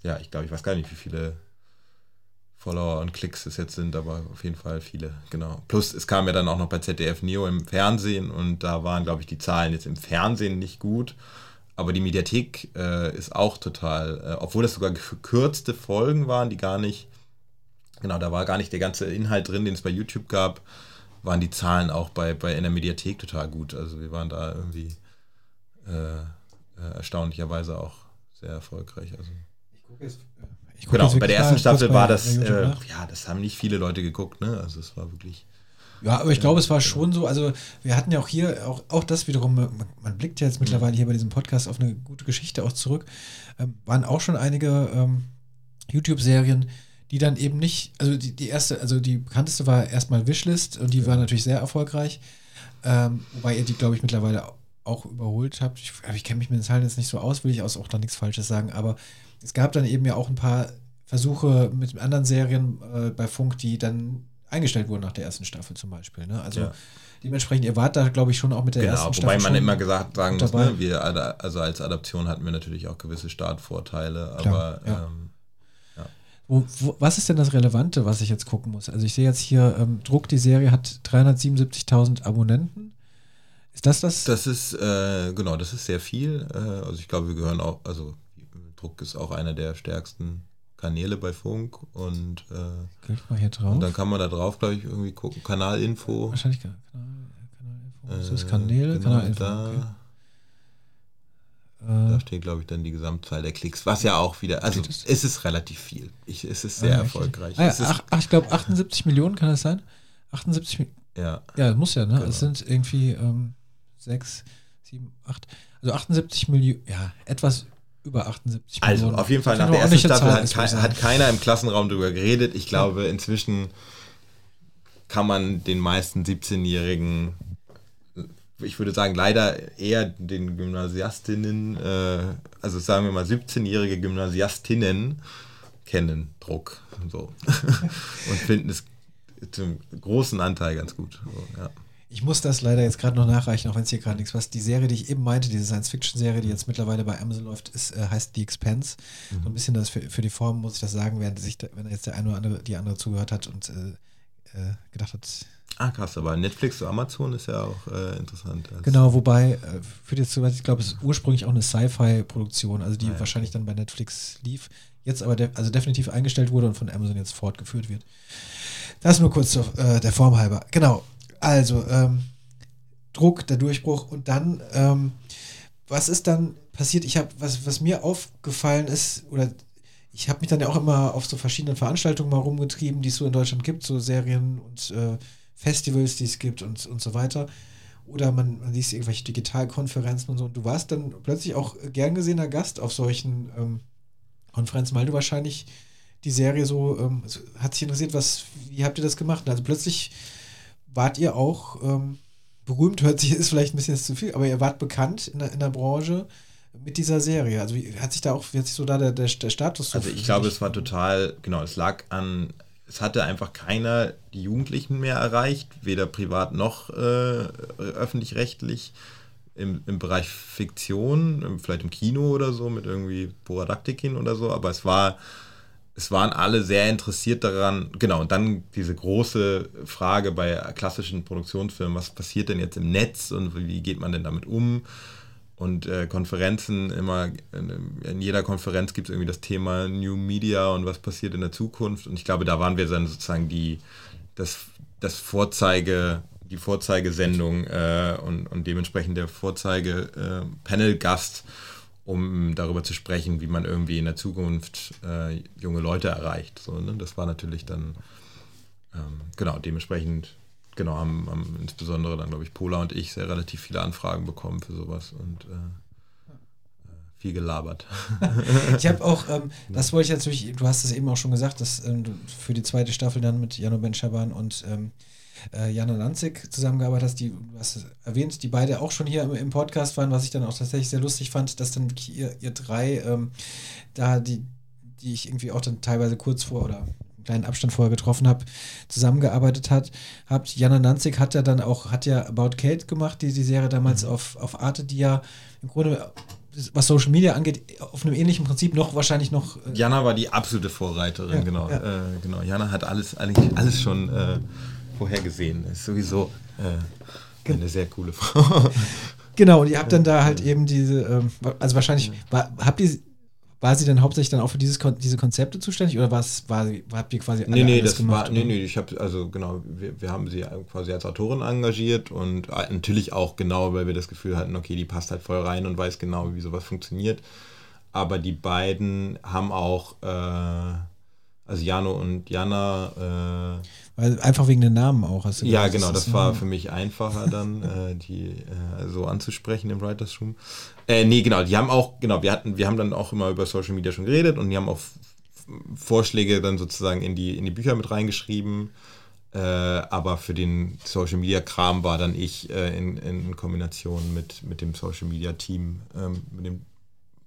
ja, ich glaube, ich weiß gar nicht, wie viele Follower und Klicks es jetzt sind, aber auf jeden Fall viele, genau. Plus, es kam ja dann auch noch bei ZDF Neo im Fernsehen und da waren, glaube ich, die Zahlen jetzt im Fernsehen nicht gut. Aber die Mediathek äh, ist auch total, äh, obwohl das sogar gekürzte Folgen waren, die gar nicht, genau, da war gar nicht der ganze Inhalt drin, den es bei YouTube gab, waren die Zahlen auch bei, bei in der Mediathek total gut. Also wir waren da irgendwie äh, äh erstaunlicherweise auch sehr erfolgreich. Also genau, bei der ersten Staffel war das, äh, ja, das haben nicht viele Leute geguckt, ne? Also es war wirklich. Ja, aber ich glaube, es war genau. schon so, also wir hatten ja auch hier, auch, auch das wiederum, man, man blickt ja jetzt mittlerweile hier bei diesem Podcast auf eine gute Geschichte auch zurück, ähm, waren auch schon einige ähm, YouTube-Serien, die dann eben nicht, also die, die erste, also die bekannteste war erstmal Wishlist und die war natürlich sehr erfolgreich, ähm, wobei ihr die, glaube ich, mittlerweile auch überholt habt. Ich, ich kenne mich mit den Zahlen jetzt nicht so aus, will ich auch da nichts Falsches sagen, aber es gab dann eben ja auch ein paar Versuche mit anderen Serien äh, bei Funk, die dann eingestellt wurden nach der ersten Staffel zum Beispiel. Ne? Also ja. dementsprechend, ihr wart da, glaube ich, schon auch mit der genau, ersten Staffel. Wobei man immer gesagt sagen muss, ne, wir, also als Adaption hatten wir natürlich auch gewisse Startvorteile, aber Klar, ja. ähm, wo, wo, was ist denn das Relevante, was ich jetzt gucken muss? Also ich sehe jetzt hier, ähm, Druck, die Serie hat 377.000 Abonnenten. Ist das das? Das ist, äh, genau, das ist sehr viel. Äh, also ich glaube, wir gehören auch, also Druck ist auch einer der stärksten Kanäle bei Funk und, äh, Klick mal hier drauf. und dann kann man da drauf, glaube ich, irgendwie gucken. Kanalinfo. Wahrscheinlich Kanal, Kanalinfo. Das ist Kanäle, genau, Kanalinfo. Da, okay. Da äh. steht, glaube ich, dann die Gesamtzahl der Klicks, was ja auch wieder, also es ist relativ viel. Ich, es ist sehr ah, erfolgreich. Ah, ja, ach, ach, ich glaube 78 Millionen kann das sein? 78 Millionen. Ja. Ja, muss ja, ne? Genau. Es sind irgendwie ähm, 6, 7, 8, also 78 Millionen, ja, etwas über 78 Also Millionen. auf jeden Fall nach der ersten Staffel hat, ke hat, keiner im Klassenraum darüber geredet. Ich glaube, inzwischen kann man den meisten 17-Jährigen, ich würde sagen, leider eher den Gymnasiastinnen, äh, also sagen wir mal 17-jährige Gymnasiastinnen kennen Druck so. und finden es zum großen Anteil ganz gut. So, ja. Ich muss das leider jetzt gerade noch nachreichen, auch wenn es hier gerade nichts was. Die Serie, die ich eben meinte, diese Science-Fiction-Serie, die jetzt mittlerweile bei Amazon läuft, ist, äh, heißt The Expense. Mhm. So ein bisschen das für, für, die Form muss ich das sagen, während sich, wenn jetzt der eine oder andere, die andere zugehört hat und äh, äh, gedacht hat. Ah, krass, aber Netflix oder Amazon ist ja auch äh, interessant. Genau, wobei, äh, für jetzt soweit ich glaube, es ist ursprünglich auch eine Sci-Fi-Produktion, also die ah, ja. wahrscheinlich dann bei Netflix lief, jetzt aber de also definitiv eingestellt wurde und von Amazon jetzt fortgeführt wird. Das nur kurz zur, äh, der Form halber. Genau. Also, ähm, Druck, der Durchbruch und dann, ähm, was ist dann passiert? Ich habe, was, was mir aufgefallen ist, oder ich habe mich dann ja auch immer auf so verschiedenen Veranstaltungen mal rumgetrieben, die es so in Deutschland gibt, so Serien und äh, Festivals, die es gibt und, und so weiter. Oder man, man liest irgendwelche Digitalkonferenzen und so. Und du warst dann plötzlich auch gern gesehener Gast auf solchen ähm, Konferenzen, weil du wahrscheinlich die Serie so, ähm, hat sich interessiert, was, wie habt ihr das gemacht? Also plötzlich wart ihr auch ähm, berühmt, hört sich, ist vielleicht ein bisschen zu viel, aber ihr wart bekannt in der, in der Branche mit dieser Serie. Also wie hat sich da auch, wie hat sich so da der, der, der Status so Also ich glaube, es war total, genau, es lag an, es hatte einfach keiner die Jugendlichen mehr erreicht, weder privat noch äh, öffentlich-rechtlich. Im, im Bereich Fiktion, vielleicht im Kino oder so, mit irgendwie Boradaktikin oder so, aber es war es waren alle sehr interessiert daran, genau, und dann diese große Frage bei klassischen Produktionsfilmen, was passiert denn jetzt im Netz und wie geht man denn damit um? Und äh, Konferenzen, immer, in, in jeder Konferenz gibt es irgendwie das Thema New Media und was passiert in der Zukunft. Und ich glaube, da waren wir dann sozusagen die, das, das Vorzeige, die Vorzeigesendung äh, und, und dementsprechend der Vorzeige-Panel-Gast. Äh, um darüber zu sprechen, wie man irgendwie in der Zukunft äh, junge Leute erreicht. So, ne? Das war natürlich dann, ähm, genau, dementsprechend, genau, haben, haben, insbesondere dann, glaube ich, Pola und ich sehr relativ viele Anfragen bekommen für sowas und äh, viel gelabert. ich habe auch, ähm, das wollte ich natürlich, du hast es eben auch schon gesagt, dass ähm, du für die zweite Staffel dann mit Jano Ben Schaban und ähm, äh, Jana Lanzig zusammengearbeitet hast, die, du hast erwähnt, die beide auch schon hier im, im, Podcast waren, was ich dann auch tatsächlich sehr lustig fand, dass dann ihr, ihr drei ähm, da die, die ich irgendwie auch dann teilweise kurz vor oder kleinen Abstand vorher getroffen habe, zusammengearbeitet hat, habt. Jana Nanzig hat ja dann auch, hat ja About Kate gemacht, die, die Serie damals mhm. auf, auf Arte, die ja im Grunde was Social Media angeht, auf einem ähnlichen Prinzip noch wahrscheinlich noch. Äh Jana war die absolute Vorreiterin, ja, genau. Ja. Äh, genau. Jana hat alles, eigentlich alles schon äh, vorhergesehen. Ist sowieso äh, eine sehr coole Frau. Genau, und ihr habt dann da halt eben diese, ähm, also wahrscheinlich, war, habt ihr war sie dann hauptsächlich dann auch für dieses, diese Konzepte zuständig oder was, war, habt ihr quasi nee, nee, das gemacht? War, nee, nee, ich habe, also genau, wir, wir haben sie quasi als Autorin engagiert und äh, natürlich auch genau, weil wir das Gefühl hatten, okay, die passt halt voll rein und weiß genau, wie sowas funktioniert. Aber die beiden haben auch, äh, also Jano und Jana. Äh, Weil einfach wegen den Namen auch. Hast du ja, gesagt, genau, das, das war für mich einfacher dann, äh, die äh, so anzusprechen im Writers Room. Äh, nee, genau, die haben auch, genau, wir hatten, wir haben dann auch immer über Social Media schon geredet und die haben auch Vorschläge dann sozusagen in die, in die Bücher mit reingeschrieben. Äh, aber für den Social Media Kram war dann ich äh, in, in Kombination mit, mit dem Social Media Team, ähm, mit den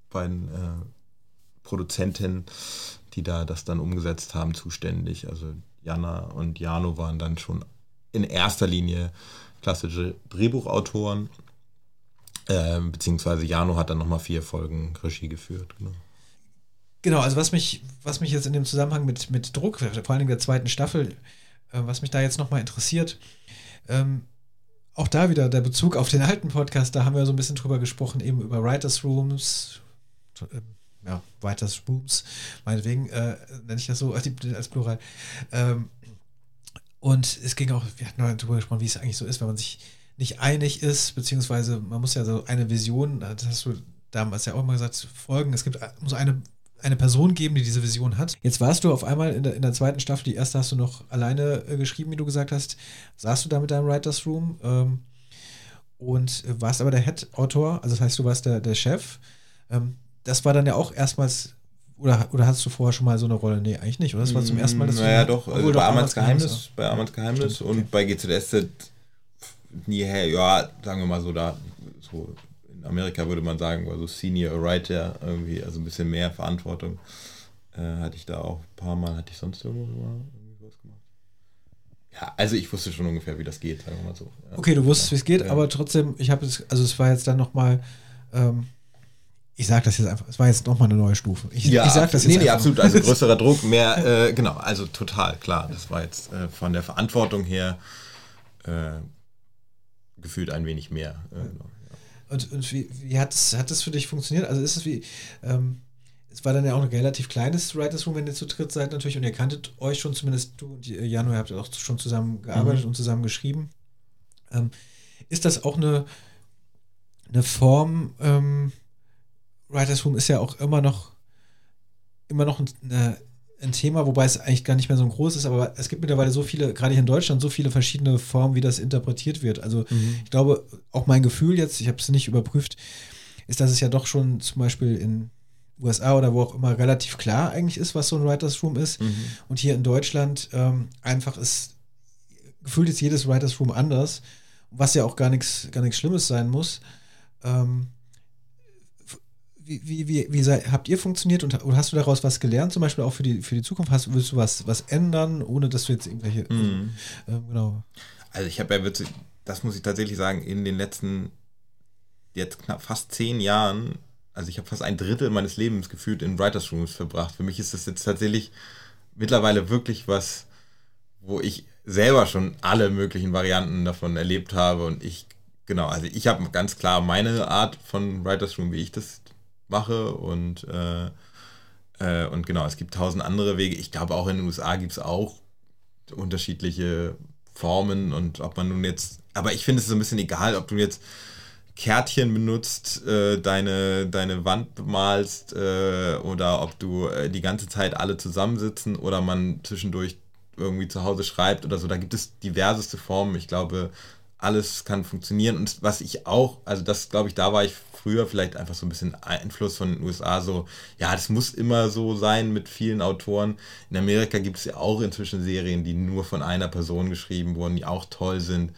beiden äh, Produzentinnen die da das dann umgesetzt haben, zuständig. Also Jana und Jano waren dann schon in erster Linie klassische Drehbuchautoren, äh, beziehungsweise Jano hat dann nochmal vier Folgen Regie geführt. Genau. Genau, also was mich, was mich jetzt in dem Zusammenhang mit, mit Druck, vor allem der zweiten Staffel, äh, was mich da jetzt nochmal interessiert, ähm, auch da wieder der Bezug auf den alten Podcast, da haben wir so ein bisschen drüber gesprochen, eben über Writers Rooms, äh, ja, Writers Rooms, meinetwegen äh, nenne ich das so als Plural. Ähm, und es ging auch, wir hatten darüber gesprochen, wie es eigentlich so ist, wenn man sich nicht einig ist, beziehungsweise man muss ja so eine Vision, das hast du damals ja auch mal gesagt, folgen. Es gibt, muss eine, eine Person geben, die diese Vision hat. Jetzt warst du auf einmal in der, in der zweiten Staffel, die erste hast du noch alleine äh, geschrieben, wie du gesagt hast. Saßt du da mit deinem Writers Room ähm, und warst aber der Head-Autor, also das heißt, du warst der, der Chef. Ähm, das war dann ja auch erstmals oder, oder hattest du vorher schon mal so eine Rolle? Nee, eigentlich nicht, oder? Das war zum ersten Mal, dass Naja, doch, also bei Amans Geheimnis, Geheimnis bei Amans Geheimnis Stimmt, okay. und bei GZSZ nie her, ja, sagen wir mal so, da, so in Amerika würde man sagen, war so Senior Writer irgendwie, also ein bisschen mehr Verantwortung. Äh, hatte ich da auch ein paar Mal, hatte ich sonst irgendwo mal was gemacht? Ja, also ich wusste schon ungefähr, wie das geht, sagen wir mal so. Ja. Okay, du wusstest, wie es geht, ja. aber trotzdem, ich habe es, also es war jetzt dann nochmal, ähm, ich sage das jetzt einfach, es war jetzt nochmal eine neue Stufe. Ich, ja, ich sag das jetzt nee, nee, absolut. Also größerer Druck, mehr, äh, genau, also total, klar. Das war jetzt äh, von der Verantwortung her äh, gefühlt ein wenig mehr. Äh, genau, ja. Und, und wie, wie, hat es hat das für dich funktioniert? Also ist es wie, ähm, es war dann ja auch ein relativ kleines Writers Room, wenn ihr zu dritt seid natürlich und ihr kanntet euch schon, zumindest du und Janu, ihr habt ja auch schon zusammen gearbeitet mhm. und zusammen geschrieben. Ähm, ist das auch eine, eine Form, ähm, Writers Room ist ja auch immer noch immer noch ein, eine, ein, Thema, wobei es eigentlich gar nicht mehr so groß ist, aber es gibt mittlerweile so viele, gerade hier in Deutschland, so viele verschiedene Formen, wie das interpretiert wird. Also mhm. ich glaube, auch mein Gefühl jetzt, ich habe es nicht überprüft, ist, dass es ja doch schon zum Beispiel in USA oder wo auch immer relativ klar eigentlich ist, was so ein Writers Room ist. Mhm. Und hier in Deutschland ähm, einfach ist, gefühlt ist jedes Writers Room anders, was ja auch gar nichts gar nichts Schlimmes sein muss. Ähm, wie, wie, wie, sei, habt ihr funktioniert und, und, hast du daraus was gelernt, zum Beispiel auch für die, für die Zukunft? Hast, willst du was, was ändern, ohne dass du jetzt irgendwelche. Mm. Äh, genau. Also, ich habe ja wirklich, das muss ich tatsächlich sagen, in den letzten jetzt knapp fast zehn Jahren, also ich habe fast ein Drittel meines Lebens gefühlt in Writers Rooms verbracht. Für mich ist das jetzt tatsächlich mittlerweile wirklich was, wo ich selber schon alle möglichen Varianten davon erlebt habe und ich genau, also ich habe ganz klar meine Art von Writers Room, wie ich das mache und, äh, äh, und genau, es gibt tausend andere Wege. Ich glaube, auch in den USA gibt es auch unterschiedliche Formen und ob man nun jetzt, aber ich finde es so ein bisschen egal, ob du jetzt Kärtchen benutzt, äh, deine, deine Wand bemalst äh, oder ob du äh, die ganze Zeit alle zusammensitzen oder man zwischendurch irgendwie zu Hause schreibt oder so. Da gibt es diverseste Formen. Ich glaube, alles kann funktionieren. Und was ich auch, also das glaube ich, da war ich früher vielleicht einfach so ein bisschen Einfluss von den USA, so, ja, das muss immer so sein mit vielen Autoren. In Amerika gibt es ja auch inzwischen Serien, die nur von einer Person geschrieben wurden, die auch toll sind.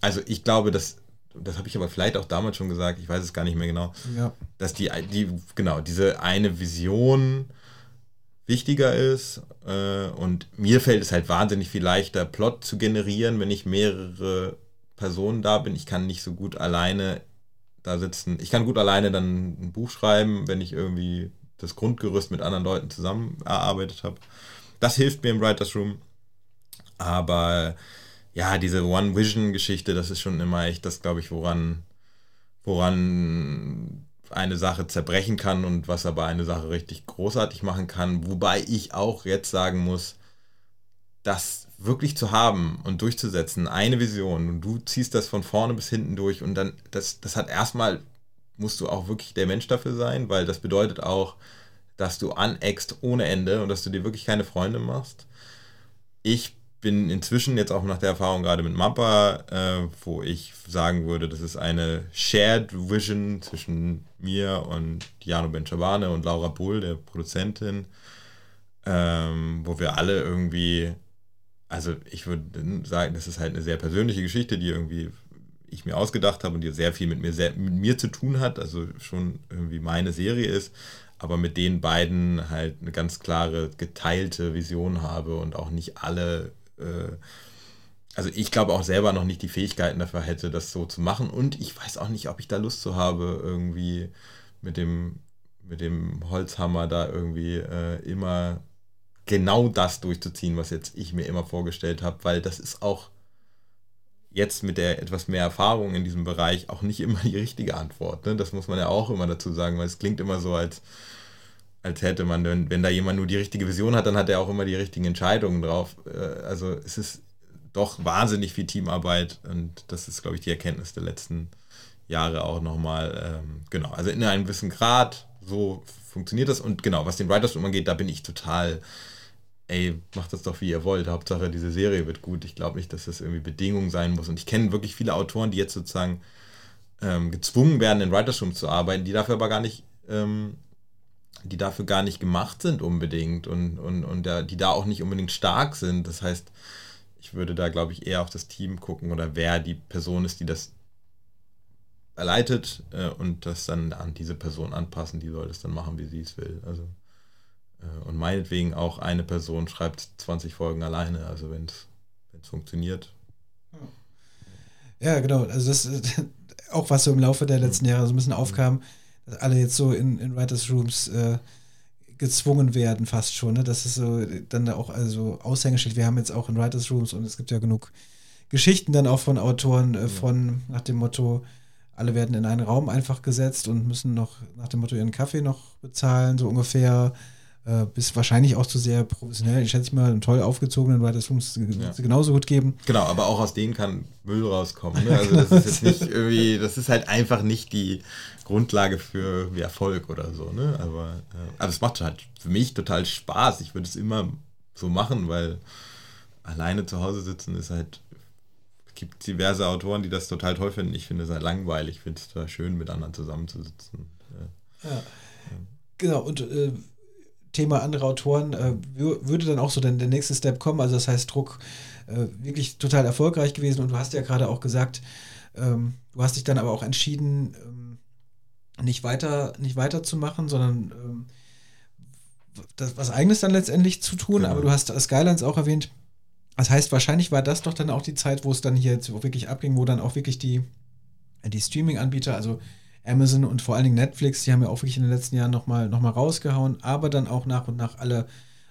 Also ich glaube, dass das habe ich aber vielleicht auch damals schon gesagt, ich weiß es gar nicht mehr genau, Ja. dass die, die genau, diese eine Vision wichtiger ist äh, und mir fällt es halt wahnsinnig viel leichter, Plot zu generieren, wenn ich mehrere Personen da bin. Ich kann nicht so gut alleine da sitzen. Ich kann gut alleine dann ein Buch schreiben, wenn ich irgendwie das Grundgerüst mit anderen Leuten zusammen erarbeitet habe. Das hilft mir im Writers Room. Aber ja, diese One Vision Geschichte, das ist schon immer echt das, glaube ich, woran, woran eine Sache zerbrechen kann und was aber eine Sache richtig großartig machen kann. Wobei ich auch jetzt sagen muss, das wirklich zu haben und durchzusetzen, eine Vision und du ziehst das von vorne bis hinten durch und dann, das, das hat erstmal, musst du auch wirklich der Mensch dafür sein, weil das bedeutet auch, dass du aneckst ohne Ende und dass du dir wirklich keine Freunde machst. Ich bin inzwischen jetzt auch nach der Erfahrung gerade mit Mappa, äh, wo ich sagen würde, das ist eine Shared Vision zwischen mir und Jano Benchabane und Laura Bull, der Produzentin, ähm, wo wir alle irgendwie, also ich würde sagen, das ist halt eine sehr persönliche Geschichte, die irgendwie ich mir ausgedacht habe und die sehr viel mit mir, sehr, mit mir zu tun hat, also schon irgendwie meine Serie ist, aber mit den beiden halt eine ganz klare geteilte Vision habe und auch nicht alle äh, also ich glaube auch selber noch nicht die Fähigkeiten dafür hätte, das so zu machen. Und ich weiß auch nicht, ob ich da Lust zu habe, irgendwie mit dem, mit dem Holzhammer da irgendwie äh, immer genau das durchzuziehen, was jetzt ich mir immer vorgestellt habe, weil das ist auch jetzt mit der etwas mehr Erfahrung in diesem Bereich auch nicht immer die richtige Antwort. Ne? Das muss man ja auch immer dazu sagen, weil es klingt immer so, als als hätte man, wenn, wenn da jemand nur die richtige Vision hat, dann hat er auch immer die richtigen Entscheidungen drauf. Äh, also es ist doch wahnsinnig viel Teamarbeit und das ist, glaube ich, die Erkenntnis der letzten Jahre auch nochmal. Ähm, genau, also in einem gewissen Grad, so funktioniert das und genau, was den Writers angeht, da bin ich total, ey, macht das doch wie ihr wollt, Hauptsache diese Serie wird gut. Ich glaube nicht, dass das irgendwie Bedingung sein muss und ich kenne wirklich viele Autoren, die jetzt sozusagen ähm, gezwungen werden, in Writers Room zu arbeiten, die dafür aber gar nicht ähm, die dafür gar nicht gemacht sind unbedingt und, und, und da, die da auch nicht unbedingt stark sind. Das heißt, ich würde da, glaube ich, eher auf das Team gucken oder wer die Person ist, die das erleitet äh, und das dann an diese Person anpassen, die soll das dann machen, wie sie es will. Also und meinetwegen auch eine Person schreibt 20 Folgen alleine, also wenn es funktioniert. Ja, genau. Also das ist auch was so im Laufe der letzten Jahre so ein bisschen aufkam, dass alle jetzt so in, in Writers Rooms äh, gezwungen werden, fast schon. Ne? Das ist so dann auch also Aushängeschild. Wir haben jetzt auch in Writers Rooms und es gibt ja genug Geschichten dann auch von Autoren äh, von nach dem Motto, alle werden in einen Raum einfach gesetzt und müssen noch nach dem Motto ihren Kaffee noch bezahlen, so ungefähr. Äh, bis wahrscheinlich auch zu sehr professionell. Ich schätze mal, einen toll aufgezogenen Writers Rooms ja. genauso gut geben. Genau, aber auch aus denen kann Müll rauskommen. Ne? Also das ist jetzt nicht irgendwie, das ist halt einfach nicht die Grundlage für Erfolg oder so. Ne? Aber äh, also es macht halt für mich total Spaß. Ich würde es immer so machen, weil alleine zu Hause sitzen ist halt es gibt diverse Autoren, die das total toll finden. Ich finde es halt langweilig. Ich finde es total schön, mit anderen zusammenzusitzen. Ja. ja. Genau, und äh, Thema andere Autoren, äh, würde dann auch so dann der nächste Step kommen. Also das heißt, Druck äh, wirklich total erfolgreich gewesen und du hast ja gerade auch gesagt, ähm, du hast dich dann aber auch entschieden, ähm, nicht weiter, nicht weiterzumachen, sondern ähm, das, was eigenes dann letztendlich zu tun. Genau. Aber du hast Skylines auch erwähnt. Das heißt, wahrscheinlich war das doch dann auch die Zeit, wo es dann hier jetzt wirklich abging, wo dann auch wirklich die, die Streaming-Anbieter, also Amazon und vor allen Dingen Netflix, die haben ja auch wirklich in den letzten Jahren nochmal noch mal rausgehauen, aber dann auch nach und nach alle,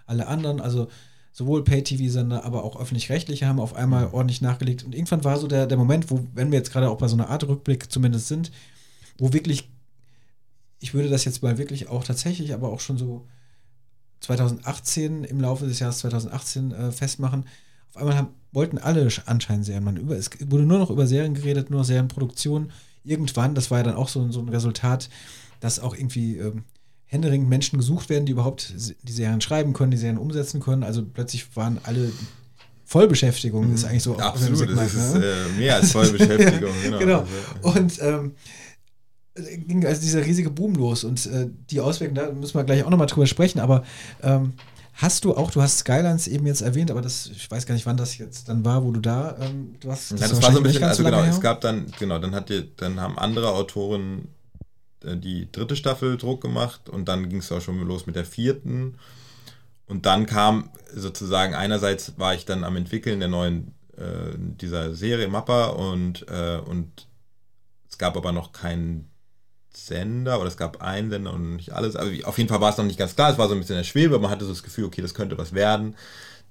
alle anderen, also sowohl Pay-TV-Sender, aber auch öffentlich-rechtliche haben auf einmal mhm. ordentlich nachgelegt. Und irgendwann war so der, der Moment, wo, wenn wir jetzt gerade auch bei so einer Art Rückblick zumindest sind, wo wirklich, ich würde das jetzt mal wirklich auch tatsächlich, aber auch schon so 2018, im Laufe des Jahres 2018 äh, festmachen, auf einmal haben, wollten alle anscheinend Serien. Man über, es wurde nur noch über Serien geredet, nur Serienproduktion irgendwann, das war ja dann auch so, so ein Resultat, dass auch irgendwie ähm, händeringend Menschen gesucht werden, die überhaupt die Serien schreiben können, die Serien umsetzen können. Also plötzlich waren alle Vollbeschäftigung mhm. ist eigentlich so. Absolut, Segment, das ist ne? äh, mehr als Vollbeschäftigung. genau. genau. Also, und ähm, ging also dieser riesige Boom los und äh, die Auswirkungen, da müssen wir gleich auch nochmal drüber sprechen, aber ähm, Hast du auch, du hast Skylines eben jetzt erwähnt, aber das, ich weiß gar nicht, wann das jetzt dann war, wo du da, ähm, du hast, das, ja, das war so ein bisschen, also genau, es gab dann, genau, dann hat die, dann haben andere Autoren äh, die dritte Staffel Druck gemacht und dann ging es auch schon los mit der vierten. Und dann kam sozusagen, einerseits war ich dann am Entwickeln der neuen, äh, dieser Serie Mappa und, äh, und es gab aber noch keinen Sender oder es gab einen Sender und nicht alles. Aber auf jeden Fall war es noch nicht ganz klar. Es war so ein bisschen der Schwebe. Man hatte so das Gefühl, okay, das könnte was werden.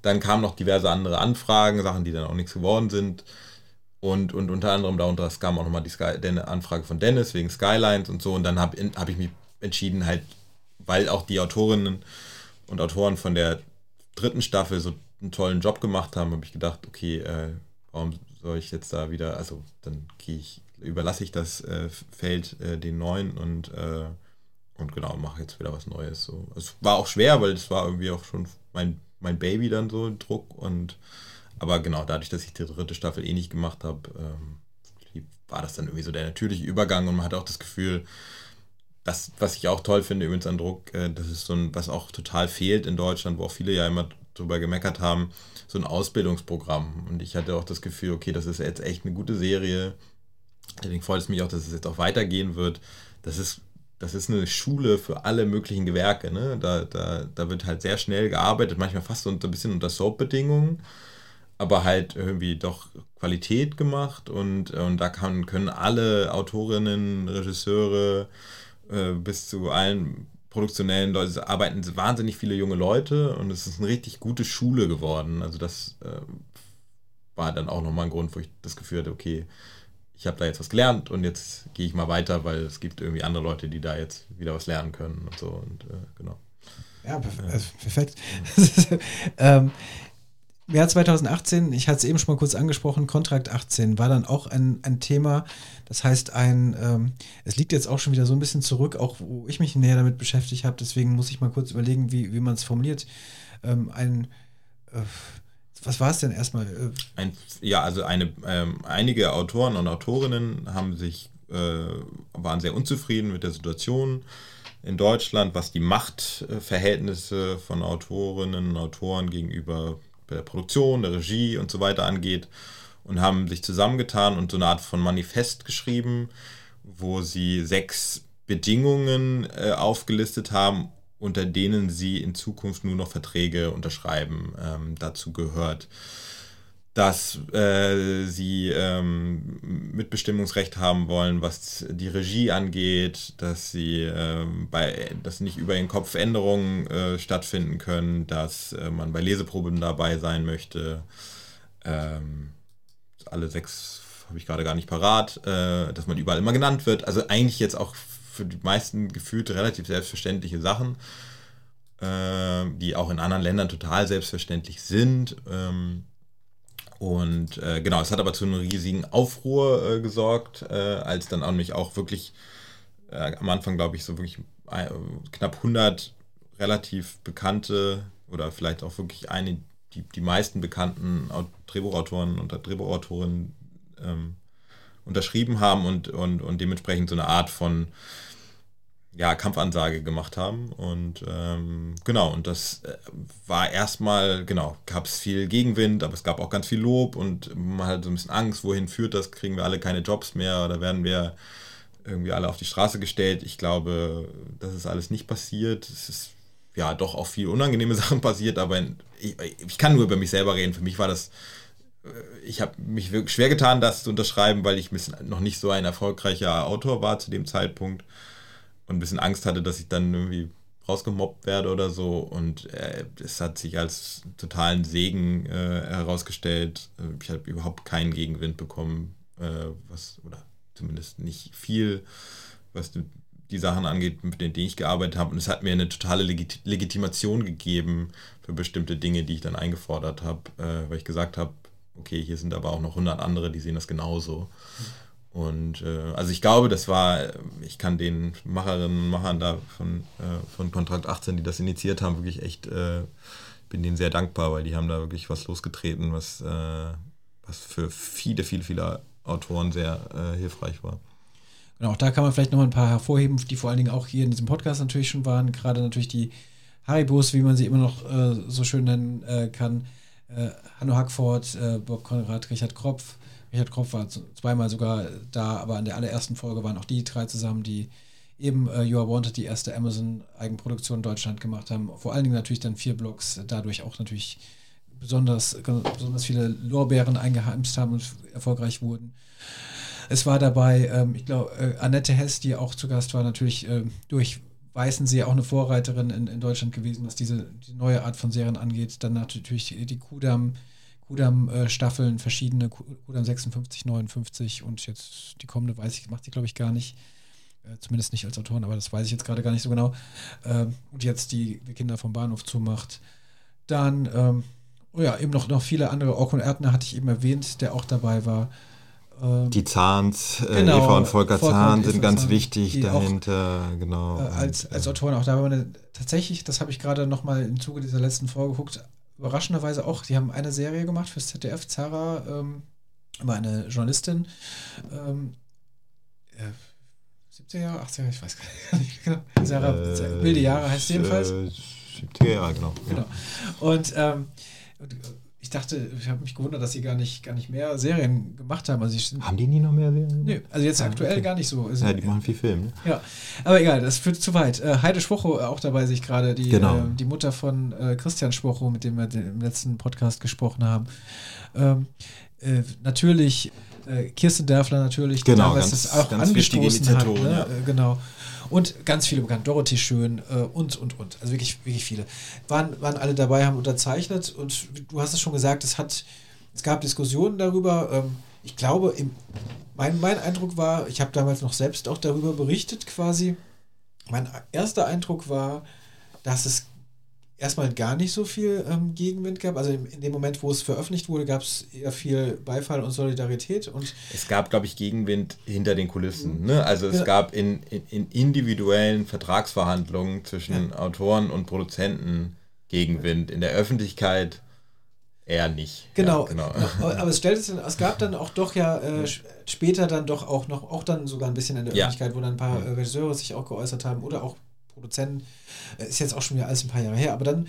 Dann kamen noch diverse andere Anfragen, Sachen, die dann auch nichts geworden sind. Und, und unter anderem darunter kam auch nochmal die Sky, Anfrage von Dennis wegen Skylines und so. Und dann habe hab ich mich entschieden, halt, weil auch die Autorinnen und Autoren von der dritten Staffel so einen tollen Job gemacht haben, habe ich gedacht, okay, äh, warum soll ich jetzt da wieder, also dann gehe ich überlasse ich das äh, Feld äh, den neuen und, äh, und genau, mache jetzt wieder was Neues. So. Es war auch schwer, weil es war irgendwie auch schon mein, mein Baby dann so, Druck und aber genau, dadurch, dass ich die dritte Staffel eh nicht gemacht habe, ähm, war das dann irgendwie so der natürliche Übergang und man hat auch das Gefühl, das, was ich auch toll finde übrigens an Druck, äh, das ist so ein, was auch total fehlt in Deutschland, wo auch viele ja immer drüber gemeckert haben, so ein Ausbildungsprogramm. Und ich hatte auch das Gefühl, okay, das ist jetzt echt eine gute Serie, Deswegen freut es mich auch, dass es jetzt auch weitergehen wird. Das ist, das ist eine Schule für alle möglichen Gewerke. Ne? Da, da, da wird halt sehr schnell gearbeitet, manchmal fast so ein bisschen unter Soap-Bedingungen, aber halt irgendwie doch Qualität gemacht und, und da kann, können alle Autorinnen, Regisseure äh, bis zu allen produktionellen Leute arbeiten wahnsinnig viele junge Leute und es ist eine richtig gute Schule geworden. Also das äh, war dann auch nochmal ein Grund, wo ich das Gefühl hatte, okay, ich habe da jetzt was gelernt und jetzt gehe ich mal weiter, weil es gibt irgendwie andere Leute, die da jetzt wieder was lernen können und so und äh, genau. Ja, also perfekt. ähm, Jahr 2018, ich hatte es eben schon mal kurz angesprochen, Kontrakt 18 war dann auch ein, ein Thema. Das heißt, ein, ähm, es liegt jetzt auch schon wieder so ein bisschen zurück, auch wo ich mich näher damit beschäftigt habe. Deswegen muss ich mal kurz überlegen, wie, wie man es formuliert. Ähm, ein, äh, was war es denn erstmal? Äh, Ein, ja, also eine, ähm, einige Autoren und Autorinnen haben sich, äh, waren sehr unzufrieden mit der Situation in Deutschland, was die Machtverhältnisse von Autorinnen und Autoren gegenüber der Produktion, der Regie und so weiter angeht und haben sich zusammengetan und so eine Art von Manifest geschrieben, wo sie sechs Bedingungen äh, aufgelistet haben, unter denen sie in Zukunft nur noch Verträge unterschreiben. Ähm, dazu gehört, dass äh, sie ähm, Mitbestimmungsrecht haben wollen, was die Regie angeht, dass sie äh, bei, dass nicht über ihren Kopf Änderungen äh, stattfinden können, dass äh, man bei Leseproben dabei sein möchte. Ähm, alle sechs habe ich gerade gar nicht parat, äh, dass man überall immer genannt wird. Also eigentlich jetzt auch für die meisten gefühlt relativ selbstverständliche Sachen, äh, die auch in anderen Ländern total selbstverständlich sind. Ähm, und äh, genau, es hat aber zu einem riesigen Aufruhr äh, gesorgt, äh, als dann auch mich auch wirklich äh, am Anfang, glaube ich, so wirklich äh, knapp 100 relativ bekannte oder vielleicht auch wirklich eine, die, die meisten bekannten Drehbuchautoren und Drehbuchautorinnen ähm, unterschrieben haben und, und, und dementsprechend so eine Art von ja, Kampfansage gemacht haben. Und ähm, genau, und das äh, war erstmal, genau, gab es viel Gegenwind, aber es gab auch ganz viel Lob und man hatte so ein bisschen Angst, wohin führt das, kriegen wir alle keine Jobs mehr oder werden wir irgendwie alle auf die Straße gestellt. Ich glaube, das ist alles nicht passiert. Es ist ja doch auch viel unangenehme Sachen passiert, aber ich, ich kann nur über mich selber reden. Für mich war das ich habe mich wirklich schwer getan, das zu unterschreiben, weil ich noch nicht so ein erfolgreicher Autor war zu dem Zeitpunkt und ein bisschen Angst hatte, dass ich dann irgendwie rausgemobbt werde oder so. Und äh, es hat sich als totalen Segen äh, herausgestellt. Ich habe überhaupt keinen Gegenwind bekommen, äh, was, oder zumindest nicht viel, was die Sachen angeht, mit denen ich gearbeitet habe. Und es hat mir eine totale Legit Legitimation gegeben für bestimmte Dinge, die ich dann eingefordert habe, äh, weil ich gesagt habe, okay, hier sind aber auch noch 100 andere, die sehen das genauso. Und äh, also ich glaube, das war, ich kann den Macherinnen und Machern da von, äh, von Kontrakt 18, die das initiiert haben, wirklich echt äh, bin denen sehr dankbar, weil die haben da wirklich was losgetreten, was, äh, was für viele, viele, viele Autoren sehr äh, hilfreich war. Genau, auch da kann man vielleicht noch ein paar hervorheben, die vor allen Dingen auch hier in diesem Podcast natürlich schon waren. Gerade natürlich die Haribos, wie man sie immer noch äh, so schön nennen kann. Hanno Hackford, Bob Konrad, Richard Kropf. Richard Kropf war zweimal sogar da, aber in der allerersten Folge waren auch die drei zusammen, die eben äh, You Are Wanted, die erste Amazon-Eigenproduktion in Deutschland gemacht haben. Vor allen Dingen natürlich dann vier Blogs, dadurch auch natürlich besonders, besonders viele Lorbeeren eingeheimst haben und erfolgreich wurden. Es war dabei, ähm, ich glaube, äh, Annette Hess, die auch zu Gast war, natürlich äh, durchweisen sie auch eine Vorreiterin in, in Deutschland gewesen, was diese die neue Art von Serien angeht. Dann natürlich die Kudam, Kudam-Staffeln, äh, verschiedene, Kudam 56, 59 und jetzt die kommende, weiß ich, macht sie, glaube ich, gar nicht. Äh, zumindest nicht als Autorin, aber das weiß ich jetzt gerade gar nicht so genau. Ähm, und jetzt die, die Kinder vom Bahnhof zumacht. Dann, ähm, oh ja, eben noch, noch viele andere. Orkun Erdner hatte ich eben erwähnt, der auch dabei war. Ähm, die Zahns, äh, genau, Eva und Volker, Volker Zahn sind ganz Zahn, wichtig dahinter, auch, genau. Als, als Autoren auch da eine, tatsächlich, das habe ich gerade nochmal im Zuge dieser letzten Folge geguckt, überraschenderweise auch, die haben eine Serie gemacht fürs ZDF, Zara, ähm, war eine Journalistin, ähm, äh, 70er Jahre, 80er Jahre, ich weiß gar nicht genau. Sarah, äh, wilde Jahre heißt sie jedenfalls. 70er Jahre, genau. genau. Und, ähm, und ich dachte, ich habe mich gewundert, dass sie gar nicht, gar nicht mehr Serien gemacht haben. Also ich, haben die nie noch mehr Serien? Nee, also jetzt ah, aktuell okay. gar nicht so. Also, ja, die machen viel Film. Ne? Ja, aber egal, das führt zu weit. Äh, Heide Schwocho auch dabei, sich gerade die, genau. äh, die Mutter von äh, Christian Schwocho, mit dem wir im letzten Podcast gesprochen haben. Ähm, äh, natürlich äh, Kirsten Dörfler natürlich, genau, die ganz, das auch angestoßen hat. Ne? Ja. Äh, genau. Und ganz viele bekannt. Dorothy Schön äh, und, und, und. Also wirklich, wirklich viele. Waren, waren alle dabei, haben unterzeichnet und du hast es schon gesagt, es hat, es gab Diskussionen darüber. Ähm, ich glaube, im, mein, mein Eindruck war, ich habe damals noch selbst auch darüber berichtet quasi. Mein erster Eindruck war, dass es erstmal gar nicht so viel ähm, Gegenwind gab. Also in dem Moment, wo es veröffentlicht wurde, gab es eher viel Beifall und Solidarität. Und es gab, glaube ich, Gegenwind hinter den Kulissen. Ne? Also es ja. gab in, in, in, individuellen Vertragsverhandlungen zwischen ja. Autoren und Produzenten Gegenwind. In der Öffentlichkeit eher nicht. Genau. Ja, genau. Aber es stellte sich, es gab dann auch doch ja äh, später dann doch auch noch, auch dann sogar ein bisschen in der Öffentlichkeit, wo dann ein paar äh, Regisseure sich auch geäußert haben oder auch Produzenten. Äh, ist jetzt auch schon wieder alles ein paar Jahre her, aber dann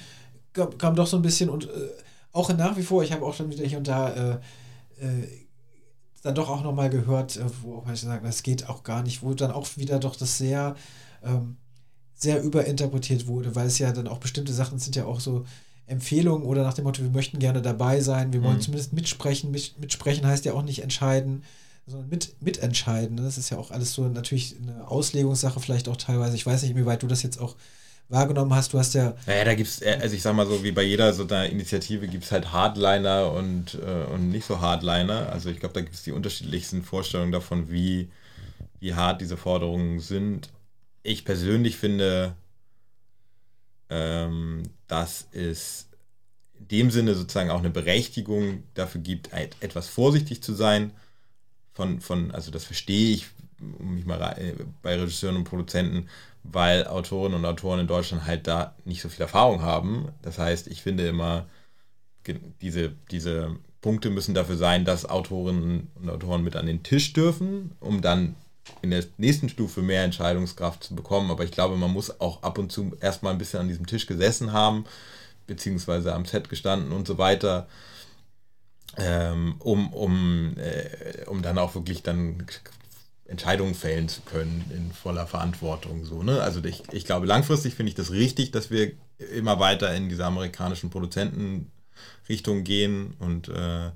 kam, kam doch so ein bisschen und äh, auch nach wie vor, ich habe auch dann wieder hier und da äh, äh, dann doch auch nochmal gehört, äh, wo auch manche sagen, das geht auch gar nicht, wo dann auch wieder doch das sehr, ähm, sehr überinterpretiert wurde, weil es ja dann auch bestimmte Sachen sind ja auch so Empfehlungen oder nach dem Motto, wir möchten gerne dabei sein, wir wollen mhm. zumindest mitsprechen. Mit, mitsprechen heißt ja auch nicht entscheiden, sondern mit, mitentscheiden. Das ist ja auch alles so natürlich eine Auslegungssache, vielleicht auch teilweise. Ich weiß nicht, inwieweit du das jetzt auch wahrgenommen hast. Du hast ja. Naja, da gibt es, also ich sag mal so, wie bei jeder so einer Initiative gibt es halt Hardliner und, äh, und nicht so Hardliner. Also ich glaube, da gibt es die unterschiedlichsten Vorstellungen davon, wie, wie hart diese Forderungen sind. Ich persönlich finde, ähm, dass es in dem Sinne sozusagen auch eine Berechtigung dafür gibt, etwas vorsichtig zu sein. Von, von, also das verstehe ich, mich mal äh, bei Regisseuren und Produzenten, weil Autorinnen und Autoren in Deutschland halt da nicht so viel Erfahrung haben. Das heißt, ich finde immer, diese, diese Punkte müssen dafür sein, dass Autorinnen und Autoren mit an den Tisch dürfen, um dann in der nächsten Stufe mehr Entscheidungskraft zu bekommen. Aber ich glaube, man muss auch ab und zu erstmal ein bisschen an diesem Tisch gesessen haben, beziehungsweise am Set gestanden und so weiter, ähm, um, um, äh, um dann auch wirklich dann Entscheidungen fällen zu können in voller Verantwortung. So, ne? Also ich, ich glaube, langfristig finde ich das richtig, dass wir immer weiter in diese amerikanischen Produzentenrichtung gehen und äh,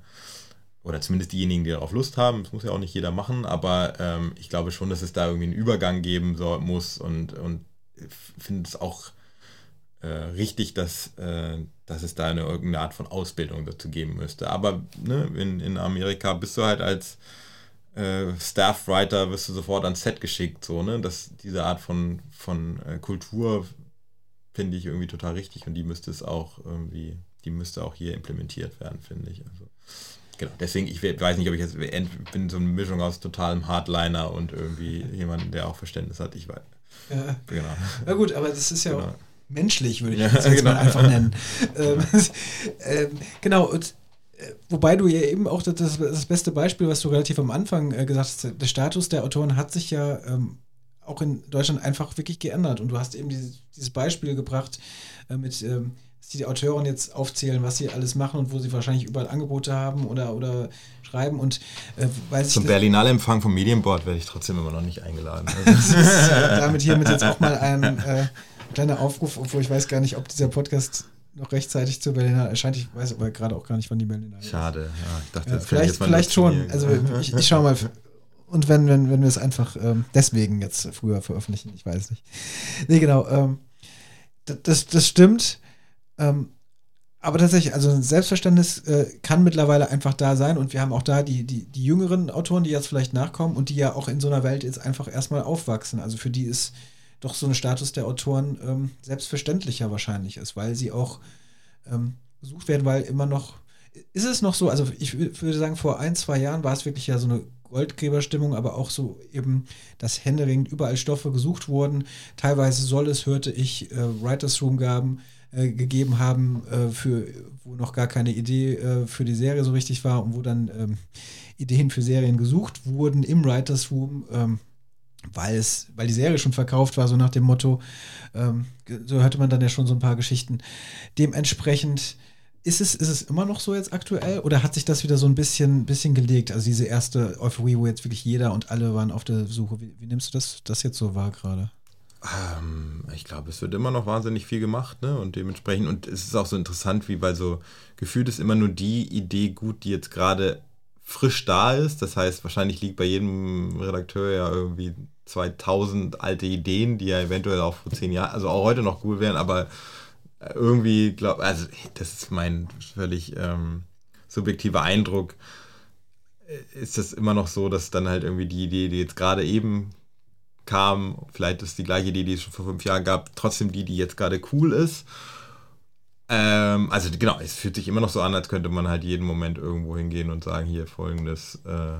oder zumindest diejenigen, die darauf Lust haben. Das muss ja auch nicht jeder machen, aber ähm, ich glaube schon, dass es da irgendwie einen Übergang geben soll, muss und, und finde es auch äh, richtig, dass, äh, dass es da eine irgendeine Art von Ausbildung dazu geben müsste. Aber ne, in, in Amerika bist du halt als äh, Staff-Writer wirst du sofort ans Set geschickt, so, ne? Das, diese Art von, von äh, Kultur finde ich irgendwie total richtig und die müsste es auch irgendwie, die müsste auch hier implementiert werden, finde ich. Also, genau, deswegen, ich weiß nicht, ob ich jetzt bin so eine Mischung aus totalem Hardliner und irgendwie jemandem, der auch Verständnis hat, ich weiß. Ja. Genau. Na gut, aber das ist ja genau. auch menschlich, würde ich Ja, das jetzt genau. mal einfach nennen. ähm, ähm, genau, und, äh, wobei du ja eben auch das, das, beste Beispiel, was du relativ am Anfang äh, gesagt hast, der Status der Autoren hat sich ja ähm, auch in Deutschland einfach wirklich geändert. Und du hast eben dieses, dieses Beispiel gebracht äh, mit, ähm, dass die Autoren jetzt aufzählen, was sie alles machen und wo sie wahrscheinlich überall Angebote haben oder, oder schreiben. Und äh, sich Zum das- Berlinale Empfang vom Medienboard werde ich trotzdem immer noch nicht eingeladen. Also, das ist äh, damit hiermit jetzt auch mal ein äh, kleiner Aufruf, obwohl ich weiß gar nicht, ob dieser Podcast noch rechtzeitig zur Berliner erscheint. Ich weiß aber gerade auch gar nicht, wann die Berliner ist. Schade. Ja, ich dachte, Ja, vielleicht jetzt vielleicht schon. Also ich, ich schaue mal. Und wenn, wenn, wenn wir es einfach ähm, deswegen jetzt früher veröffentlichen, ich weiß nicht. Nee, genau. Ähm, das, das, das stimmt. Ähm, aber tatsächlich, also ein Selbstverständnis äh, kann mittlerweile einfach da sein und wir haben auch da die, die, die jüngeren Autoren, die jetzt vielleicht nachkommen und die ja auch in so einer Welt jetzt einfach erstmal aufwachsen. Also für die ist doch so ein Status der Autoren ähm, selbstverständlicher wahrscheinlich ist, weil sie auch ähm, gesucht werden, weil immer noch, ist es noch so, also ich wü- würde sagen, vor ein, zwei Jahren war es wirklich ja so eine Goldgräberstimmung, aber auch so eben, dass händeringend überall Stoffe gesucht wurden. Teilweise soll es, hörte ich, äh, Writers Room gaben, äh, gegeben haben, äh, für, wo noch gar keine Idee äh, für die Serie so richtig war und wo dann ähm, Ideen für Serien gesucht wurden im Writers Room. Weil es, weil die Serie schon verkauft war, so nach dem Motto, ähm, so hörte man dann ja schon so ein paar Geschichten. Dementsprechend ist es, ist es immer noch so jetzt aktuell oder hat sich das wieder so ein bisschen, bisschen gelegt? Also diese erste Euphorie, wo jetzt wirklich jeder und alle waren auf der Suche. Wie, wie nimmst du das, das jetzt so wahr gerade? Ähm, ich glaube, es wird immer noch wahnsinnig viel gemacht, ne? Und dementsprechend, und es ist auch so interessant, wie bei so gefühlt ist immer nur die Idee gut, die jetzt gerade frisch da ist. Das heißt, wahrscheinlich liegt bei jedem Redakteur ja irgendwie 2000 alte Ideen, die ja eventuell auch vor zehn Jahren, also auch heute noch cool wären, aber irgendwie, glaube also das ist mein völlig ähm, subjektiver Eindruck, ist das immer noch so, dass dann halt irgendwie die Idee, die jetzt gerade eben kam, vielleicht ist die gleiche Idee, die es schon vor fünf Jahren gab, trotzdem die, die jetzt gerade cool ist. Ähm, also genau, es fühlt sich immer noch so an, als könnte man halt jeden Moment irgendwo hingehen und sagen, hier folgendes, äh,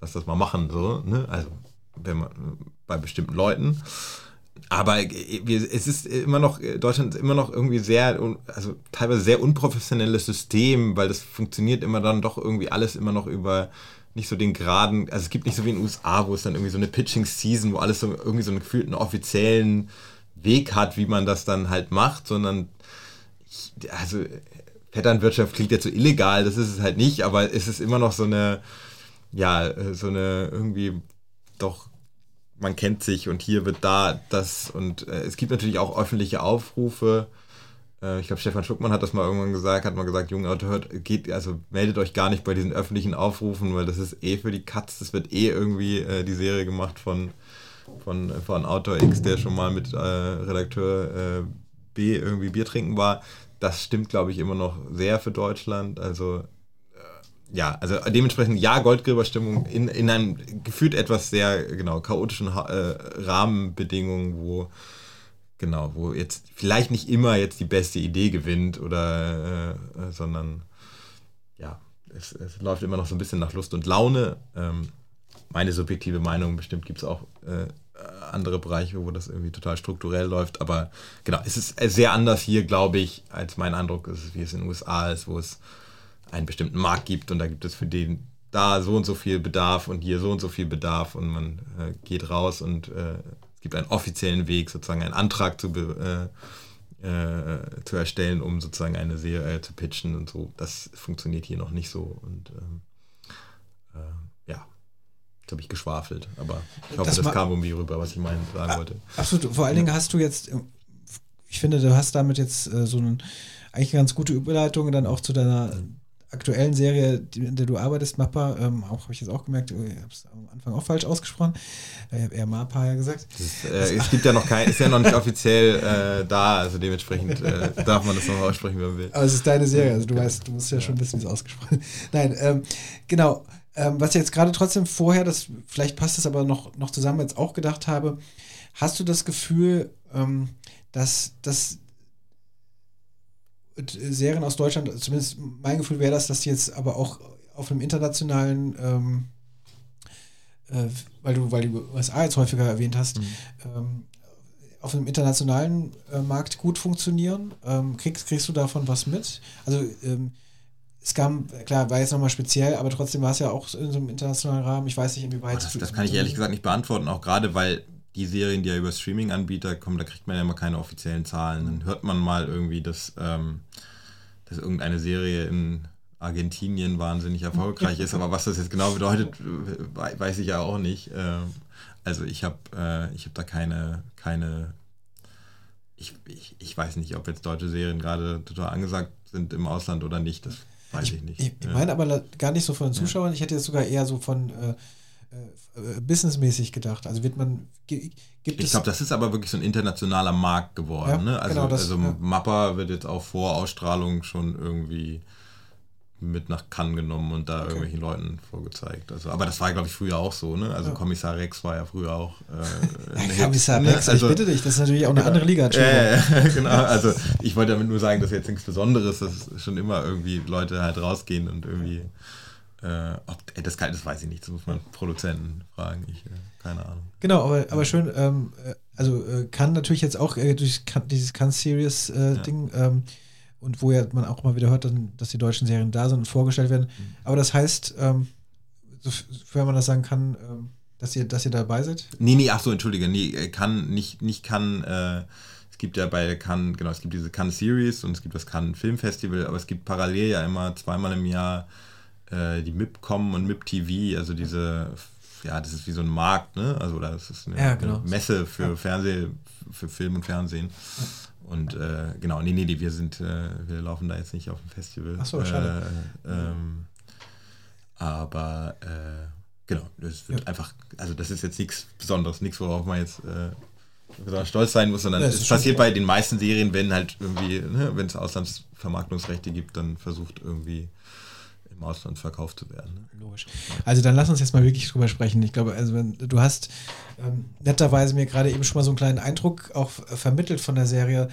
lass das mal machen, so, ne? Also wenn man bei bestimmten Leuten. Aber es ist immer noch, Deutschland ist immer noch irgendwie sehr, also teilweise sehr unprofessionelles System, weil das funktioniert immer dann doch irgendwie alles immer noch über nicht so den geraden, also es gibt nicht so wie in den USA, wo es dann irgendwie so eine Pitching-Season, wo alles so irgendwie so einen gefühlten offiziellen Weg hat, wie man das dann halt macht, sondern also Vetternwirtschaft klingt jetzt so illegal, das ist es halt nicht, aber es ist immer noch so eine, ja, so eine irgendwie doch, man kennt sich und hier wird da das und äh, es gibt natürlich auch öffentliche Aufrufe. Äh, ich glaube, Stefan Schuckmann hat das mal irgendwann gesagt, hat mal gesagt, junge Leute, hört, geht, also meldet euch gar nicht bei diesen öffentlichen Aufrufen, weil das ist eh für die Katz, das wird eh irgendwie äh, die Serie gemacht von, von, von Autor X, der schon mal mit äh, Redakteur äh, B irgendwie Bier trinken war. Das stimmt, glaube ich, immer noch sehr für Deutschland. Also ja, also dementsprechend ja, Goldgräberstimmung in, in einem gefühlt etwas sehr genau chaotischen Ha- äh, Rahmenbedingungen, wo genau, wo jetzt vielleicht nicht immer jetzt die beste Idee gewinnt oder äh, äh, sondern ja, es, es läuft immer noch so ein bisschen nach Lust und Laune. Ähm, meine subjektive Meinung, bestimmt gibt es auch äh, andere Bereiche, wo das irgendwie total strukturell läuft, aber genau, es ist sehr anders hier, glaube ich, als mein Eindruck ist, wie es in den USA ist, wo es einen bestimmten Markt gibt und da gibt es für den da so und so viel Bedarf und hier so und so viel Bedarf und man äh, geht raus und äh, es gibt einen offiziellen Weg, sozusagen einen Antrag zu, äh, äh, zu erstellen, um sozusagen eine Serie äh, zu pitchen und so. Das funktioniert hier noch nicht so und ähm, äh, ja, jetzt habe ich geschwafelt, aber ich hoffe, Das das, kam irgendwie rüber, was ich meinen sagen wollte. Absolut. Vor allen Dingen hast du jetzt, äh, ich finde, du hast damit jetzt so ein, eigentlich eine ganz gute Überleitung dann auch zu deiner aktuellen Serie, in der du arbeitest, Mappa. Ähm, auch habe ich jetzt auch gemerkt, ich habe es am Anfang auch falsch ausgesprochen. Äh, Ich habe eher Mappa ja gesagt. Das, äh, es gibt ja noch kein, ist ja noch nicht offiziell äh, da, also dementsprechend äh, darf man das noch aussprechen, wie man will. Aber es ist deine Serie, also du weißt, du musst ja schon wissen, wie es ausgesprochen ist. Nein, ähm, genau. Ähm, was ich jetzt gerade trotzdem vorher, das, vielleicht passt es aber noch, noch zusammen, jetzt auch gedacht habe, hast du das Gefühl, ähm, dass, dass Serien aus Deutschland, zumindest mein Gefühl wäre das, dass die jetzt aber auch auf einem internationalen, ähm, äh, weil du, weil du USA jetzt häufiger erwähnt hast, ähm, auf einem internationalen äh, Markt gut funktionieren? Ähm, kriegst, kriegst du davon was mit? Also ähm, es kam, klar, war jetzt nochmal speziell, aber trotzdem war es ja auch in so einem internationalen Rahmen. Ich weiß nicht, inwieweit. Das, das kann ich ehrlich gesagt nicht beantworten, auch gerade weil die Serien, die ja über Streaming-Anbieter kommen, da kriegt man ja immer keine offiziellen Zahlen. Dann hört man mal irgendwie, dass, ähm, dass irgendeine Serie in Argentinien wahnsinnig erfolgreich ist, aber was das jetzt genau bedeutet, weiß ich ja auch nicht. Ähm, also ich habe äh, hab da keine, keine ich, ich, ich weiß nicht, ob jetzt deutsche Serien gerade total angesagt sind im Ausland oder nicht. Das weiß ich, ich nicht. Ich, ich meine aber gar nicht so von den Zuschauern, ich hätte jetzt sogar eher so von äh, äh, businessmäßig gedacht. Also wird man. Gibt ich glaube, das ist aber wirklich so ein internationaler Markt geworden. Ja, ne? Also, genau das, also ja. Mappa wird jetzt auch vor Ausstrahlung schon irgendwie mit nach Cannes genommen und da okay. irgendwelchen Leuten vorgezeigt. Also, aber das war, glaube ich, früher auch so, ne? Also ja. Kommissar Rex war ja früher auch. Äh, Kommissar ne? Rex, also, ich bitte dich, das ist natürlich auch eine andere Liga. Äh, genau, also ich wollte damit nur sagen, dass jetzt nichts Besonderes, dass schon immer irgendwie Leute halt rausgehen und irgendwie. Äh, ob, ey, das, kann, das weiß ich nicht, das muss man Produzenten fragen. Ich, äh, keine Ahnung. Genau, aber, aber schön, ähm, äh, also äh, kann natürlich jetzt auch äh, durch dieses Can Series äh, Ding ja. ähm, und wo ja man auch mal wieder hört, dass die deutschen Serien da sind und vorgestellt werden. Mhm. Aber das heißt, ähm, sofern man das sagen kann, ähm, dass ihr, dass ihr dabei seid? Nee, nee, ach so, entschuldige, nee, kann, nicht, nicht kann, äh, es gibt ja bei Cannes, genau, es gibt diese Cannes Series und es gibt das Cannes Filmfestival, aber es gibt parallel ja immer zweimal im Jahr äh, die MIPCOM und MIP-TV, also diese, ja, das ist wie so ein Markt, ne? Also, oder das ist eine, ja, genau. eine Messe für ja. Fernseh, für Film und Fernsehen. Und äh, genau, nee, nee, wir sind, äh, wir laufen da jetzt nicht auf dem Festival. Achso, so, schade. Äh, ähm, aber äh, genau, das wird ja. einfach, also das ist jetzt nichts Besonderes, nichts, worauf man jetzt äh, besonders stolz sein muss, sondern es passiert bei den meisten Serien, wenn halt irgendwie, ne, wenn es Auslandsvermarktungsrechte gibt, dann versucht irgendwie im Ausland verkauft zu werden. Ne? Logisch. Also dann lass uns jetzt mal wirklich drüber sprechen. Ich glaube, also wenn, du hast ähm, netterweise mir gerade eben schon mal so einen kleinen Eindruck auch vermittelt von der Serie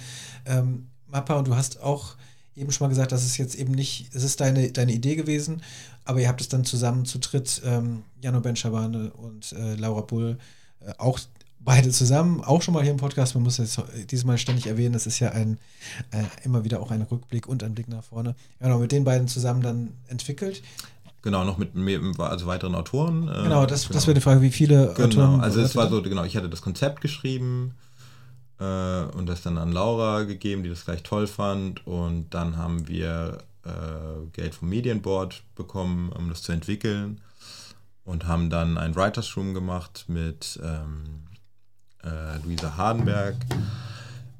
ähm, Mappa und du hast auch eben schon mal gesagt, dass es jetzt eben nicht, es ist deine, deine Idee gewesen, aber ihr habt es dann zusammen zu dritt, ähm, Jano Benschabane und äh, Laura Bull, äh, auch beide zusammen, auch schon mal hier im Podcast. Man muss jetzt diesmal ständig erwähnen, das ist ja ein äh, immer wieder auch ein Rückblick und ein Blick nach vorne. Genau, mit den beiden zusammen dann entwickelt. Genau, noch mit mehr, also weiteren Autoren. Äh, genau, das, genau. das wäre die Frage, wie viele genau, Autoren. Also es war so, genau, ich hatte das Konzept geschrieben äh, und das dann an Laura gegeben, die das gleich toll fand. Und dann haben wir äh, Geld vom Medienboard bekommen, um das zu entwickeln. Und haben dann ein Writers Room gemacht mit ähm, äh, Luisa Hardenberg,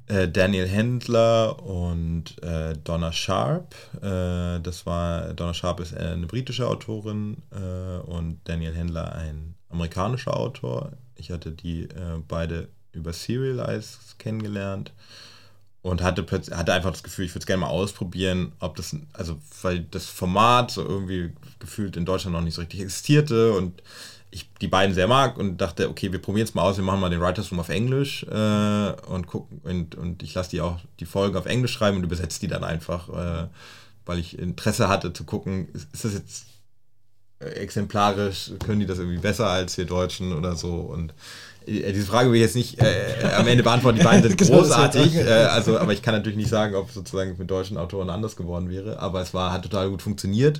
äh, Daniel Händler und äh, Donna Sharp. Äh, das war, Donna Sharp ist eine britische Autorin äh, und Daniel Händler ein amerikanischer Autor. Ich hatte die äh, beide über Serialize kennengelernt und hatte plötzlich hatte einfach das Gefühl, ich würde es gerne mal ausprobieren, ob das also weil das Format so irgendwie gefühlt in Deutschland noch nicht so richtig existierte und ich die beiden sehr mag und dachte, okay, wir probieren es mal aus, wir machen mal den Writers Room auf Englisch äh, und gucken und, und ich lasse die auch die Folge auf Englisch schreiben und übersetze die dann einfach, äh, weil ich Interesse hatte zu gucken, ist, ist, das jetzt äh, exemplarisch, können die das irgendwie besser als wir Deutschen oder so und äh, diese Frage will ich jetzt nicht äh, am Ende beantworten, die beiden sind genau, großartig, äh, also, aber ich kann natürlich nicht sagen, ob sozusagen mit deutschen Autoren anders geworden wäre, aber es war, hat total gut funktioniert.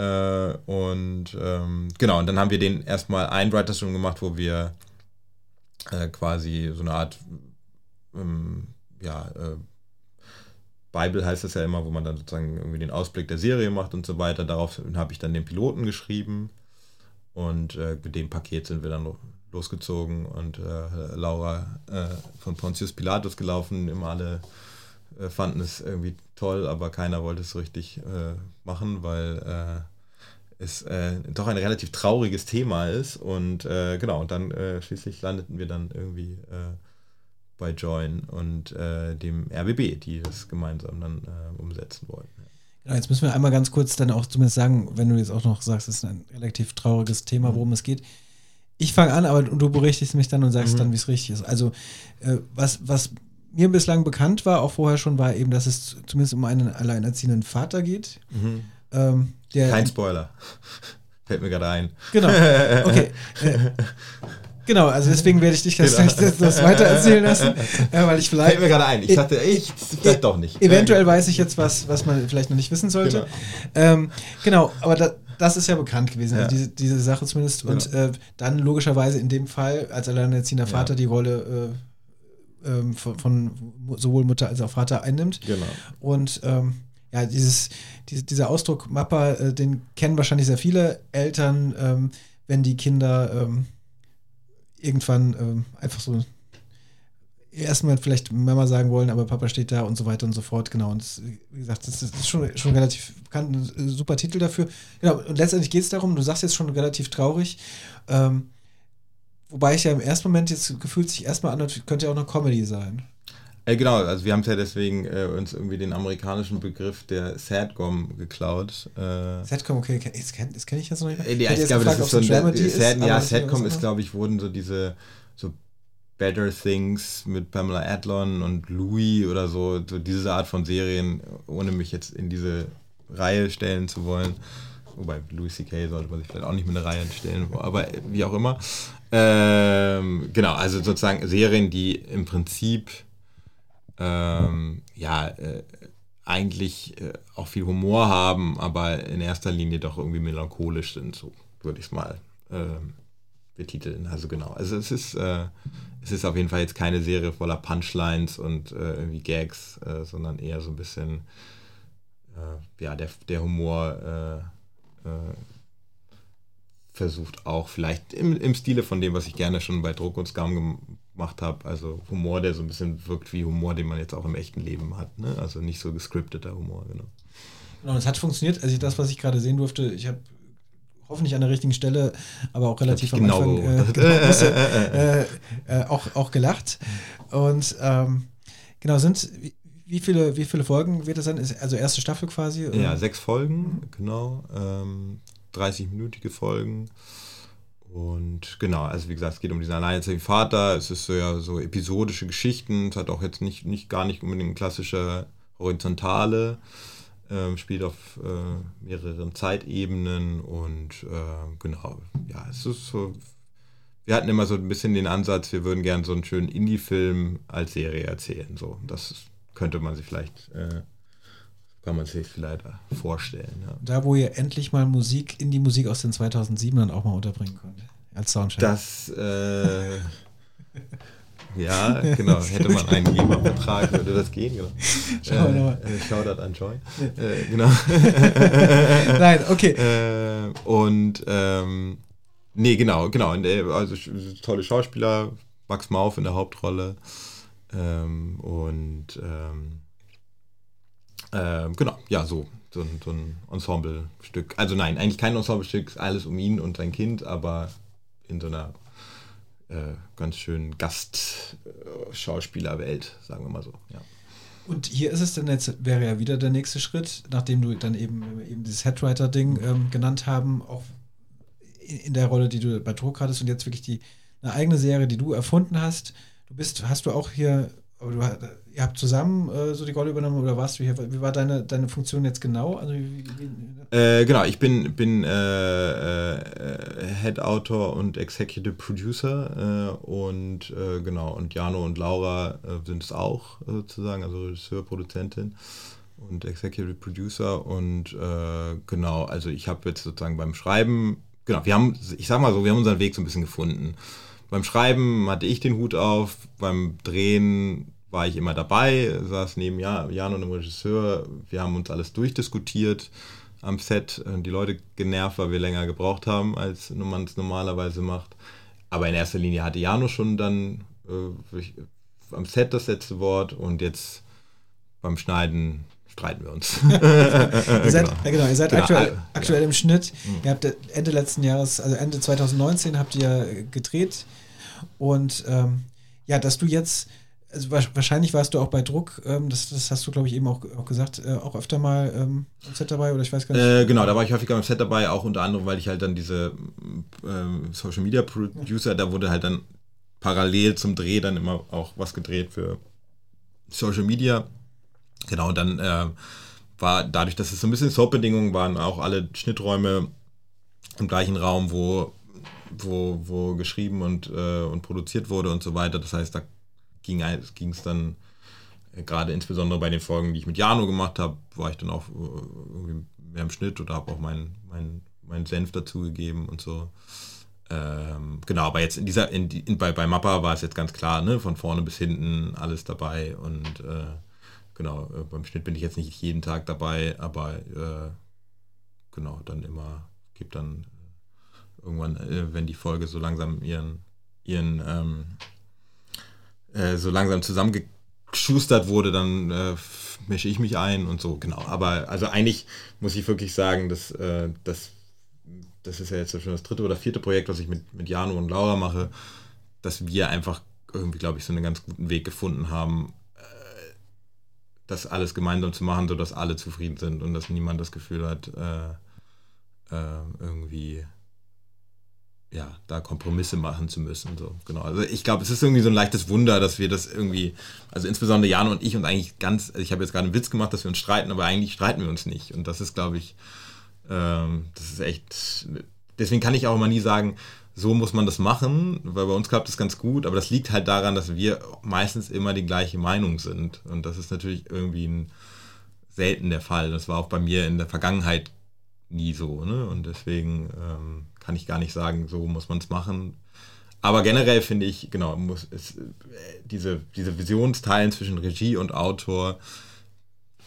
Äh, und ähm, genau, und dann haben wir den erstmal ein Writers Room gemacht, wo wir äh, quasi so eine Art, ähm, ja, äh, Bible heißt das ja immer, wo man dann sozusagen irgendwie den Ausblick der Serie macht und so weiter. Darauf habe ich dann den Piloten geschrieben und äh, mit dem Paket sind wir dann losgezogen und äh, Laura äh, von Pontius Pilatus gelaufen, immer alle fanden es irgendwie toll, aber keiner wollte es richtig äh, machen, weil es äh, doch ein relativ trauriges Thema ist. Und äh, genau, und dann äh, schließlich landeten wir dann irgendwie bei Join und dem RBB, die das gemeinsam dann umsetzen wollten. Genau, jetzt müssen wir einmal ganz kurz dann auch zumindest sagen, wenn du jetzt auch noch sagst, es ist ein relativ trauriges Thema, mhm. worum mhm. es geht. Ich fange an, aber du berichtest mich dann und sagst mhm. dann, wie es richtig ist. Also, was, was mir bislang bekannt war, auch vorher schon, war eben, dass es zumindest um einen alleinerziehenden Vater geht. Mhm. Ähm, Kein Spoiler. Fällt mir gerade ein. Genau. Okay. Äh, Genau, also deswegen werde ich dich das, genau. das, das weiter erzählen lassen, äh, weil ich vielleicht. Fällt mir gerade ein. Ich dachte, ich vielleicht doch nicht. Eventuell weiß ich jetzt was, was man vielleicht noch nicht wissen sollte. Genau, ähm, genau aber da, das ist ja bekannt gewesen, also ja. also diese, diese Sache zumindest. Und äh, dann logischerweise in dem Fall als alleinerziehender Vater ja. die Rolle äh, ähm, von, von, sowohl Mutter als auch Vater einnimmt. Genau. Und ähm, ja, dieses, diese, dieser Ausdruck Mappa, äh, den kennen wahrscheinlich sehr viele Eltern, ähm, wenn die Kinder ähm, irgendwann ähm, einfach so erstmal vielleicht Mama sagen wollen, aber Papa steht da und so weiter und so fort. Genau. Und das, wie gesagt, das ist schon, schon relativ bekannt, ein super Titel dafür. Genau. Und letztendlich geht es darum, du sagst jetzt schon relativ traurig, ähm, wobei ich ja im ersten Moment jetzt gefühlt sich erstmal an, könnte ja auch eine Comedy sein. Äh, genau, also wir haben es ja deswegen äh, uns irgendwie den amerikanischen Begriff der Sadcom geklaut. Äh, Sadcom, okay, das kenne kenn ich jetzt noch nicht. Äh, ja, ich glaube, das ist so ein Sad, ist, ja, Sadcom ist, glaube ich, wurden so diese so Better Things mit Pamela Adlon und Louis oder so, so diese Art von Serien, ohne mich jetzt in diese Reihe stellen zu wollen. Wobei Louis C.K. sollte man sich vielleicht auch nicht mit einer Reihe stellen, aber wie auch immer. Ähm, genau, also sozusagen Serien, die im Prinzip ähm, ja, äh, eigentlich äh, auch viel Humor haben, aber in erster Linie doch irgendwie melancholisch sind, so würde ich es mal ähm, betiteln. Also genau. Also es ist, äh, es ist auf jeden Fall jetzt keine Serie voller Punchlines und äh, irgendwie Gags, äh, sondern eher so ein bisschen äh, ja, der, der Humor versucht auch vielleicht im, im Stile von dem, was ich gerne schon bei Druck und Scam gemacht habe. Also Humor, der so ein bisschen wirkt wie Humor, den man jetzt auch im echten Leben hat. Ne? Also nicht so gescripteter Humor, genau. Genau, es hat funktioniert. Also das, was ich gerade sehen durfte, ich habe hoffentlich an der richtigen Stelle, aber auch relativ am genau Anfang äh, genau, äh, äh, auch, auch gelacht. Und ähm, genau, sind wie viele, wie viele Folgen wird das sein? Also erste Staffel quasi? Ja, sechs Folgen, genau. Ähm, 30-minütige Folgen. Und genau, also wie gesagt, es geht um diesen alleinerziehenden Vater. Es ist so ja so episodische Geschichten. Es hat auch jetzt nicht, nicht gar nicht unbedingt klassische horizontale. Ähm, spielt auf äh, mehreren Zeitebenen und äh, genau, ja, es ist so. Wir hatten immer so ein bisschen den Ansatz, wir würden gerne so einen schönen Indie-Film als Serie erzählen. So, das könnte man sich vielleicht äh, kann man sich vielleicht vorstellen. Ja. Da, wo ihr endlich mal Musik in die Musik aus den 2007ern auch mal unterbringen könnt. Als Soundtrack. Das, äh, ja, genau. Hätte man einen GEMA-Vertrag, würde das gehen. Genau. Schau äh, mal. Äh, Shoutout an Joy. Äh, genau. Nein, okay. Äh, und, ähm, nee, genau, genau. Also tolle Schauspieler, Max Mauf in der Hauptrolle. Ähm, und, ähm, ähm, genau, ja, so. So ein, so ein Ensemble-Stück. Also nein, eigentlich kein Ensemble-Stück, alles um ihn und sein Kind, aber in so einer äh, ganz schönen Gastschauspielerwelt, sagen wir mal so. Ja. Und hier ist es dann jetzt, wäre ja wieder der nächste Schritt, nachdem du dann eben, eben dieses Headwriter-Ding ähm, genannt haben, auch in, in, der Rolle, die du bei Druck hattest und jetzt wirklich die eine eigene Serie, die du erfunden hast. Du bist, hast du auch hier aber du, ihr habt zusammen äh, so die Rolle übernommen oder warst du? Wie war deine, deine Funktion jetzt genau? Also, wie, wie, äh, genau, ich bin, bin äh, äh Head-Autor und Executive Producer äh, und genau, und Jano und Laura sind es auch sozusagen, also Regisseur, Produzentin und Executive Producer und genau, also ich habe jetzt sozusagen beim Schreiben, genau, wir haben, ich sag mal so, wir haben unseren Weg so ein bisschen gefunden beim Schreiben hatte ich den Hut auf, beim Drehen war ich immer dabei, saß neben Jan und dem Regisseur. Wir haben uns alles durchdiskutiert am Set, die Leute genervt, weil wir länger gebraucht haben, als man es normalerweise macht. Aber in erster Linie hatte Jano schon dann äh, am Set das letzte Wort und jetzt beim Schneiden streiten wir uns. ihr seid, genau. Ja, genau, ihr seid genau. Aktuell, aktuell, im Schnitt. Mhm. Ihr habt Ende letzten Jahres, also Ende 2019 habt ihr gedreht. Und ähm, ja, dass du jetzt, also wahrscheinlich warst du auch bei Druck, ähm, das, das hast du, glaube ich, eben auch, auch gesagt, äh, auch öfter mal ähm, am Set dabei oder ich weiß gar nicht. Äh, genau, da war ich häufiger am Set dabei, auch unter anderem, weil ich halt dann diese äh, Social Media Producer, da wurde halt dann parallel zum Dreh dann immer auch was gedreht für Social Media. Genau, dann äh, war dadurch, dass es so ein bisschen Soap-Bedingungen waren, auch alle Schnitträume im gleichen Raum, wo wo, wo geschrieben und, äh, und produziert wurde und so weiter. Das heißt, da ging es dann äh, gerade insbesondere bei den Folgen, die ich mit Jano gemacht habe, war ich dann auch äh, irgendwie mehr im Schnitt oder habe auch meinen mein, mein Senf dazugegeben und so. Ähm, genau, aber jetzt in dieser, in, in, bei, bei Mappa war es jetzt ganz klar, ne, von vorne bis hinten alles dabei und äh, genau, äh, beim Schnitt bin ich jetzt nicht jeden Tag dabei, aber äh, genau, dann immer, gibt dann irgendwann, äh, wenn die Folge so langsam ihren, ihren ähm, äh, so langsam zusammengeschustert wurde, dann äh, mische ich mich ein und so, genau. Aber also eigentlich muss ich wirklich sagen, dass äh, das, das ist ja jetzt schon das dritte oder vierte Projekt, was ich mit, mit Jano und Laura mache, dass wir einfach irgendwie, glaube ich, so einen ganz guten Weg gefunden haben, das alles gemeinsam zu machen, sodass alle zufrieden sind und dass niemand das Gefühl hat, äh, äh, irgendwie ja, da Kompromisse machen zu müssen. So, genau. Also ich glaube, es ist irgendwie so ein leichtes Wunder, dass wir das irgendwie, also insbesondere Jan und ich und eigentlich ganz, also ich habe jetzt gerade einen Witz gemacht, dass wir uns streiten, aber eigentlich streiten wir uns nicht. Und das ist, glaube ich, ähm, das ist echt, deswegen kann ich auch immer nie sagen, so muss man das machen, weil bei uns klappt das ganz gut, aber das liegt halt daran, dass wir meistens immer die gleiche Meinung sind. Und das ist natürlich irgendwie ein, selten der Fall. Das war auch bei mir in der Vergangenheit nie so. Ne? Und deswegen ähm, kann ich gar nicht sagen, so muss man es machen. Aber generell finde ich, genau, muss äh, diese, diese Visionsteilen zwischen Regie und Autor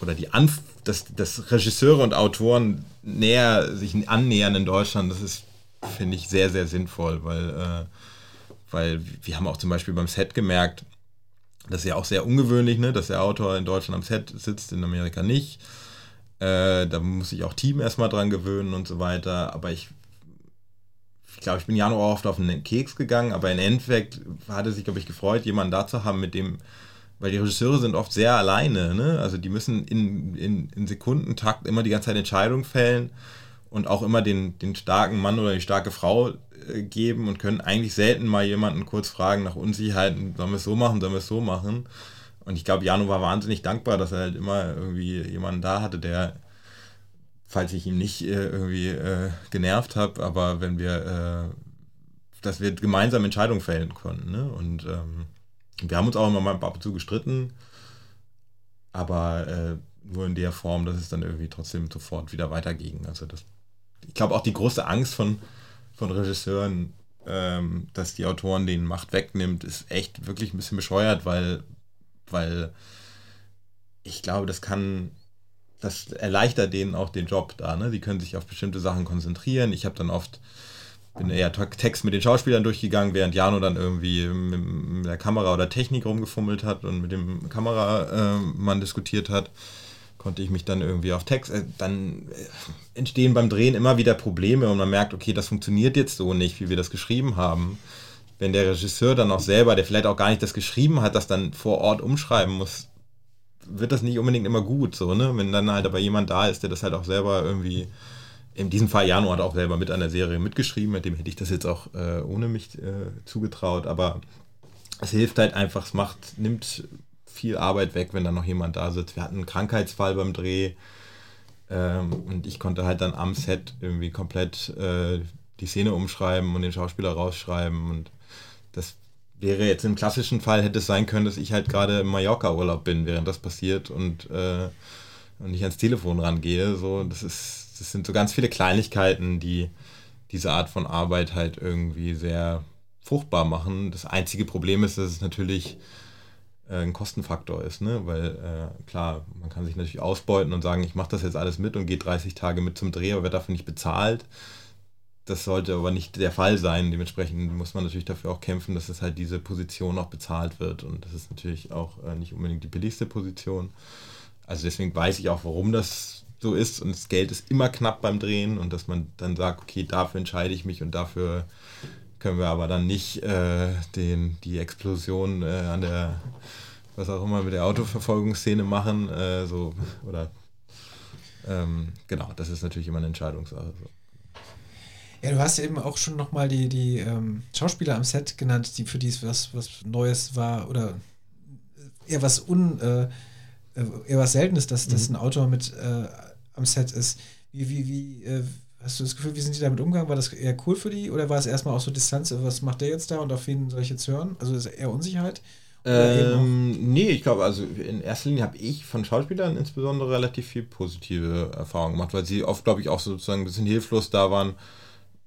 oder die Anf dass, dass Regisseure und Autoren näher sich annähern in Deutschland, das ist finde ich sehr, sehr sinnvoll, weil, äh, weil wir haben auch zum Beispiel beim Set gemerkt, das ist ja auch sehr ungewöhnlich, ne, dass der Autor in Deutschland am Set sitzt, in Amerika nicht. Äh, da muss sich auch Team erstmal dran gewöhnen und so weiter. Aber ich, ich glaube, ich bin Januar oft auf einen Keks gegangen, aber im Endeffekt hat er sich, glaube ich, gefreut, jemanden da zu haben, mit dem, weil die Regisseure sind oft sehr alleine, ne? Also die müssen in, in, in Sekundentakt immer die ganze Zeit Entscheidungen fällen und auch immer den, den starken Mann oder die starke Frau äh, geben und können eigentlich selten mal jemanden kurz fragen nach Unsicherheiten, sollen wir es so machen, sollen wir es so machen. Und ich glaube, Jano war wahnsinnig dankbar, dass er halt immer irgendwie jemanden da hatte, der, falls ich ihn nicht äh, irgendwie äh, genervt habe, aber wenn wir, äh, dass wir gemeinsam Entscheidungen fällen konnten. Ne? Und ähm, wir haben uns auch immer mal ab und zu gestritten, aber äh, nur in der Form, dass es dann irgendwie trotzdem sofort wieder weiterging. Also das ich glaube auch die große Angst von, von Regisseuren, ähm, dass die Autoren den Macht wegnimmt, ist echt wirklich ein bisschen bescheuert, weil, weil ich glaube, das kann, das erleichtert denen auch den Job da. Ne? Die können sich auf bestimmte Sachen konzentrieren. Ich habe dann oft bin eher Text mit den Schauspielern durchgegangen, während Jano dann irgendwie mit der Kamera oder Technik rumgefummelt hat und mit dem Kameramann diskutiert hat konnte ich mich dann irgendwie auf Text, äh, dann äh, entstehen beim Drehen immer wieder Probleme und man merkt, okay, das funktioniert jetzt so nicht, wie wir das geschrieben haben. Wenn der Regisseur dann auch selber, der vielleicht auch gar nicht das geschrieben hat, das dann vor Ort umschreiben muss, wird das nicht unbedingt immer gut, so, ne? Wenn dann halt aber jemand da ist, der das halt auch selber irgendwie, in diesem Fall Jano hat auch selber mit an der Serie mitgeschrieben, mit dem hätte ich das jetzt auch äh, ohne mich äh, zugetraut, aber es hilft halt einfach, es macht, nimmt viel Arbeit weg, wenn da noch jemand da sitzt. Wir hatten einen Krankheitsfall beim Dreh ähm, und ich konnte halt dann am Set irgendwie komplett äh, die Szene umschreiben und den Schauspieler rausschreiben und das wäre jetzt im klassischen Fall hätte es sein können, dass ich halt gerade im Mallorca-Urlaub bin, während das passiert und, äh, und nicht ans Telefon rangehe. So, das ist, das sind so ganz viele Kleinigkeiten, die diese Art von Arbeit halt irgendwie sehr fruchtbar machen. Das einzige Problem ist, dass es natürlich äh, ein Kostenfaktor ist, ne? weil äh, klar, man kann sich natürlich ausbeuten und sagen, ich mache das jetzt alles mit und gehe 30 Tage mit zum Dreh, aber werde dafür nicht bezahlt. Das sollte aber nicht der Fall sein. Dementsprechend muss man natürlich dafür auch kämpfen, dass es halt diese Position auch bezahlt wird. Und das ist natürlich auch äh, nicht unbedingt die billigste Position. Also deswegen weiß ich auch, warum das so ist. Und das Geld ist immer knapp beim Drehen und dass man dann sagt, okay, dafür entscheide ich mich und dafür können wir aber dann nicht äh, den, die Explosion äh, an der, was auch immer, mit der Autoverfolgungsszene machen. Äh, so, oder ähm, genau, das ist natürlich immer eine Entscheidungssache. So. Ja, du hast eben auch schon nochmal die, die ähm, Schauspieler am Set genannt, die für die es was, was Neues war oder eher was un äh, äh eher was Seltenes, dass, mhm. dass ein Autor mit äh, am Set ist. Wie, wie, wie hast du das Gefühl, wie sind die damit umgegangen? War das eher cool für die oder war es erstmal auch so Distanz, was macht der jetzt da und auf wen soll ich jetzt hören? Also ist eher Unsicherheit? Ähm, nee, ich glaube, also in erster Linie habe ich von Schauspielern insbesondere relativ viel positive Erfahrungen gemacht, weil sie oft, glaube ich, auch sozusagen ein bisschen hilflos da waren,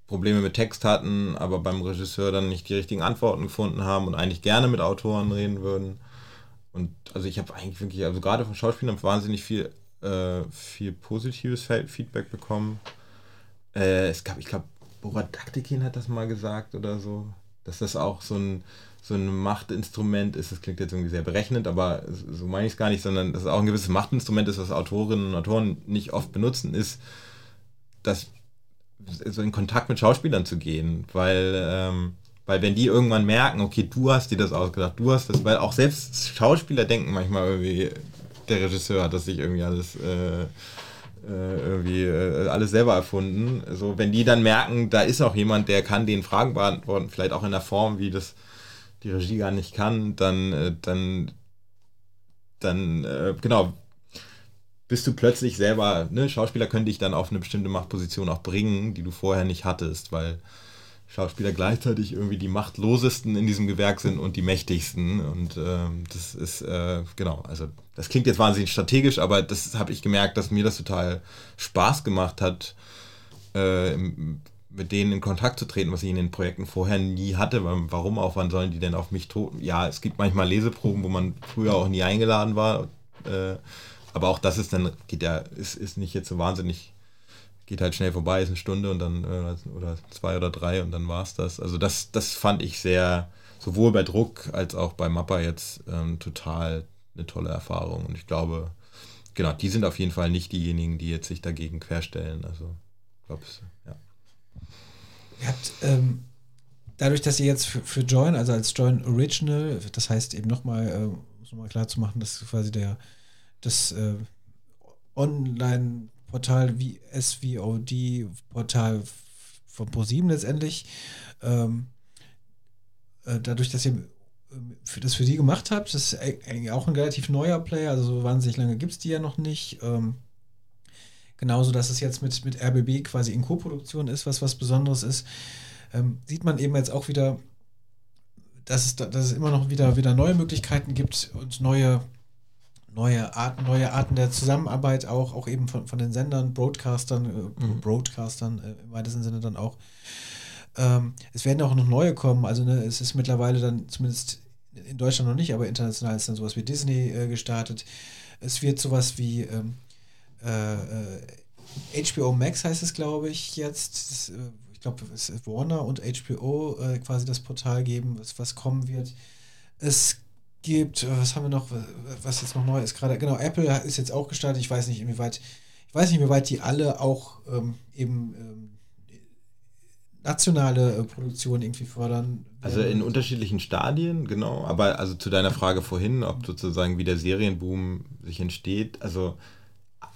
Probleme mit Text hatten, aber beim Regisseur dann nicht die richtigen Antworten gefunden haben und eigentlich gerne mit Autoren reden würden. Und also ich habe eigentlich wirklich, also gerade von Schauspielern wahnsinnig viel, äh, viel positives Feedback bekommen. Äh, es gab, ich glaube, Borat Daktikin hat das mal gesagt oder so, dass das auch so ein, so ein Machtinstrument ist. Das klingt jetzt irgendwie sehr berechnend, aber so meine ich es gar nicht, sondern dass es auch ein gewisses Machtinstrument ist, was Autorinnen und Autoren nicht oft benutzen, ist, dass so in Kontakt mit Schauspielern zu gehen, weil ähm, weil wenn die irgendwann merken, okay, du hast dir das ausgedacht, du hast das, weil auch selbst Schauspieler denken manchmal irgendwie, der Regisseur hat das sich irgendwie alles äh, äh, irgendwie äh, alles selber erfunden. So, wenn die dann merken, da ist auch jemand, der kann den Fragen beantworten, vielleicht auch in der Form, wie das die Regie gar nicht kann, dann, äh, dann, dann, genau, bist du plötzlich selber, ne, Schauspieler können dich dann auf eine bestimmte Machtposition auch bringen, die du vorher nicht hattest, weil Schauspieler gleichzeitig irgendwie die machtlosesten in diesem Gewerk sind und die mächtigsten. Und ähm, das ist, äh, genau, also das klingt jetzt wahnsinnig strategisch, aber das habe ich gemerkt, dass mir das total Spaß gemacht hat, äh, mit denen in Kontakt zu treten, was ich in den Projekten vorher nie hatte. Warum auch, wann sollen die denn auf mich toten? Ja, es gibt manchmal Leseproben, wo man früher auch nie eingeladen war. Äh, aber auch das ist dann, geht ja, ist, ist nicht jetzt so wahnsinnig geht halt schnell vorbei, ist eine Stunde und dann äh, oder zwei oder drei und dann war es das. Also das, das fand ich sehr, sowohl bei Druck als auch bei Mappa jetzt ähm, total eine tolle Erfahrung. Und ich glaube, genau, die sind auf jeden Fall nicht diejenigen, die jetzt sich dagegen querstellen. Also ich glaube, ja. Ihr habt ähm, dadurch, dass ihr jetzt für, für, Join, also als Join Original, das heißt eben nochmal, äh, um es nochmal klar zu machen, dass quasi der das äh, Online Portal wie SVOD, Portal von ProSieben letztendlich. Ähm, äh, dadurch, dass ihr ähm, für das für die gemacht habt, das ist auch ein relativ neuer Player, also so wahnsinnig lange gibt es die ja noch nicht. Ähm, genauso, dass es jetzt mit, mit RBB quasi in Co-Produktion ist, was was Besonderes ist, ähm, sieht man eben jetzt auch wieder, dass es, dass es immer noch wieder, wieder neue Möglichkeiten gibt und neue neue Arten, neue Arten der Zusammenarbeit auch, auch eben von, von den Sendern, Broadcastern, äh, mhm. Broadcastern äh, im weitesten Sinne dann auch. Ähm, es werden auch noch neue kommen, also ne, es ist mittlerweile dann zumindest in Deutschland noch nicht, aber international ist dann sowas wie Disney äh, gestartet. Es wird sowas wie ähm, HBO äh, Max heißt es, glaube ich, jetzt. Das, äh, ich glaube, es ist Warner und HBO äh, quasi das Portal geben, was, was kommen wird. Es gibt, äh, was haben wir noch, was jetzt noch neu ist gerade, genau, Apple ist jetzt auch gestartet, ich weiß nicht, inwieweit, ich weiß nicht, inwieweit die alle auch ähm, eben ähm, nationale äh, Produktion irgendwie fördern. Also in unterschiedlichen Stadien, genau, aber also zu deiner Frage vorhin, ob sozusagen wie der Serienboom sich entsteht, also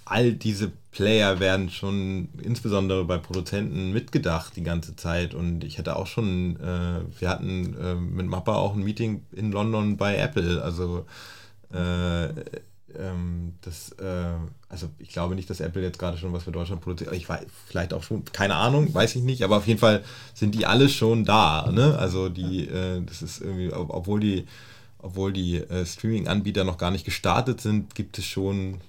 all diese Player werden schon insbesondere bei Produzenten mitgedacht die ganze Zeit. Und ich hatte auch schon, äh, wir hatten äh, mit Mappa auch ein Meeting in London bei Apple. Also äh, ähm, das, äh, also ich glaube nicht, dass Apple jetzt gerade schon was für Deutschland produziert. Ich weiß, vielleicht auch schon, keine Ahnung, weiß ich nicht, aber auf jeden Fall sind die alle schon da. Ne? Also die, äh, das ist irgendwie, obwohl die, obwohl die äh, Streaming-Anbieter noch gar nicht gestartet sind, gibt es schon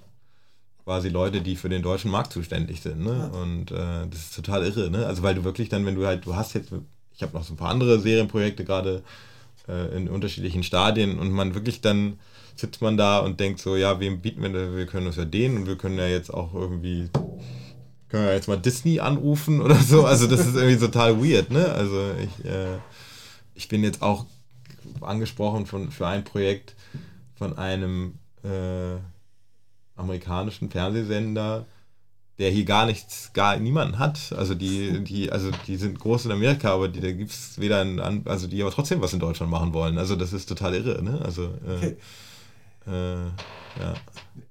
quasi Leute, die für den deutschen Markt zuständig sind. Ne? Ja. Und äh, das ist total irre. Ne? Also weil du wirklich dann, wenn du halt, du hast jetzt, ich habe noch so ein paar andere Serienprojekte gerade äh, in unterschiedlichen Stadien und man wirklich dann sitzt man da und denkt so, ja, wem bieten wir denn? Wir können uns ja den und wir können ja jetzt auch irgendwie können wir jetzt mal Disney anrufen oder so. Also das ist irgendwie total weird, ne? Also ich, äh, ich bin jetzt auch angesprochen von, für ein Projekt von einem äh, amerikanischen Fernsehsender, der hier gar nichts, gar niemanden hat. Also die, die, also die sind groß in Amerika, aber die, da gibt es weder ein, also die aber trotzdem was in Deutschland machen wollen. Also das ist total irre, ne? Also äh, äh, ja.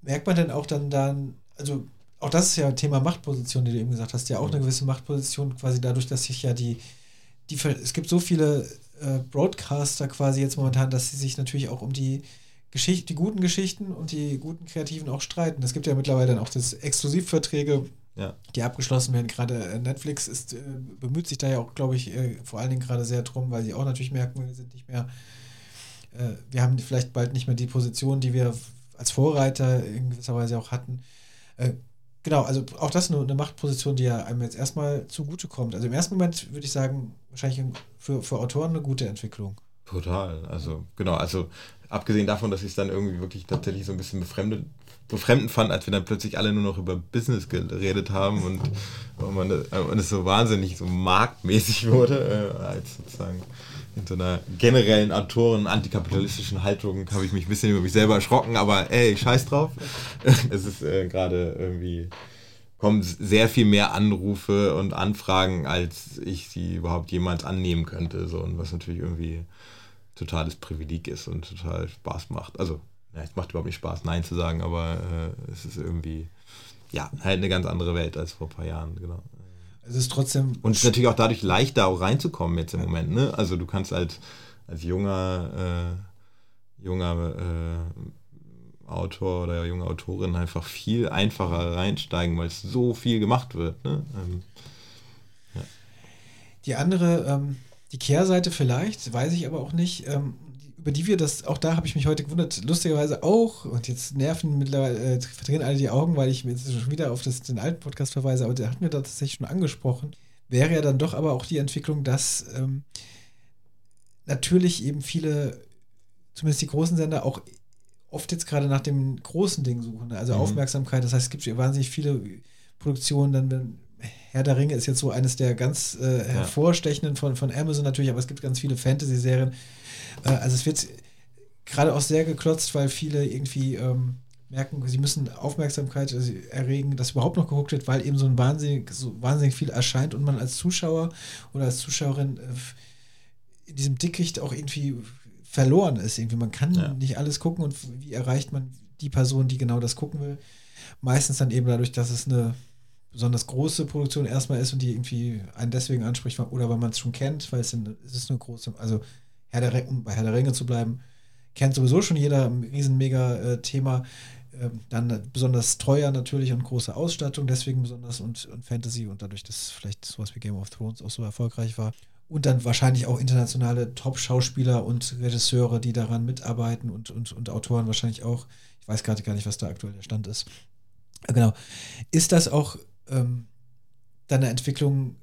Merkt man denn auch dann dann, also auch das ist ja ein Thema Machtposition, die du eben gesagt hast, ja auch eine mhm. gewisse Machtposition, quasi dadurch, dass sich ja die, die es gibt so viele äh, Broadcaster quasi jetzt momentan, dass sie sich natürlich auch um die Geschichte, die guten Geschichten und die guten Kreativen auch streiten. Es gibt ja mittlerweile dann auch das Exklusivverträge ja. die abgeschlossen werden. Gerade äh, Netflix ist, äh, bemüht sich da ja auch, glaube ich, äh, vor allen Dingen gerade sehr drum, weil sie auch natürlich merken, wir sind nicht mehr, äh, wir haben vielleicht bald nicht mehr die Position, die wir als Vorreiter in gewisser Weise auch hatten. Äh, genau, also auch das eine, eine Machtposition, die ja einem jetzt erstmal zugutekommt. Also im ersten Moment würde ich sagen, wahrscheinlich für, für Autoren eine gute Entwicklung. Total. Also, genau, also abgesehen davon, dass ich es dann irgendwie wirklich tatsächlich so ein bisschen befremdet, befremdend fand, als wir dann plötzlich alle nur noch über Business geredet haben und, und, man, und es so wahnsinnig so marktmäßig wurde, äh, als sozusagen in so einer generellen Autoren-antikapitalistischen Haltung habe ich mich ein bisschen über mich selber erschrocken, aber ey, scheiß drauf. es ist äh, gerade irgendwie kommen sehr viel mehr Anrufe und Anfragen, als ich sie überhaupt jemals annehmen könnte. So, und was natürlich irgendwie totales Privileg ist und total Spaß macht. Also, ja, es macht überhaupt nicht Spaß, Nein zu sagen, aber äh, es ist irgendwie, ja, halt eine ganz andere Welt als vor ein paar Jahren, genau. Es ist trotzdem. Und es ist natürlich auch dadurch leichter, auch reinzukommen jetzt im ja. Moment, ne? Also du kannst als, als junger, äh, junger äh, Autor oder junge Autorin einfach viel einfacher reinsteigen, weil es so viel gemacht wird. Ne? Ähm, ja. Die andere, ähm, die Kehrseite vielleicht, weiß ich aber auch nicht, ähm, über die wir das, auch da habe ich mich heute gewundert, lustigerweise auch, und jetzt nerven mittlerweile, äh, verdrehen alle die Augen, weil ich mir jetzt schon wieder auf das, den alten Podcast verweise, aber der hat mir da tatsächlich schon angesprochen, wäre ja dann doch aber auch die Entwicklung, dass ähm, natürlich eben viele, zumindest die großen Sender, auch oft jetzt gerade nach dem großen Ding suchen, ne? also mhm. Aufmerksamkeit, das heißt, es gibt wahnsinnig viele Produktionen, dann, wenn Herr der Ringe ist jetzt so eines der ganz äh, hervorstechenden von, von Amazon natürlich, aber es gibt ganz viele Fantasy-Serien. Äh, also es wird gerade auch sehr geklotzt, weil viele irgendwie ähm, merken, sie müssen Aufmerksamkeit erregen, dass überhaupt noch geguckt wird, weil eben so ein wahnsinnig, so wahnsinnig viel erscheint und man als Zuschauer oder als Zuschauerin äh, in diesem Dickicht auch irgendwie verloren ist. Irgendwie man kann ja. nicht alles gucken und wie erreicht man die Person, die genau das gucken will? Meistens dann eben dadurch, dass es eine besonders große Produktion erstmal ist und die irgendwie einen deswegen anspricht oder weil man es schon kennt, weil es, in, es ist eine große, also Herr der, um bei Herr der Ringe zu bleiben, kennt sowieso schon jeder ein riesen mega äh, Thema. Ähm, dann besonders teuer natürlich und große Ausstattung, deswegen besonders und, und Fantasy und dadurch, dass vielleicht sowas wie Game of Thrones auch so erfolgreich war. Und dann wahrscheinlich auch internationale Top-Schauspieler und Regisseure, die daran mitarbeiten und, und, und Autoren wahrscheinlich auch. Ich weiß gerade gar nicht, was da aktuell der Stand ist. Genau. Ist das auch ähm, dann eine Entwicklung,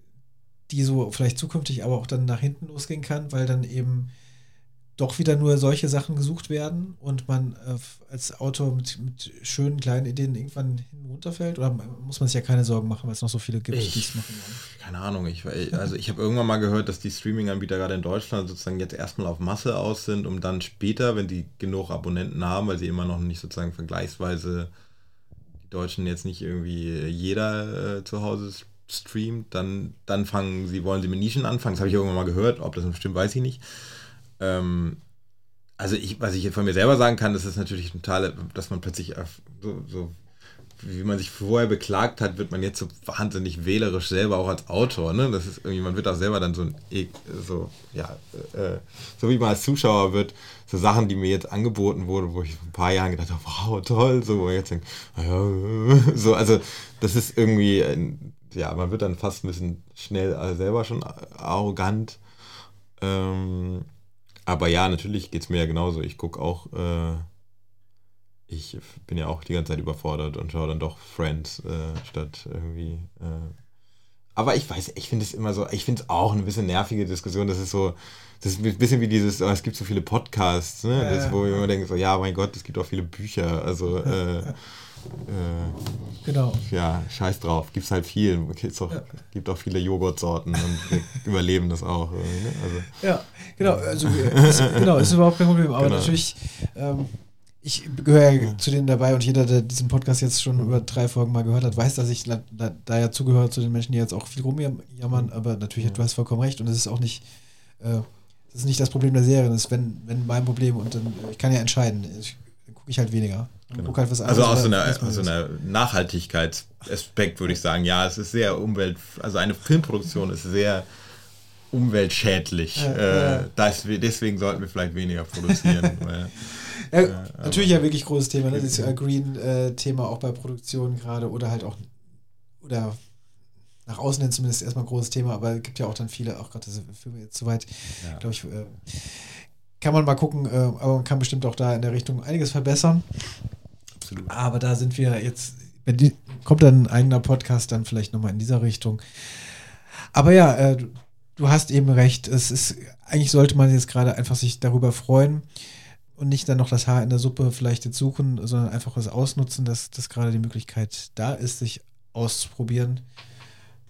die so vielleicht zukünftig aber auch dann nach hinten losgehen kann, weil dann eben doch wieder nur solche Sachen gesucht werden und man äh, als Autor mit, mit, schönen kleinen Ideen irgendwann hin runterfällt? Oder muss man sich ja keine Sorgen machen, weil es noch so viele gibt, die es machen wollen? Keine Ahnung. Ich, also ich habe irgendwann mal gehört, dass die Streaming-Anbieter gerade in Deutschland sozusagen jetzt erstmal auf Masse aus sind, um dann später, wenn die genug Abonnenten haben, weil sie immer noch nicht sozusagen vergleichsweise Deutschen jetzt nicht irgendwie jeder äh, zu Hause streamt, dann, dann fangen sie, wollen sie mit Nischen anfangen. Das habe ich irgendwann mal gehört, ob das stimmt, weiß ich nicht. Ähm, also ich, was ich von mir selber sagen kann, das ist natürlich total, dass man plötzlich so, so wie man sich vorher beklagt hat, wird man jetzt so wahnsinnig wählerisch selber auch als Autor. Ne? Das ist irgendwie, man wird auch selber dann so ein, so, ja, äh, so wie man als Zuschauer wird, so Sachen, die mir jetzt angeboten wurden, wo ich vor ein paar Jahren gedacht habe, wow, toll, so, wo ich jetzt denke, ja, so, also das ist irgendwie, ja, man wird dann fast ein bisschen schnell also selber schon arrogant. Ähm, aber ja, natürlich geht es mir ja genauso. Ich gucke auch äh, ich bin ja auch die ganze Zeit überfordert und schaue dann doch Friends äh, statt irgendwie. Äh. Aber ich weiß, ich finde es immer so, ich finde es auch eine bisschen nervige Diskussion. Das ist so, das ist ein bisschen wie dieses, oh, es gibt so viele Podcasts, ne? Ja, das, wo ich immer denke, so, ja, mein Gott, es gibt auch viele Bücher. Also, äh, äh, genau. Ja, scheiß drauf, gibt es halt viel. Es auch, ja. gibt auch viele Joghurtsorten und wir überleben das auch. Ne? Also, ja, genau, also, ist, genau, ist überhaupt kein Problem. Aber genau. natürlich. Ähm, ich gehöre ja zu denen dabei und jeder, der diesen Podcast jetzt schon über drei Folgen mal gehört hat, weiß, dass ich da, da ja zugehöre zu den Menschen, die jetzt auch viel rumjammern, mhm. aber natürlich, du hast vollkommen recht und es ist auch nicht, äh, das ist nicht das Problem der Serie, das ist wenn, wenn mein Problem und dann, ich kann ja entscheiden, ich, dann gucke ich halt weniger. Genau. Halt was also aus so einer, aus so einer Nachhaltigkeitsaspekt würde ich sagen, ja, es ist sehr umwelt, also eine Filmproduktion ist sehr umweltschädlich. Ja, äh, ja. Das, deswegen sollten wir vielleicht weniger produzieren. weil, ja, ja, natürlich ja wirklich großes Thema, ne? das Green-Thema auch bei Produktionen gerade oder halt auch oder nach außen hin zumindest erstmal großes Thema, aber es gibt ja auch dann viele, auch gerade das für jetzt soweit, ja. glaube ich, äh, kann man mal gucken, äh, aber man kann bestimmt auch da in der Richtung einiges verbessern. Absolut. Aber da sind wir jetzt, die, kommt dann ein eigener Podcast dann vielleicht nochmal in dieser Richtung. Aber ja, äh, du, du hast eben recht, es ist, eigentlich sollte man jetzt gerade einfach sich darüber freuen und nicht dann noch das Haar in der Suppe vielleicht jetzt suchen, sondern einfach was ausnutzen, dass, dass gerade die Möglichkeit da ist, sich auszuprobieren,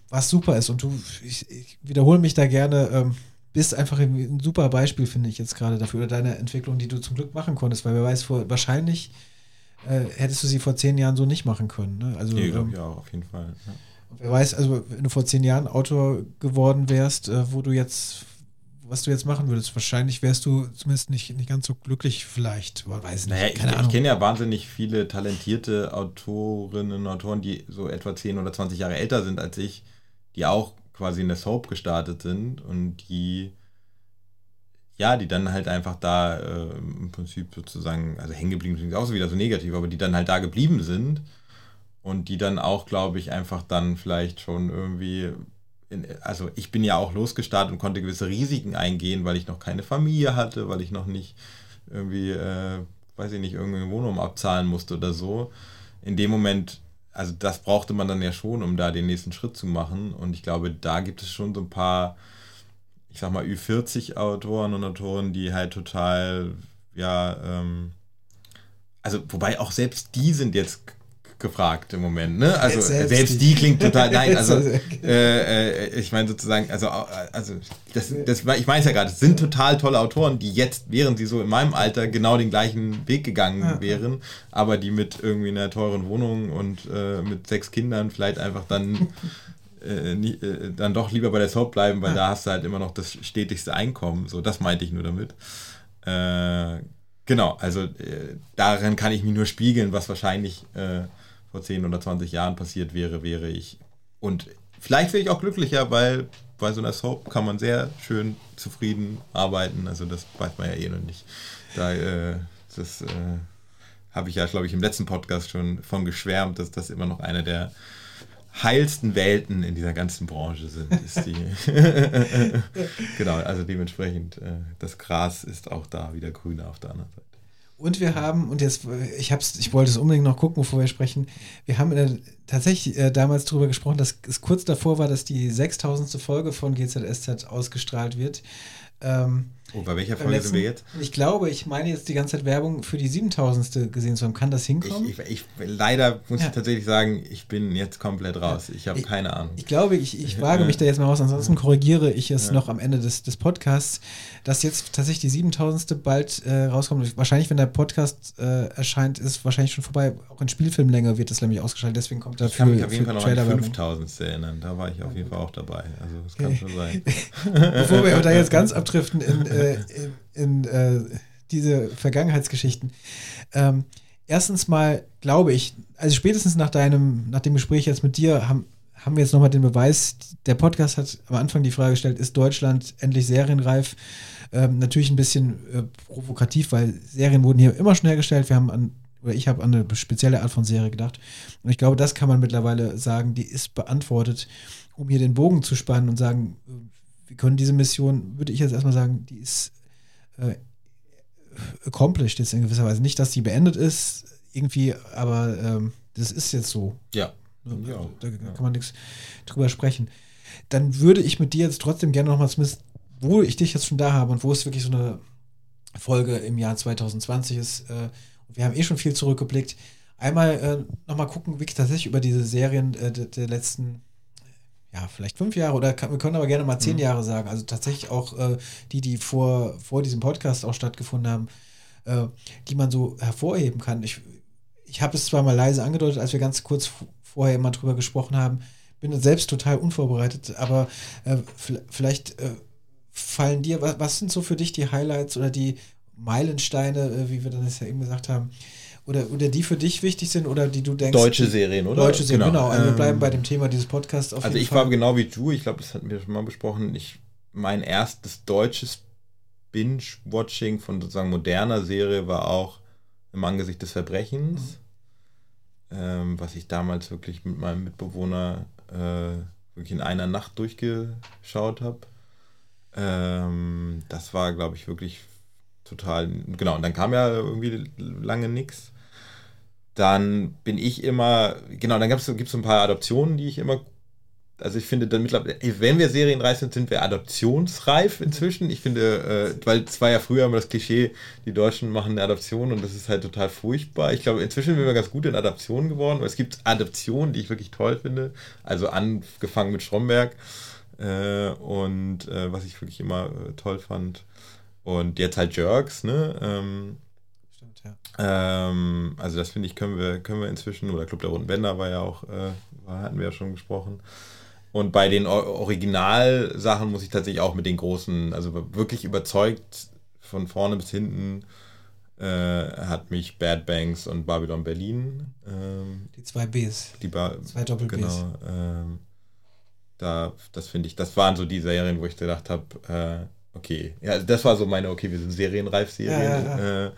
was super ist. Und du, ich, ich wiederhole mich da gerne, ähm, bist einfach ein super Beispiel, finde ich jetzt gerade dafür, oder deine Entwicklung, die du zum Glück machen konntest, weil wer weiß, vor, wahrscheinlich äh, hättest du sie vor zehn Jahren so nicht machen können. Ne? Also, nee, ähm, ja, auf jeden Fall. Ja. Wer weiß, also wenn du vor zehn Jahren Autor geworden wärst, äh, wo du jetzt, was du jetzt machen würdest, wahrscheinlich wärst du zumindest nicht, nicht ganz so glücklich, vielleicht. Weiß nicht, naja, ich, ich kenne ja wahnsinnig viele talentierte Autorinnen und Autoren, die so etwa 10 oder 20 Jahre älter sind als ich, die auch quasi in der Soap gestartet sind und die ja, die dann halt einfach da äh, im Prinzip sozusagen, also hängen geblieben sind auch so wieder so negativ, aber die dann halt da geblieben sind und die dann auch, glaube ich, einfach dann vielleicht schon irgendwie, also ich bin ja auch losgestartet und konnte gewisse Risiken eingehen, weil ich noch keine Familie hatte, weil ich noch nicht irgendwie, äh, weiß ich nicht, irgendeine Wohnung abzahlen musste oder so. In dem Moment also das brauchte man dann ja schon, um da den nächsten Schritt zu machen. Und ich glaube, da gibt es schon so ein paar, ich sag mal, Ü40-Autoren und Autoren, die halt total, ja, ähm, also wobei auch selbst die sind jetzt gefragt im Moment, ne? Also selbst, selbst die. klingt total, nein, also äh, äh, ich meine sozusagen, also, also das, das, ich meine es ja gerade, es sind total tolle Autoren, die jetzt, während sie so in meinem Alter genau den gleichen Weg gegangen ja. wären, aber die mit irgendwie einer teuren Wohnung und äh, mit sechs Kindern vielleicht einfach dann äh, nie, äh, dann doch lieber bei der Soap bleiben, weil ja. da hast du halt immer noch das stetigste Einkommen. So, das meinte ich nur damit. Äh, genau, also daran kann ich mich nur spiegeln, was wahrscheinlich vor 10 oder 20 Jahren passiert wäre, wäre ich. Und vielleicht wäre ich auch glücklicher, weil bei so einer Soap kann man sehr schön zufrieden arbeiten. Also das weiß man ja eh noch nicht. Da, äh, das äh, habe ich ja, glaube ich, im letzten Podcast schon von geschwärmt, dass das immer noch eine der heilsten Welten in dieser ganzen Branche sind. Ist die genau, also dementsprechend, äh, das Gras ist auch da wieder grüner auf der anderen Seite. Und wir haben, und jetzt, ich hab's, ich wollte es unbedingt noch gucken, bevor wir sprechen, wir haben äh, tatsächlich äh, damals darüber gesprochen, dass es kurz davor war, dass die 6000. Folge von GZSZ ausgestrahlt wird. Ähm, Oh, bei welcher Folge letzten, sind wir jetzt? Ich glaube, ich meine jetzt die ganze Zeit Werbung für die 7000. gesehen zu haben. Kann das hinkommen? Ich, ich, ich leider muss ja. ich tatsächlich sagen, ich bin jetzt komplett raus. Ja. Ich habe keine Ahnung. Ich glaube, ich, ich wage mich da jetzt mal raus. Ansonsten korrigiere ich es ja. noch am Ende des, des Podcasts, dass jetzt tatsächlich die 7000. bald äh, rauskommt. Wahrscheinlich, wenn der Podcast äh, erscheint, ist wahrscheinlich schon vorbei. Auch in Spielfilmlänge wird das nämlich ausgeschaltet. Deswegen kommt da Ich kann mich auf jeden Fall noch an die 5000. erinnern. Da war ich auf jeden Fall auch dabei. Also das kann schon sein. Bevor wir da jetzt ganz abdriften in, äh, in in äh, diese Vergangenheitsgeschichten. Ähm, erstens mal glaube ich, also spätestens nach deinem, nach dem Gespräch jetzt mit dir haben, haben wir jetzt nochmal den Beweis, der Podcast hat am Anfang die Frage gestellt, ist Deutschland endlich serienreif? Ähm, natürlich ein bisschen äh, provokativ, weil Serien wurden hier immer schon hergestellt. Wir haben an, oder ich habe an eine spezielle Art von Serie gedacht. Und ich glaube, das kann man mittlerweile sagen, die ist beantwortet, um hier den Bogen zu spannen und sagen, äh, wir können diese Mission, würde ich jetzt erstmal sagen, die ist äh, accomplished jetzt in gewisser Weise. Nicht, dass die beendet ist, irgendwie, aber ähm, das ist jetzt so. Ja. ja. Da, kann man nichts drüber sprechen. Dann würde ich mit dir jetzt trotzdem gerne nochmal zumindest, wo ich dich jetzt schon da habe und wo es wirklich so eine Folge im Jahr 2020 ist, äh, wir haben eh schon viel zurückgeblickt, einmal äh, nochmal gucken, wirklich tatsächlich über diese Serien äh, der, der letzten ja, vielleicht fünf Jahre oder kann, wir können aber gerne mal zehn mhm. Jahre sagen. Also tatsächlich auch äh, die, die vor, vor diesem Podcast auch stattgefunden haben, äh, die man so hervorheben kann. Ich, ich habe es zwar mal leise angedeutet, als wir ganz kurz vorher immer drüber gesprochen haben, bin selbst total unvorbereitet, aber äh, vielleicht äh, fallen dir, was, was sind so für dich die Highlights oder die Meilensteine, äh, wie wir das ja eben gesagt haben, oder, oder die für dich wichtig sind oder die du denkst. Deutsche Serien, oder? Deutsche Serien, genau. genau. Also wir bleiben ähm, bei dem Thema dieses Podcasts auf Also ich Fall. war genau wie du, ich glaube, das hatten wir schon mal besprochen. Ich, mein erstes deutsches Binge-Watching von sozusagen moderner Serie war auch im Angesicht des Verbrechens. ähm, was ich damals wirklich mit meinem Mitbewohner äh, wirklich in einer Nacht durchgeschaut habe. Ähm, das war, glaube ich, wirklich total. Genau, und dann kam ja irgendwie lange nichts. Dann bin ich immer, genau, dann gibt es so ein paar Adoptionen, die ich immer also ich finde dann mittlerweile, wenn wir serienreif sind, sind wir adoptionsreif inzwischen. Ich finde, äh, weil es war ja früher immer das Klischee, die Deutschen machen eine Adoption und das ist halt total furchtbar. Ich glaube, inzwischen sind wir ganz gut in Adoptionen geworden. Es gibt Adoptionen, die ich wirklich toll finde. Also angefangen mit Stromberg äh, und äh, was ich wirklich immer äh, toll fand. Und jetzt halt Jerks, ne? Ähm, Stimmt, ja. Ähm, also das finde ich, können wir, können wir inzwischen, oder Club der Runden Bänder war ja auch, äh, hatten wir ja schon gesprochen. Und bei den Originalsachen muss ich tatsächlich auch mit den großen, also wirklich überzeugt von vorne bis hinten äh, hat mich Bad Banks und Babylon Berlin. Ähm, die zwei Bs. Die ba zwei Doppel-Bs. Genau. Ähm, da, das finde ich, das waren so die Serien, wo ich gedacht habe, äh, okay, ja, das war so meine, okay, wir sind Serienreif-Serien. Ja, ja, ja. äh,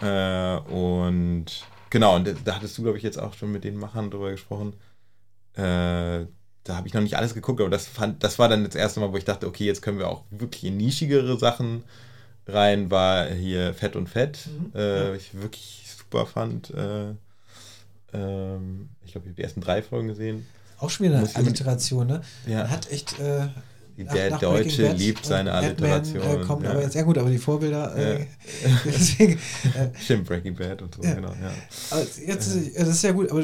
äh und genau, und da hattest du, glaube ich, jetzt auch schon mit den Machern drüber gesprochen. Äh, da habe ich noch nicht alles geguckt, aber das fand, das war dann das erste Mal, wo ich dachte, okay, jetzt können wir auch wirklich in nischigere Sachen rein, war hier Fett und Fett, mhm. äh, ich wirklich super fand. Äh, ähm, ich glaube, ich habe die ersten drei Folgen gesehen. Auch schon wieder eine Alliteration, ne? Ja. Man hat echt. Äh, der nach Deutsche liebt seine Alliteration. Äh, kommt ja. aber jetzt, ja gut, aber die Vorbilder. Äh, deswegen, äh, Stimmt, Breaking Bad und so, ja. genau. Ja. Aber jetzt, das ist ja gut, aber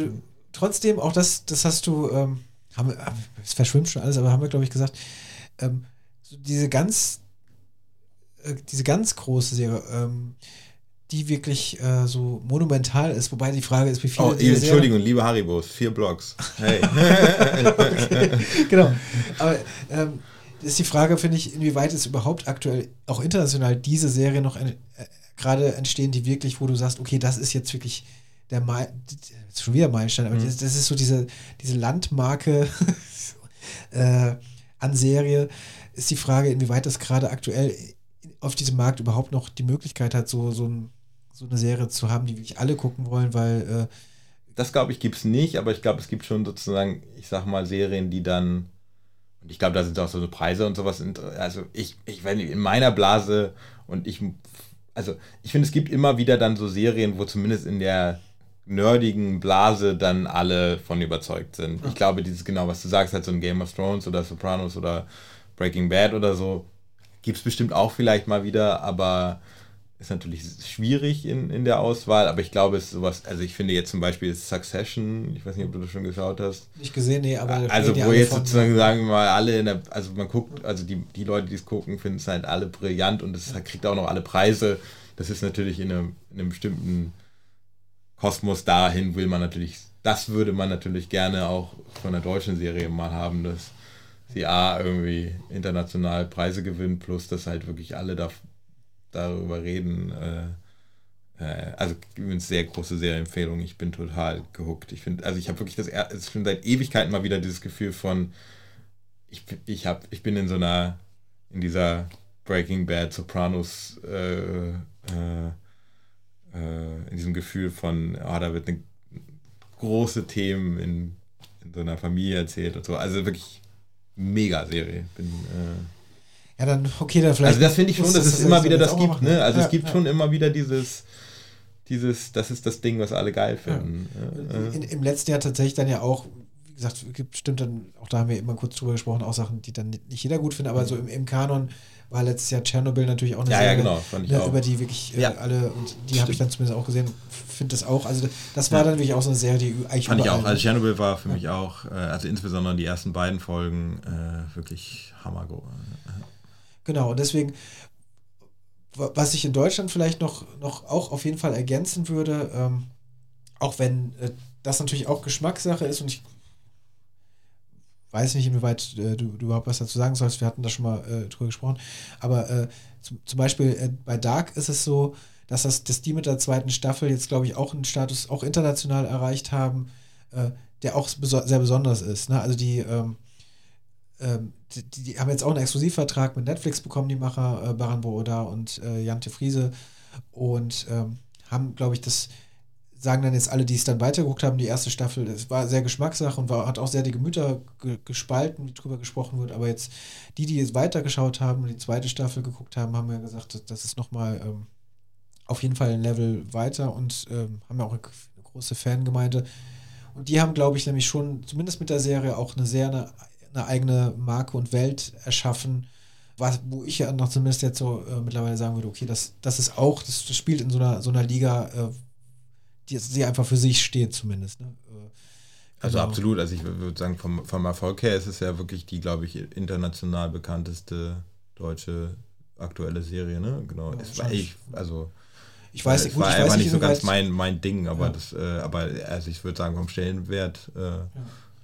trotzdem, auch das, das hast du. Ähm, haben wir, es verschwimmt schon alles, aber haben wir, glaube ich, gesagt, ähm, so diese ganz, äh, diese ganz große Serie, ähm, die wirklich äh, so monumental ist, wobei die Frage ist, wie viele. Oh, Entschuldigung, liebe Haribos, vier Blogs. Hey. okay, genau. Aber ähm, ist die Frage, finde ich, inwieweit es überhaupt aktuell, auch international, diese Serie noch äh, gerade entstehen, die wirklich, wo du sagst, okay, das ist jetzt wirklich der Mai, schon wieder Meilenstein, aber mhm. das, das, ist so diese, diese Landmarke äh, an Serie, ist die Frage, inwieweit das gerade aktuell auf diesem Markt überhaupt noch die Möglichkeit hat, so, so, ein, so eine Serie zu haben, die wirklich alle gucken wollen, weil äh, das glaube ich gibt es nicht, aber ich glaube, es gibt schon sozusagen, ich sag mal, Serien, die dann, und ich glaube, da sind auch so Preise und sowas, also ich, ich wenn in meiner Blase und ich, also ich finde, es gibt immer wieder dann so Serien, wo zumindest in der nerdigen Blase dann alle von überzeugt sind. Ich glaube, dieses genau, was du sagst, halt so ein Game of Thrones oder Sopranos oder Breaking Bad oder so, gibt es bestimmt auch vielleicht mal wieder, aber ist natürlich schwierig in, in der Auswahl, aber ich glaube, es ist sowas, also ich finde jetzt zum Beispiel Succession, ich weiß nicht, ob du das schon geschaut hast. Nicht gesehen, nee, aber. Also, wo jetzt sozusagen, sagen wir mal, alle in der, also man guckt, also die, die Leute, die es gucken, finden es halt alle brillant und es kriegt auch noch alle Preise. Das ist natürlich in einem, in einem bestimmten Kosmos dahin will man natürlich, das würde man natürlich gerne auch von der deutschen Serie mal haben, dass sie A irgendwie international Preise gewinnt, plus dass halt wirklich alle da, darüber reden. Äh, äh, also eine sehr große Serienempfehlung. Ich bin total gehuckt. Ich finde, also ich habe wirklich das, es schon seit Ewigkeiten mal wieder dieses Gefühl von, ich, ich, hab, ich bin in so einer, in dieser Breaking Bad Sopranos äh, äh, äh, in diesem Gefühl von, ah, da wird eine große Themen in, in so einer Familie erzählt und so. Also wirklich mega Serie. Bin, äh, ja, dann, okay, dann vielleicht. Also das finde ich schon, dass es immer wieder das gibt, ne? Also ja, es gibt ja. schon immer wieder dieses, dieses, das ist das Ding, was alle geil finden. Ja. In, Im letzten Jahr tatsächlich dann ja auch, wie gesagt, gibt bestimmt dann, auch da haben wir immer kurz drüber gesprochen, auch Sachen, die dann nicht jeder gut findet, aber so im, im Kanon war letztes Jahr Tschernobyl natürlich auch eine ja, Serie, ja, genau, fand ich ne, auch. über die wirklich äh, alle, und die habe ich dann zumindest auch gesehen, finde das auch, also das war ja. dann wirklich auch so eine Serie, die eigentlich Fand ich auch, also Tschernobyl war für mich auch, äh, also insbesondere die ersten beiden Folgen, äh, wirklich Hammer. Genau, und deswegen, was ich in Deutschland vielleicht noch, noch auch auf jeden Fall ergänzen würde, ähm, auch wenn äh, das natürlich auch Geschmackssache ist und ich weiß nicht, inwieweit äh, du, du, überhaupt was dazu sagen sollst. Wir hatten da schon mal äh, drüber gesprochen. Aber äh, zum, zum, Beispiel äh, bei Dark ist es so, dass, das, dass die mit der zweiten Staffel jetzt, glaube ich, auch einen Status auch international erreicht haben, äh, der auch beso sehr besonders ist. Ne? Also die, ähm, ähm, die, die, haben jetzt auch einen Exklusivvertrag mit Netflix bekommen, die Macher äh, Baran Booda und äh, Jante Friese und ähm, haben, glaube ich, das sagen dann jetzt alle, die es dann weitergeguckt haben, die erste Staffel, es war sehr Geschmackssache und war, hat auch sehr die Gemüter ge gespalten, wie drüber gesprochen wird. Aber jetzt die, die jetzt weitergeschaut haben und die zweite Staffel geguckt haben, haben ja gesagt, das, das ist nochmal ähm, auf jeden Fall ein Level weiter und ähm, haben ja auch eine, eine, große Fangemeinde. Und die haben, glaube ich, nämlich schon, zumindest mit der Serie, auch eine sehr eine, eine eigene Marke und Welt erschaffen, was, wo ich ja noch zumindest jetzt so äh, mittlerweile sagen würde, okay, das, das ist auch, das, spielt in so einer, so einer Liga, äh, die, die einfach für sich steht zumindest. Ne? Äh, also genau. absolut, also ich würde sagen, vom, vom Erfolg her ist es ja wirklich die, glaube ich, international bekannteste deutsche aktuelle Serie, ne? Genau. Ja, es war ich, also ich weiß, es gut, war ich weiß nicht so ganz mein, mein Ding, aber ja. das, äh, aber also ich würde sagen, vom Stellenwert äh, ja.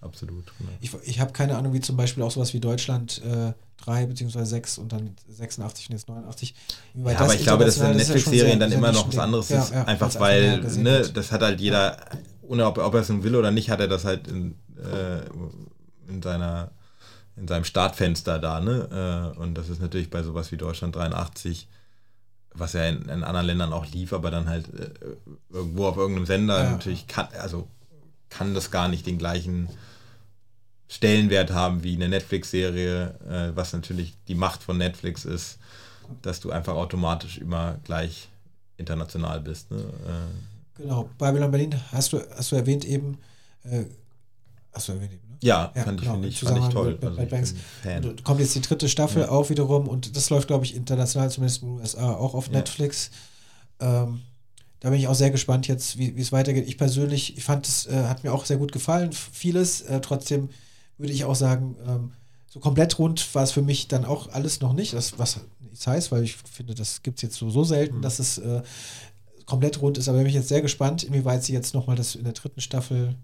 Absolut. Genau. Ich, ich habe keine Ahnung, wie zum Beispiel auch sowas wie Deutschland äh, 3 bzw. 6 und dann 86 und jetzt 89. Ja, aber ich glaube, dass in Netflix-Serien dann immer noch was anderes ist. Ja, einfach weil, ne, das hat halt jeder, ohne ob, ob er es nun will oder nicht, hat er das halt in, äh, in seiner in seinem Startfenster da, ne? Äh, und das ist natürlich bei sowas wie Deutschland 83, was ja in, in anderen Ländern auch lief, aber dann halt äh, irgendwo auf irgendeinem Sender ja. natürlich kann, also kann das gar nicht den gleichen Stellenwert haben wie eine Netflix-Serie, äh, was natürlich die Macht von Netflix ist, dass du einfach automatisch immer gleich international bist. Ne? Äh, genau, Babylon Berlin hast du, hast du erwähnt eben, äh, hast du erwähnt eben, ne? Ja, ja fand, genau, ich, fand ich toll. Mit, mit, also ich kommt jetzt die dritte Staffel ja. auch wiederum und das läuft, glaube ich, international, zumindest in den USA, auch auf ja. Netflix. Ähm, da bin ich auch sehr gespannt jetzt, wie es weitergeht. Ich persönlich, ich fand es, äh, hat mir auch sehr gut gefallen, vieles. Äh, trotzdem würde ich auch sagen, ähm, so komplett rund war es für mich dann auch alles noch nicht. Das, was nichts heißt, weil ich finde, das gibt es jetzt so, so selten, mhm. dass es äh, komplett rund ist. Aber ich bin jetzt sehr gespannt, inwieweit sie jetzt nochmal das in der dritten Staffel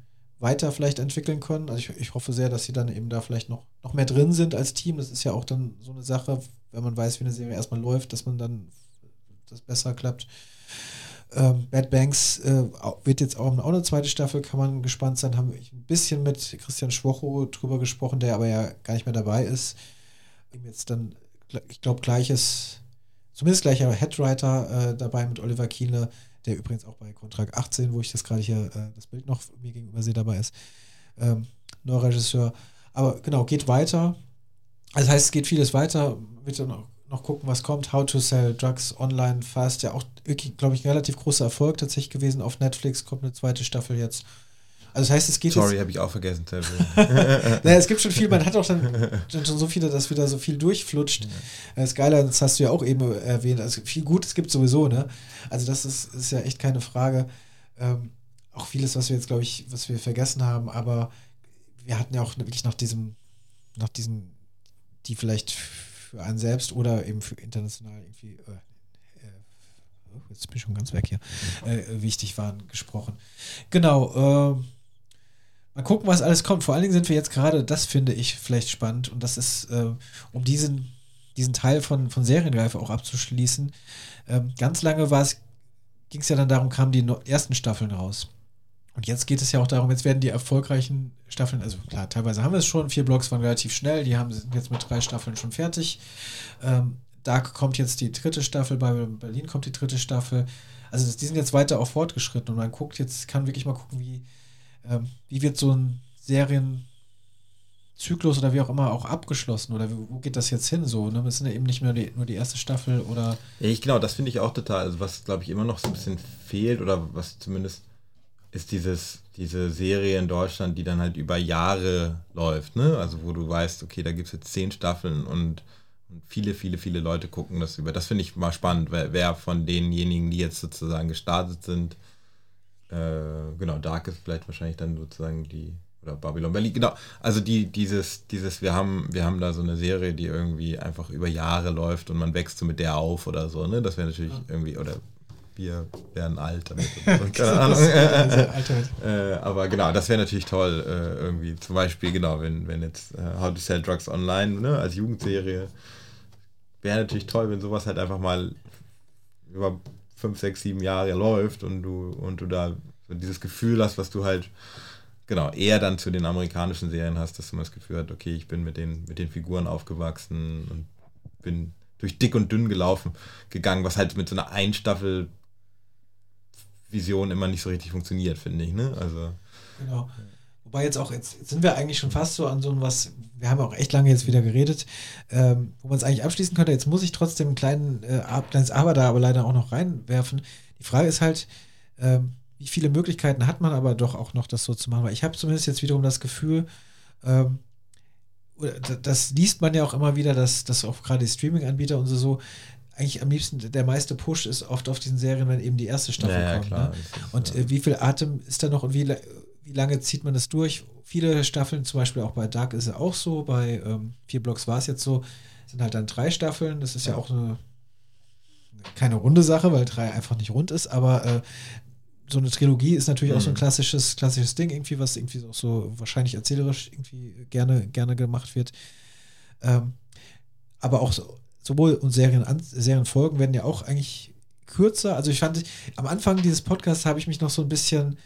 weiter vielleicht entwickeln können. Also ich, ich hoffe sehr, dass sie dann eben da vielleicht noch, noch mehr drin sind als Team. Das ist ja auch dann so eine Sache, wenn man weiß, wie eine Serie erstmal läuft, dass man dann das besser klappt. Ähm, Bad Banks äh, wird jetzt auch, auch eine zweite Staffel, kann man gespannt sein. Haben wir ein bisschen mit Christian Schwocho drüber gesprochen, der aber ja gar nicht mehr dabei ist. Jetzt dann, ich glaube, gleiches, zumindest gleicher Headwriter äh, dabei mit Oliver Kienle, der übrigens auch bei Kontrakt 18, wo ich das gerade hier, äh, das Bild noch mir gegenüber sehe, dabei ist. Ähm, neuer Regisseur. Aber genau, geht weiter. Das heißt, es geht vieles weiter. Wird dann auch noch gucken, was kommt. How to Sell Drugs Online Fast. Ja, auch wirklich, glaube ich, ein relativ großer Erfolg tatsächlich gewesen auf Netflix. Kommt eine zweite Staffel jetzt. Also das heißt, es geht Sorry, habe ich auch vergessen naja, es gibt schon viel, man hat auch dann, schon so viele, dass wieder so viel durchflutscht. Ja. Skyline, das hast du ja auch eben erwähnt. Also viel Gutes gibt sowieso, ne? Also das ist, ist ja echt keine Frage. Ähm, auch vieles, was wir jetzt, glaube ich, was wir vergessen haben, aber wir hatten ja auch wirklich nach diesem, nach diesem, die vielleicht für einen selbst oder eben für international irgendwie, äh, äh, jetzt bin ich schon ganz weg hier, äh, wichtig waren, gesprochen. Genau, äh, mal gucken, was alles kommt. Vor allen Dingen sind wir jetzt gerade, das finde ich vielleicht spannend und das ist, äh, um diesen, diesen Teil von, von Serienreife auch abzuschließen. Ähm, ganz lange war es, ging es ja dann darum, kamen die ersten Staffeln raus. Und jetzt geht es ja auch darum, jetzt werden die erfolgreichen Staffeln, also klar, teilweise haben wir es schon, vier Blogs waren relativ schnell, die haben, sind jetzt mit drei Staffeln schon fertig. Ähm, Dark kommt jetzt die dritte Staffel, bei Berlin kommt die dritte Staffel. Also die sind jetzt weiter auch fortgeschritten und man guckt jetzt, kann wirklich mal gucken, wie, ähm, wie wird so ein Serienzyklus oder wie auch immer auch abgeschlossen oder wo geht das jetzt hin so? Ne? Das sind ja eben nicht mehr die, nur die erste Staffel oder. Ja, ich genau, das finde ich auch total. Also was glaube ich immer noch so ein bisschen fehlt oder was zumindest ist dieses, diese Serie in Deutschland, die dann halt über Jahre läuft, ne? Also wo du weißt, okay, da gibt es jetzt zehn Staffeln und, und, viele, viele, viele Leute gucken das über. Das finde ich mal spannend, wer, wer, von denjenigen, die jetzt sozusagen gestartet sind, äh, genau, Dark ist vielleicht wahrscheinlich dann sozusagen die, oder Babylon Berlin, genau, also die, dieses, dieses, wir haben, wir haben da so eine Serie, die irgendwie einfach über Jahre läuft und man wächst so mit der auf oder so, ne? Das wäre natürlich ja. irgendwie, oder wir werden alt damit. keine Ahnung. äh, aber genau, das wäre natürlich toll, äh, irgendwie. Zum Beispiel, genau, wenn, wenn jetzt äh, How to Sell Drugs Online ne, als Jugendserie, wäre natürlich toll, wenn sowas halt einfach mal über fünf, sechs, sieben Jahre läuft und du, und du da so dieses Gefühl hast, was du halt genau eher dann zu den amerikanischen Serien hast, dass du mal das Gefühl hast, okay, ich bin mit den, mit den Figuren aufgewachsen und bin durch dick und dünn gelaufen, gegangen, was halt mit so einer Einstaffel Vision immer nicht so richtig funktioniert, finde ich. Ne? Also, Genau. Wobei jetzt auch, jetzt, sind wir eigentlich schon fast so an so was, wir haben auch echt lange jetzt wieder geredet, ähm, wo man es eigentlich abschließen könnte. Jetzt muss ich trotzdem ein kleinen, äh, kleines Aber da aber leider auch noch reinwerfen. Die Frage ist halt, ähm, wie viele Möglichkeiten hat man aber doch auch noch, das so zu machen? Weil ich habe zumindest jetzt wiederum das Gefühl, ähm, das liest man ja auch immer wieder, dass, dass auch gerade die Streaming-Anbieter und so, so eigentlich am liebsten der meiste Push ist oft auf diesen Serien, wenn eben die erste Staffel Ja, ja, kommt. klar. Ne? Und äh, wie viel Atem ist da noch und wie, wie lange zieht man das durch? Viele Staffeln, zum Beispiel auch bei Dark ist es auch so, bei ähm, vier Blocks war es jetzt so, sind halt dann drei Staffeln. Das ist ja, Ja. auch eine keine runde Sache, weil drei einfach nicht rund ist, aber äh, so eine Trilogie ist natürlich auch so ein Mhm. klassisches, klassisches Ding, irgendwie, was irgendwie auch so wahrscheinlich erzählerisch irgendwie gerne, gerne gemacht wird. Ähm, aber auch so, sowohl und Serien, Serienfolgen werden ja auch eigentlich kürzer. Also ich fand, am Anfang dieses Podcasts habe ich mich noch so ein bisschen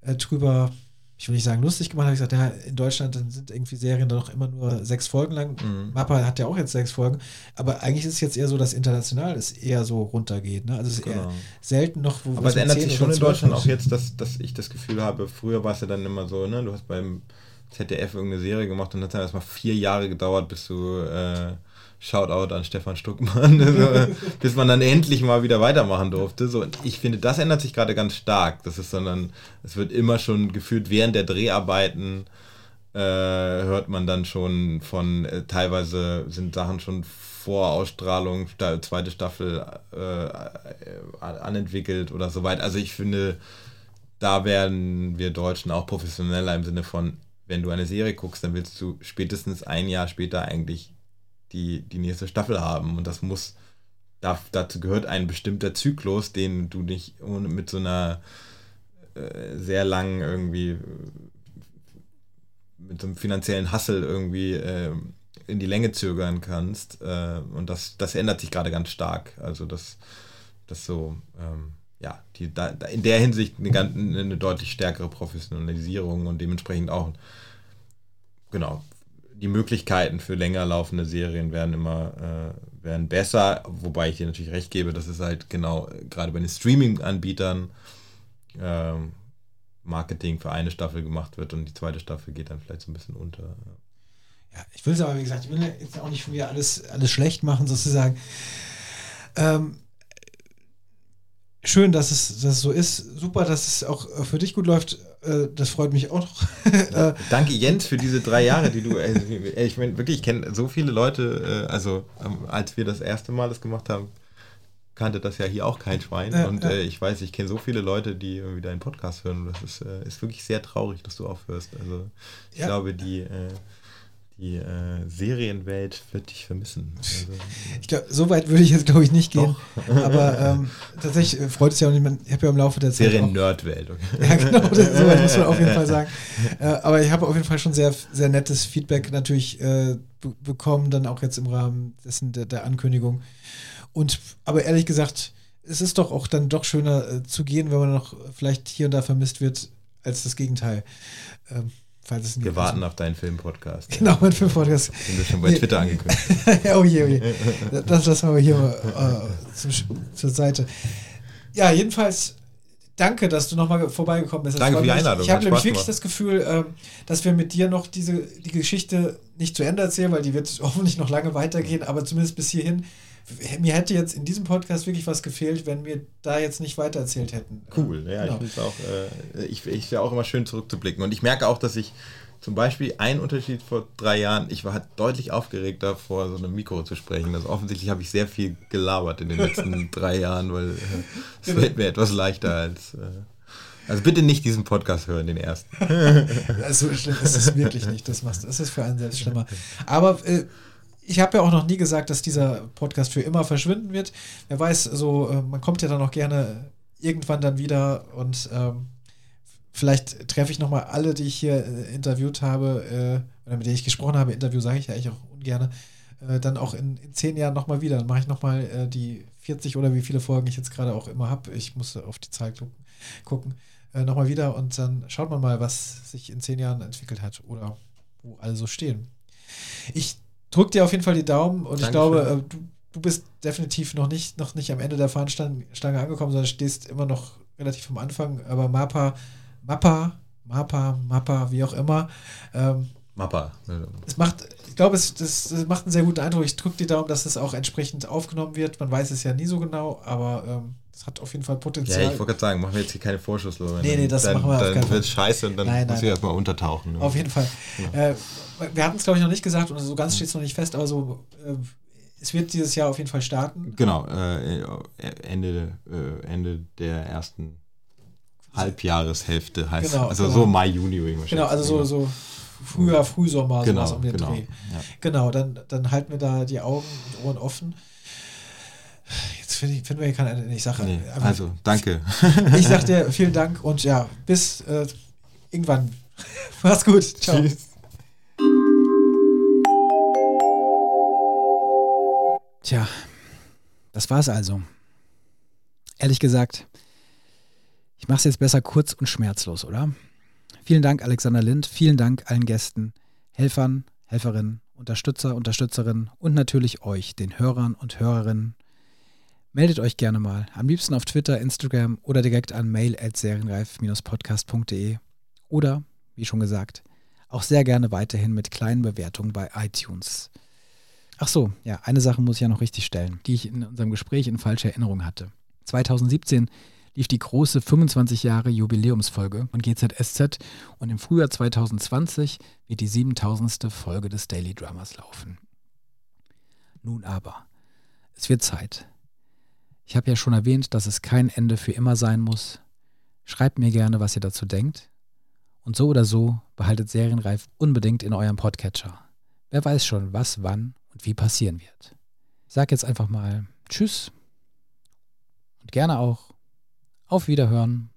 äh, drüber, ich will nicht sagen lustig gemacht, habe ich gesagt, ja, in Deutschland dann sind irgendwie Serien dann noch immer nur sechs Folgen lang. Mhm. Mappa hat ja auch jetzt sechs Folgen, aber eigentlich ist es jetzt eher so, dass international es eher so runtergeht. Ne? Also es ist Genau. eher selten noch, wo Aber es ändert 10 sich schon in 12 Deutschland auch jetzt, dass, dass ich das Gefühl habe, früher war es ja dann immer so, ne, du hast beim ZDF irgendeine Serie gemacht und dann hat es dann erstmal vier Jahre gedauert, bis du äh, Shoutout an Stefan Stuckmann, also, bis man dann endlich mal wieder weitermachen durfte. So, ich finde, das ändert sich gerade ganz stark. Das ist sondern, es wird immer schon gefühlt während der Dreharbeiten äh, hört man dann schon von, äh, teilweise sind Sachen schon vor Ausstrahlung, zweite Staffel äh, anentwickelt oder so weit. Also ich finde, da werden wir Deutschen auch professioneller im Sinne von, wenn du eine Serie guckst, dann willst du spätestens ein Jahr später eigentlich die, die nächste Staffel haben. Und das muss, da, dazu gehört ein bestimmter Zyklus, den du nicht mit so einer äh, sehr langen irgendwie, mit so einem finanziellen Hassel irgendwie äh, in die Länge zögern kannst. Äh, und das, das ändert sich gerade ganz stark. Also das, das so, ähm, ja, die, da in der Hinsicht eine, ganz, eine deutlich stärkere Professionalisierung und dementsprechend auch, genau, die Möglichkeiten für länger laufende Serien werden immer äh, werden besser, wobei ich dir natürlich recht gebe, dass es halt genau äh, gerade bei den Streaming-Anbietern ähm, Marketing für eine Staffel gemacht wird und die zweite Staffel geht dann vielleicht so ein bisschen unter. Ja, ich will es aber, wie gesagt, ich will jetzt auch nicht von mir alles, alles schlecht machen, sozusagen. Ähm, schön, dass es, dass es so ist. Super, dass es auch äh, für dich gut läuft. Äh, das freut mich auch noch. Äh, Danke Jens für diese drei Jahre, die du, äh, ich meine wirklich, ich kenne so viele Leute, äh, also ähm, als wir das erste Mal das gemacht haben, kannte das ja hier auch kein Schwein Ja, und ja. äh, ich weiß, ich kenne so viele Leute, die irgendwie deinen Podcast hören das ist, äh, ist wirklich sehr traurig, dass du aufhörst. Also ich Ja. glaube, die, äh, die äh, Serienwelt wird dich vermissen. Also, ich glaube, so weit würde ich jetzt, glaube ich, nicht gehen. Aber ähm, tatsächlich äh, freut es ja auch nicht. man- Ich habe ja im Laufe der Zeit. Serien-Nerdwelt, okay. Ja, genau, das, so weit muss man auf jeden Fall sagen. Äh, aber ich habe auf jeden Fall schon sehr, sehr nettes Feedback natürlich äh, be bekommen, dann auch jetzt im Rahmen dessen der, der Ankündigung. Und aber ehrlich gesagt, es ist doch auch dann doch schöner äh, zu gehen, wenn man noch vielleicht hier und da vermisst wird, als das Gegenteil. Ähm, Wir warten auf deinen Film-Podcast. Genau, mein Film-Podcast. Den du schon bei. Twitter angekündigt oh je, oh je. Das lassen wir hier mal äh, zum, zur Seite. Ja, jedenfalls danke, dass du nochmal vorbeigekommen bist. Das Danke für die. Einladung, Ich habe nämlich wirklich gemacht. das Gefühl, ähm, dass wir mit dir noch diese die Geschichte nicht zu Ende erzählen, weil die wird hoffentlich noch lange weitergehen, aber zumindest bis hierhin. Mir hätte jetzt in diesem Podcast wirklich was gefehlt, wenn wir da jetzt nicht weitererzählt hätten. Cool, ja, Genau. ich finde es auch, äh, ich, ich auch immer schön zurückzublicken. Und ich merke auch, dass ich zum Beispiel ein Unterschied vor drei Jahren, ich war deutlich aufgeregter, vor so einem Mikro zu sprechen. Also offensichtlich habe ich sehr viel gelabert in den letzten drei Jahren, weil äh, es fällt mir etwas leichter als. Äh, also bitte nicht diesen Podcast hören, den ersten. Also schlimm ist es wirklich nicht. Das machst das ist für einen selbst schlimmer. Aber äh, ich habe ja auch noch nie gesagt, dass dieser Podcast für immer verschwinden wird. Wer weiß, so äh, man kommt ja dann auch gerne irgendwann dann wieder und ähm, vielleicht treffe ich nochmal alle, die ich hier äh, interviewt habe äh, oder mit denen ich gesprochen habe. Interview sage ich ja eigentlich auch ungern. Äh, dann auch in, in zehn Jahren nochmal wieder. Dann mache ich nochmal äh, die 40 oder wie viele Folgen ich jetzt gerade auch immer habe. Ich muss auf die Zahl gucken. gucken äh, nochmal wieder und dann schaut man mal, was sich in zehn Jahren entwickelt hat oder wo alle so stehen. Ich drücke dir auf jeden Fall die Daumen und ich Dankeschön. glaube, äh, du, du bist definitiv noch nicht, noch nicht am Ende der Fahnenstange Stange angekommen, sondern stehst immer noch relativ vom Anfang, aber Mappa, Mappa, Mappa, Mappa, wie auch immer. Ähm, Mappa. es macht, ich glaube, es das, das macht einen sehr guten Eindruck. Ich drücke die Daumen, dass es auch entsprechend aufgenommen wird. Man weiß es ja nie so genau, aber ähm, es hat auf jeden Fall Potenzial. Ja, ich wollte gerade sagen, machen wir jetzt hier keine Vorschusslose. Nee, nee, das dann, machen wir auf Dann keinen wird scheiße und dann Nein, muss nein. ich erstmal untertauchen. Auf jeden Fall. Genau. Äh, wir hatten es, glaube ich, noch nicht gesagt und so ganz steht es noch nicht fest, aber so, äh, es wird dieses Jahr auf jeden Fall starten. Genau, äh, Ende, äh, Ende der ersten Halbjahreshälfte heißt Genau, Also genau. so Mai, Juni mal Genau, also so, schätzen. so Frühjahr, Frühsommer, Genau, sowas um den genau. Dreh. Ja. Genau, dann, dann halten wir da die Augen und Ohren offen. Jetzt finde ich, finden wir hier kein Ende. Ich sage Nee, also, danke. ich sag dir vielen Dank und ja, bis äh, irgendwann. Mach's gut. Ciao. Tschüss. Tja, das war's also. Ehrlich gesagt, ich mache es jetzt besser kurz und schmerzlos, oder? Vielen Dank, Alexander Lind. Vielen Dank allen Gästen, Helfern, Helferinnen, Unterstützer, Unterstützerinnen und natürlich euch, den Hörern und Hörerinnen. Meldet euch gerne mal. Am liebsten auf Twitter, Instagram oder direkt an mail at serienreif-podcast.de oder, wie schon gesagt, auch sehr gerne weiterhin mit kleinen Bewertungen bei iTunes. Ach so, ja, eine Sache muss ich ja noch richtig stellen, die ich in unserem Gespräch in falscher Erinnerung hatte. 2017 lief die große 25 Jahre Jubiläumsfolge von GZSZ und im Frühjahr 2020 wird die 7000. Folge des Daily Dramas laufen. Nun aber, es wird Zeit. Ich habe ja schon erwähnt, dass es kein Ende für immer sein muss. Schreibt mir gerne, was ihr dazu denkt. Und so oder so behaltet Serienreif unbedingt in eurem Podcatcher. Wer weiß schon, was, wann und wie passieren wird. Ich sage jetzt einfach mal Tschüss und gerne auch auf Wiederhören